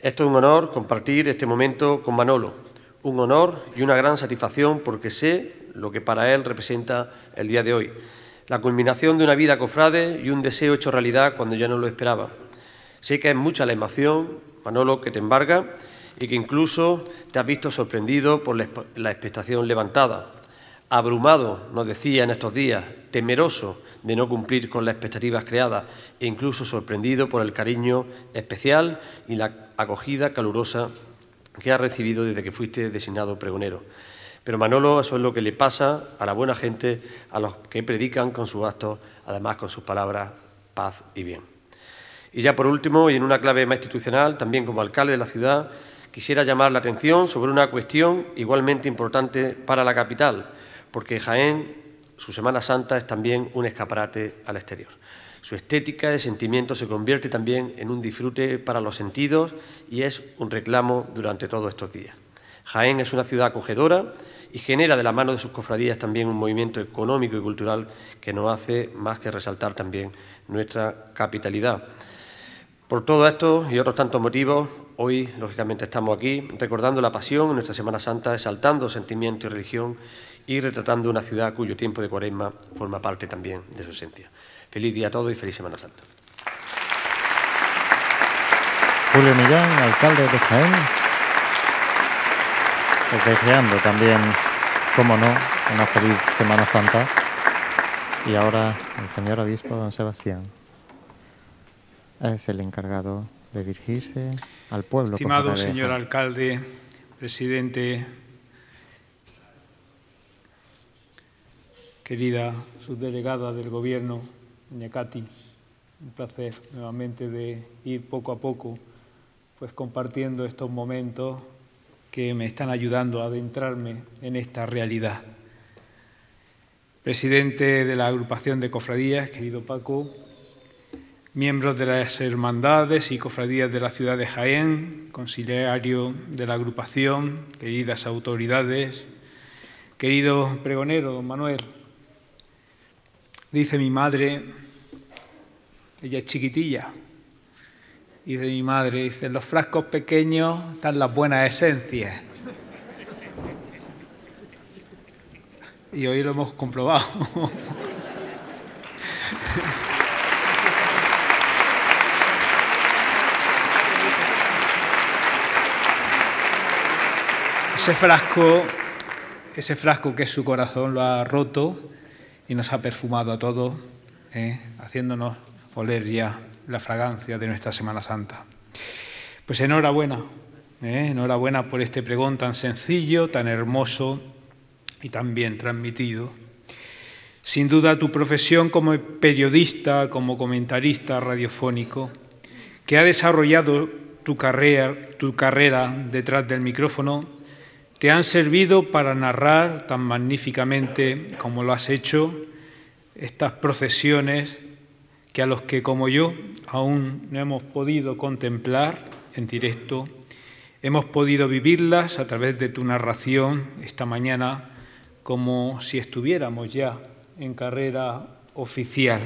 Esto es un honor compartir este momento con Manolo, un honor y una gran satisfacción porque sé lo que para él representa el día de hoy, la culminación de una vida cofrade y un deseo hecho realidad cuando ya no lo esperaba. Sé que es mucha la emoción, Manolo, que te embarga y que incluso te has visto sorprendido por la expectación levantada, abrumado, nos decía en estos días, temeroso de no cumplir con las expectativas creadas e incluso sorprendido por el cariño especial y la acogida calurosa que ha recibido desde que fuiste designado pregonero. Pero Manolo, eso es lo que le pasa a la buena gente, a los que predican con sus actos, además con sus palabras, paz y bien. Y ya por último, y en una clave más institucional, también como alcalde de la ciudad, quisiera llamar la atención sobre una cuestión igualmente importante para la capital, porque Jaén su Semana Santa es también un escaparate al exterior. Su estética de sentimiento se convierte también en un disfrute para los sentidos y es un reclamo durante todos estos días. Jaén es una ciudad acogedora y genera de la mano de sus cofradías también un movimiento económico y cultural que no hace más que resaltar también nuestra capitalidad. Por todo esto y otros tantos motivos, hoy, lógicamente, estamos aquí recordando la pasión en nuestra Semana Santa, exaltando sentimiento y religión y retratando una ciudad cuyo tiempo de cuaresma forma parte también de su esencia. Feliz día a todos y feliz Semana Santa. Julio Millán, alcalde de Jaén, deseando también, como no, una feliz Semana Santa. Y ahora el señor obispo don Sebastián es el encargado de dirigirse al pueblo. Estimado señor alcalde, presidente querida subdelegada del Gobierno, doña un placer nuevamente de ir poco a poco pues compartiendo estos momentos que me están ayudando a adentrarme en esta realidad. Presidente de la agrupación de cofradías, querido Paco, miembros de las hermandades y cofradías de la ciudad de Jaén, conciliario de la agrupación, queridas autoridades, querido pregonero, Manuel, Dice mi madre, ella es chiquitilla, dice mi madre, dice, los frascos pequeños están las buenas esencias. Y hoy lo hemos comprobado. Ese frasco, ese frasco que es su corazón lo ha roto y nos ha perfumado a todos, ¿eh? haciéndonos oler ya la fragancia de nuestra Semana Santa. Pues enhorabuena, ¿eh? enhorabuena por este pregón tan sencillo, tan hermoso y tan bien transmitido. Sin duda tu profesión como periodista, como comentarista radiofónico, que ha desarrollado tu carrera, tu carrera detrás del micrófono, te han servido para narrar tan magníficamente como lo has hecho estas procesiones que a los que como yo aún no hemos podido contemplar en directo, hemos podido vivirlas a través de tu narración esta mañana como si estuviéramos ya en carrera oficial.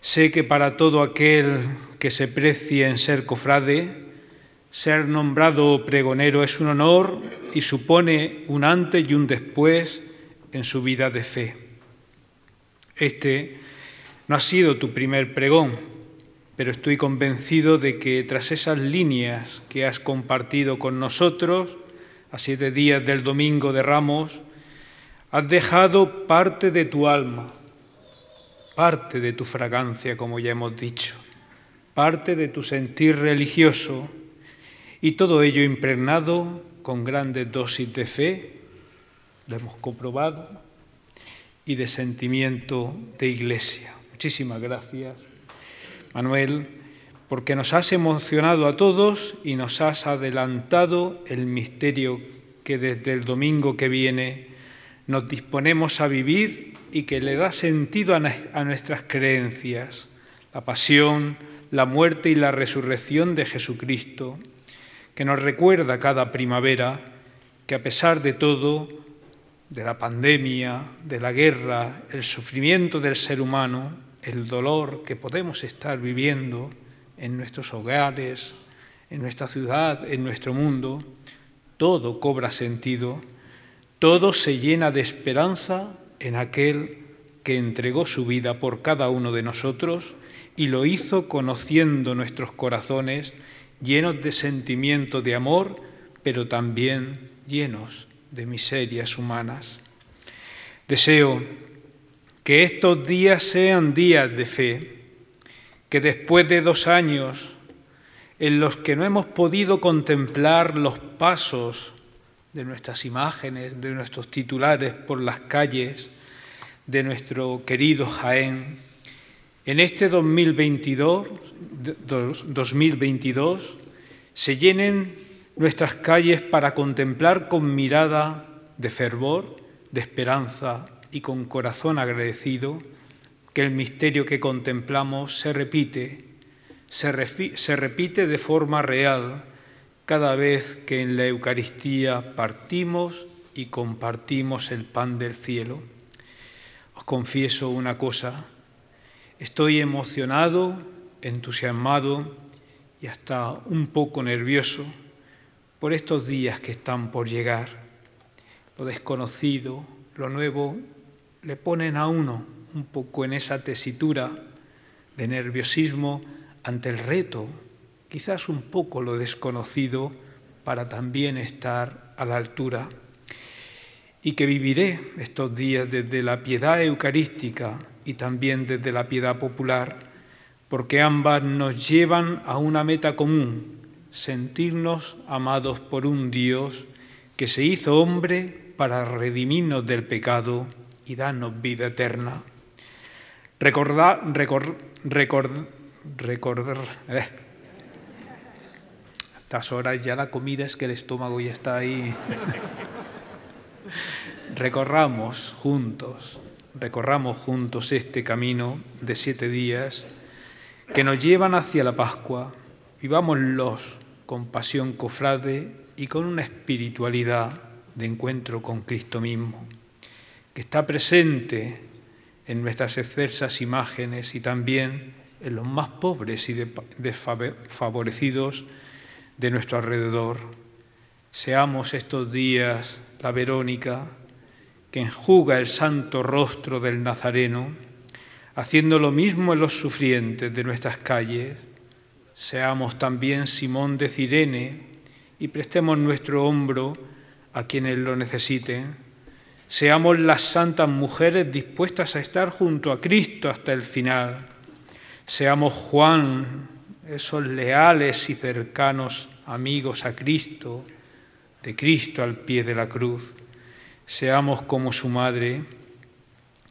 Sé que para todo aquel que se precie en ser cofrade, ser nombrado pregonero es un honor y supone un antes y un después en su vida de fe. Este no ha sido tu primer pregón, pero estoy convencido de que tras esas líneas que has compartido con nosotros, a siete días del Domingo de Ramos, has dejado parte de tu alma, parte de tu fragancia, como ya hemos dicho, parte de tu sentir religioso, y todo ello impregnado con grandes dosis de fe, lo hemos comprobado, y de sentimiento de iglesia. Muchísimas gracias, Manuel, porque nos has emocionado a todos y nos has adelantado el misterio que desde el domingo que viene nos disponemos a vivir y que le da sentido a nuestras creencias, la pasión, la muerte y la resurrección de Jesucristo, que nos recuerda cada primavera que a pesar de todo, de la pandemia, de la guerra, el sufrimiento del ser humano, el dolor que podemos estar viviendo en nuestros hogares, en nuestra ciudad, en nuestro mundo, todo cobra sentido, todo se llena de esperanza en aquel que entregó su vida por cada uno de nosotros y lo hizo conociendo nuestros corazones llenos de sentimiento de amor, pero también llenos de miserias humanas. Deseo que estos días sean días de fe, que después de dos años en los que no hemos podido contemplar los pasos de nuestras imágenes, de nuestros titulares por las calles de nuestro querido Jaén, en este 2022, 2022 se llenen nuestras calles para contemplar con mirada de fervor, de esperanza y con corazón agradecido que el misterio que contemplamos se repite, se, repite de forma real cada vez que en la Eucaristía partimos y compartimos el pan del cielo. Os confieso una cosa, estoy emocionado, entusiasmado y hasta un poco nervioso por estos días que están por llegar. Lo desconocido, lo nuevo le ponen a uno un poco en esa tesitura de nerviosismo ante el reto, quizás un poco lo desconocido, para también estar a la altura. Y que viviré estos días desde la piedad eucarística y también desde la piedad popular, porque ambas nos llevan a una meta común, sentirnos amados por un Dios que se hizo hombre para redimirnos del pecado y danos vida eterna. Recordar, record, recordar, eh. estas horas ya la comida es que el estómago ya está ahí. recorramos juntos, recorramos juntos este camino de siete días que nos llevan hacia la Pascua. Vivámoslos con pasión cofrade y con una espiritualidad de encuentro con Cristo mismo que está presente en nuestras excelsas imágenes y también en los más pobres y desfavorecidos de nuestro alrededor. Seamos estos días la Verónica que enjuga el santo rostro del Nazareno, haciendo lo mismo en los sufrientes de nuestras calles. Seamos también Simón de Cirene y prestemos nuestro hombro a quienes lo necesiten Seamos las santas mujeres dispuestas a estar junto a Cristo hasta el final. Seamos Juan, esos leales y cercanos amigos a Cristo, de Cristo al pie de la cruz. Seamos como su madre,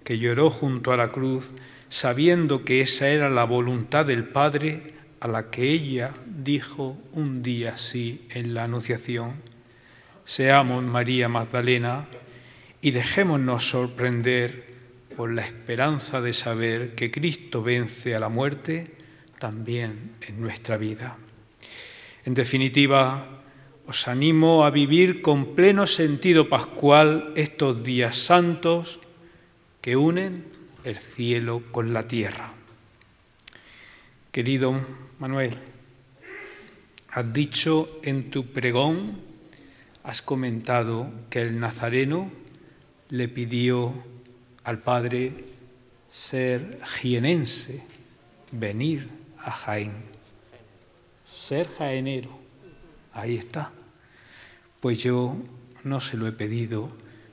que lloró junto a la cruz, sabiendo que esa era la voluntad del Padre a la que ella dijo un día sí en la Anunciación. Seamos María Magdalena, y dejémonos sorprender por la esperanza de saber que Cristo vence a la muerte también en nuestra vida. En definitiva, os animo a vivir con pleno sentido pascual estos días santos que unen el cielo con la tierra. Querido Manuel, has dicho en tu pregón, has comentado que el nazareno le pidió al Padre ser jienense, venir a Jaén, ser jaenero, ahí está. Pues yo no se lo he pedido,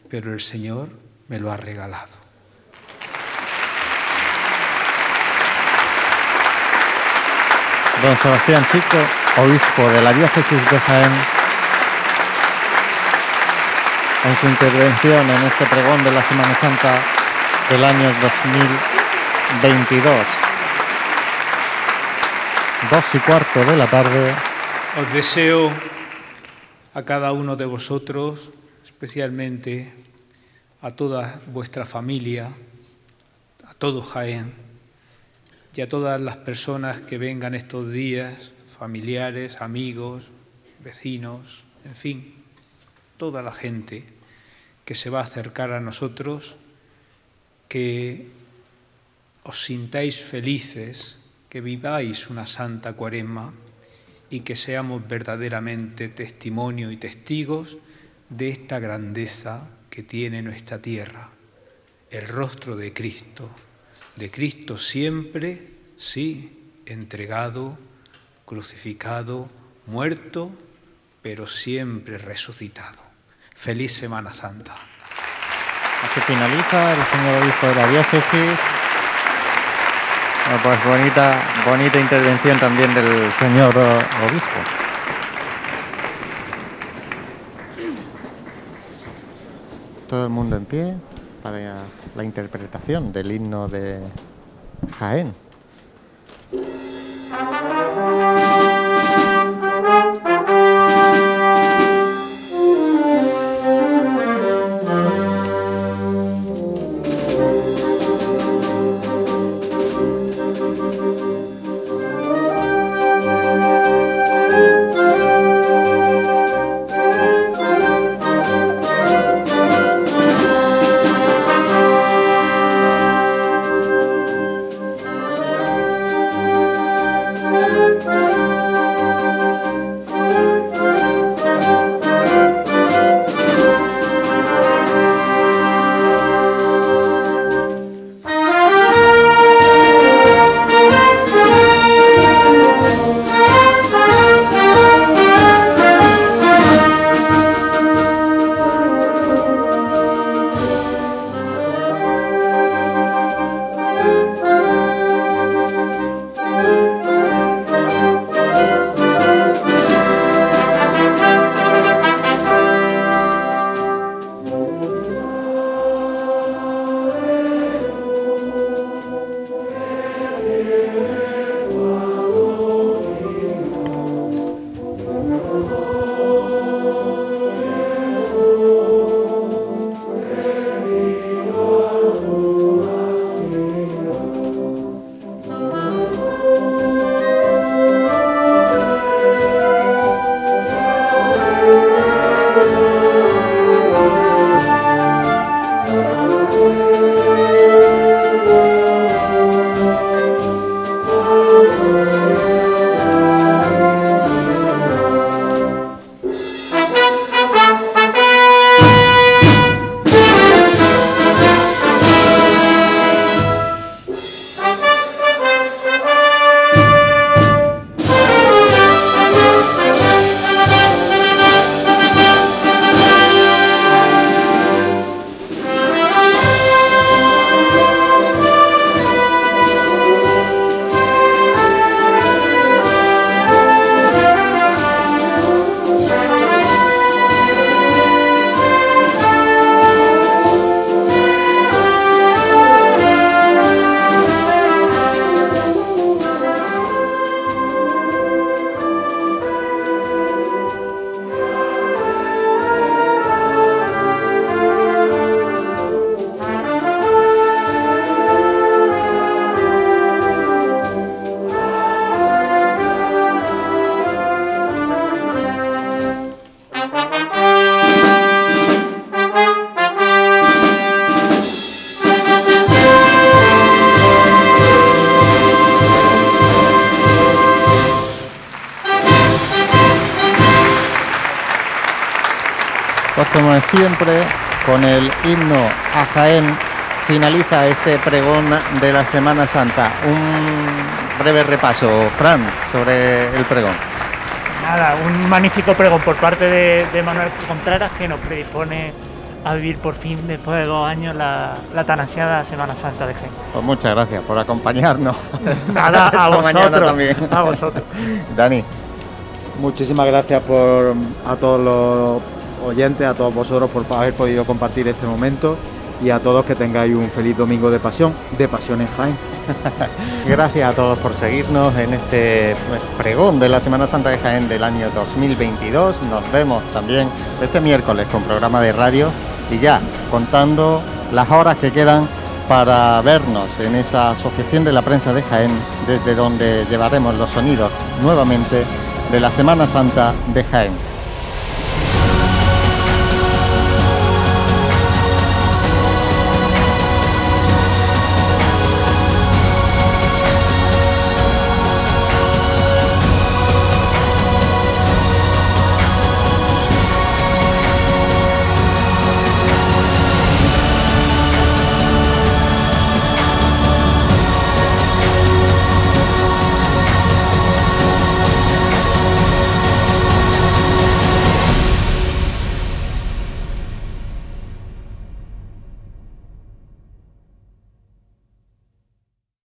pero el Señor me lo ha regalado. Don Sebastián Chico, obispo de la diócesis de Jaén, en su intervención en este pregón de la Semana Santa del año 2022. Dos y cuarto de la tarde. Os deseo a cada uno de vosotros, especialmente a toda vuestra familia, a todo Jaén, y a todas las personas que vengan estos días, familiares, amigos, vecinos, en fin, toda la gente que se va a acercar a nosotros, que os sintáis felices, que viváis una santa cuaresma y que seamos verdaderamente testimonio y testigos de esta grandeza que tiene nuestra tierra, el rostro de Cristo de Cristo siempre, sí, entregado, crucificado, muerto, pero siempre resucitado. Feliz Semana Santa. Así finaliza el señor obispo de la diócesis. Pues bonita, bonita intervención también del señor obispo. Todo el mundo en pie para la interpretación del himno de Jaén. Siempre, con el himno a Jaén finaliza este pregón de la Semana Santa. Un breve repaso, Fran, sobre el pregón. Nada, un magnífico pregón por parte de, de Manuel Contreras que nos predispone a vivir por fin, después de dos años, la, la tan ansiada Semana Santa de Jaén. Pues muchas gracias por acompañarnos. Nada, a vosotros. también. A vosotros. Dani. Muchísimas gracias por a todos los oyentes, a todos vosotros por haber podido compartir este momento y a todos que tengáis un feliz domingo de pasión, de pasión en Jaén. Gracias a todos por seguirnos en este pues, pregón de la Semana Santa de Jaén del año 2022. Nos vemos también este miércoles con programa de radio y ya contando las horas que quedan para vernos en esa Asociación de la Prensa de Jaén, desde donde llevaremos los sonidos nuevamente de la Semana Santa de Jaén.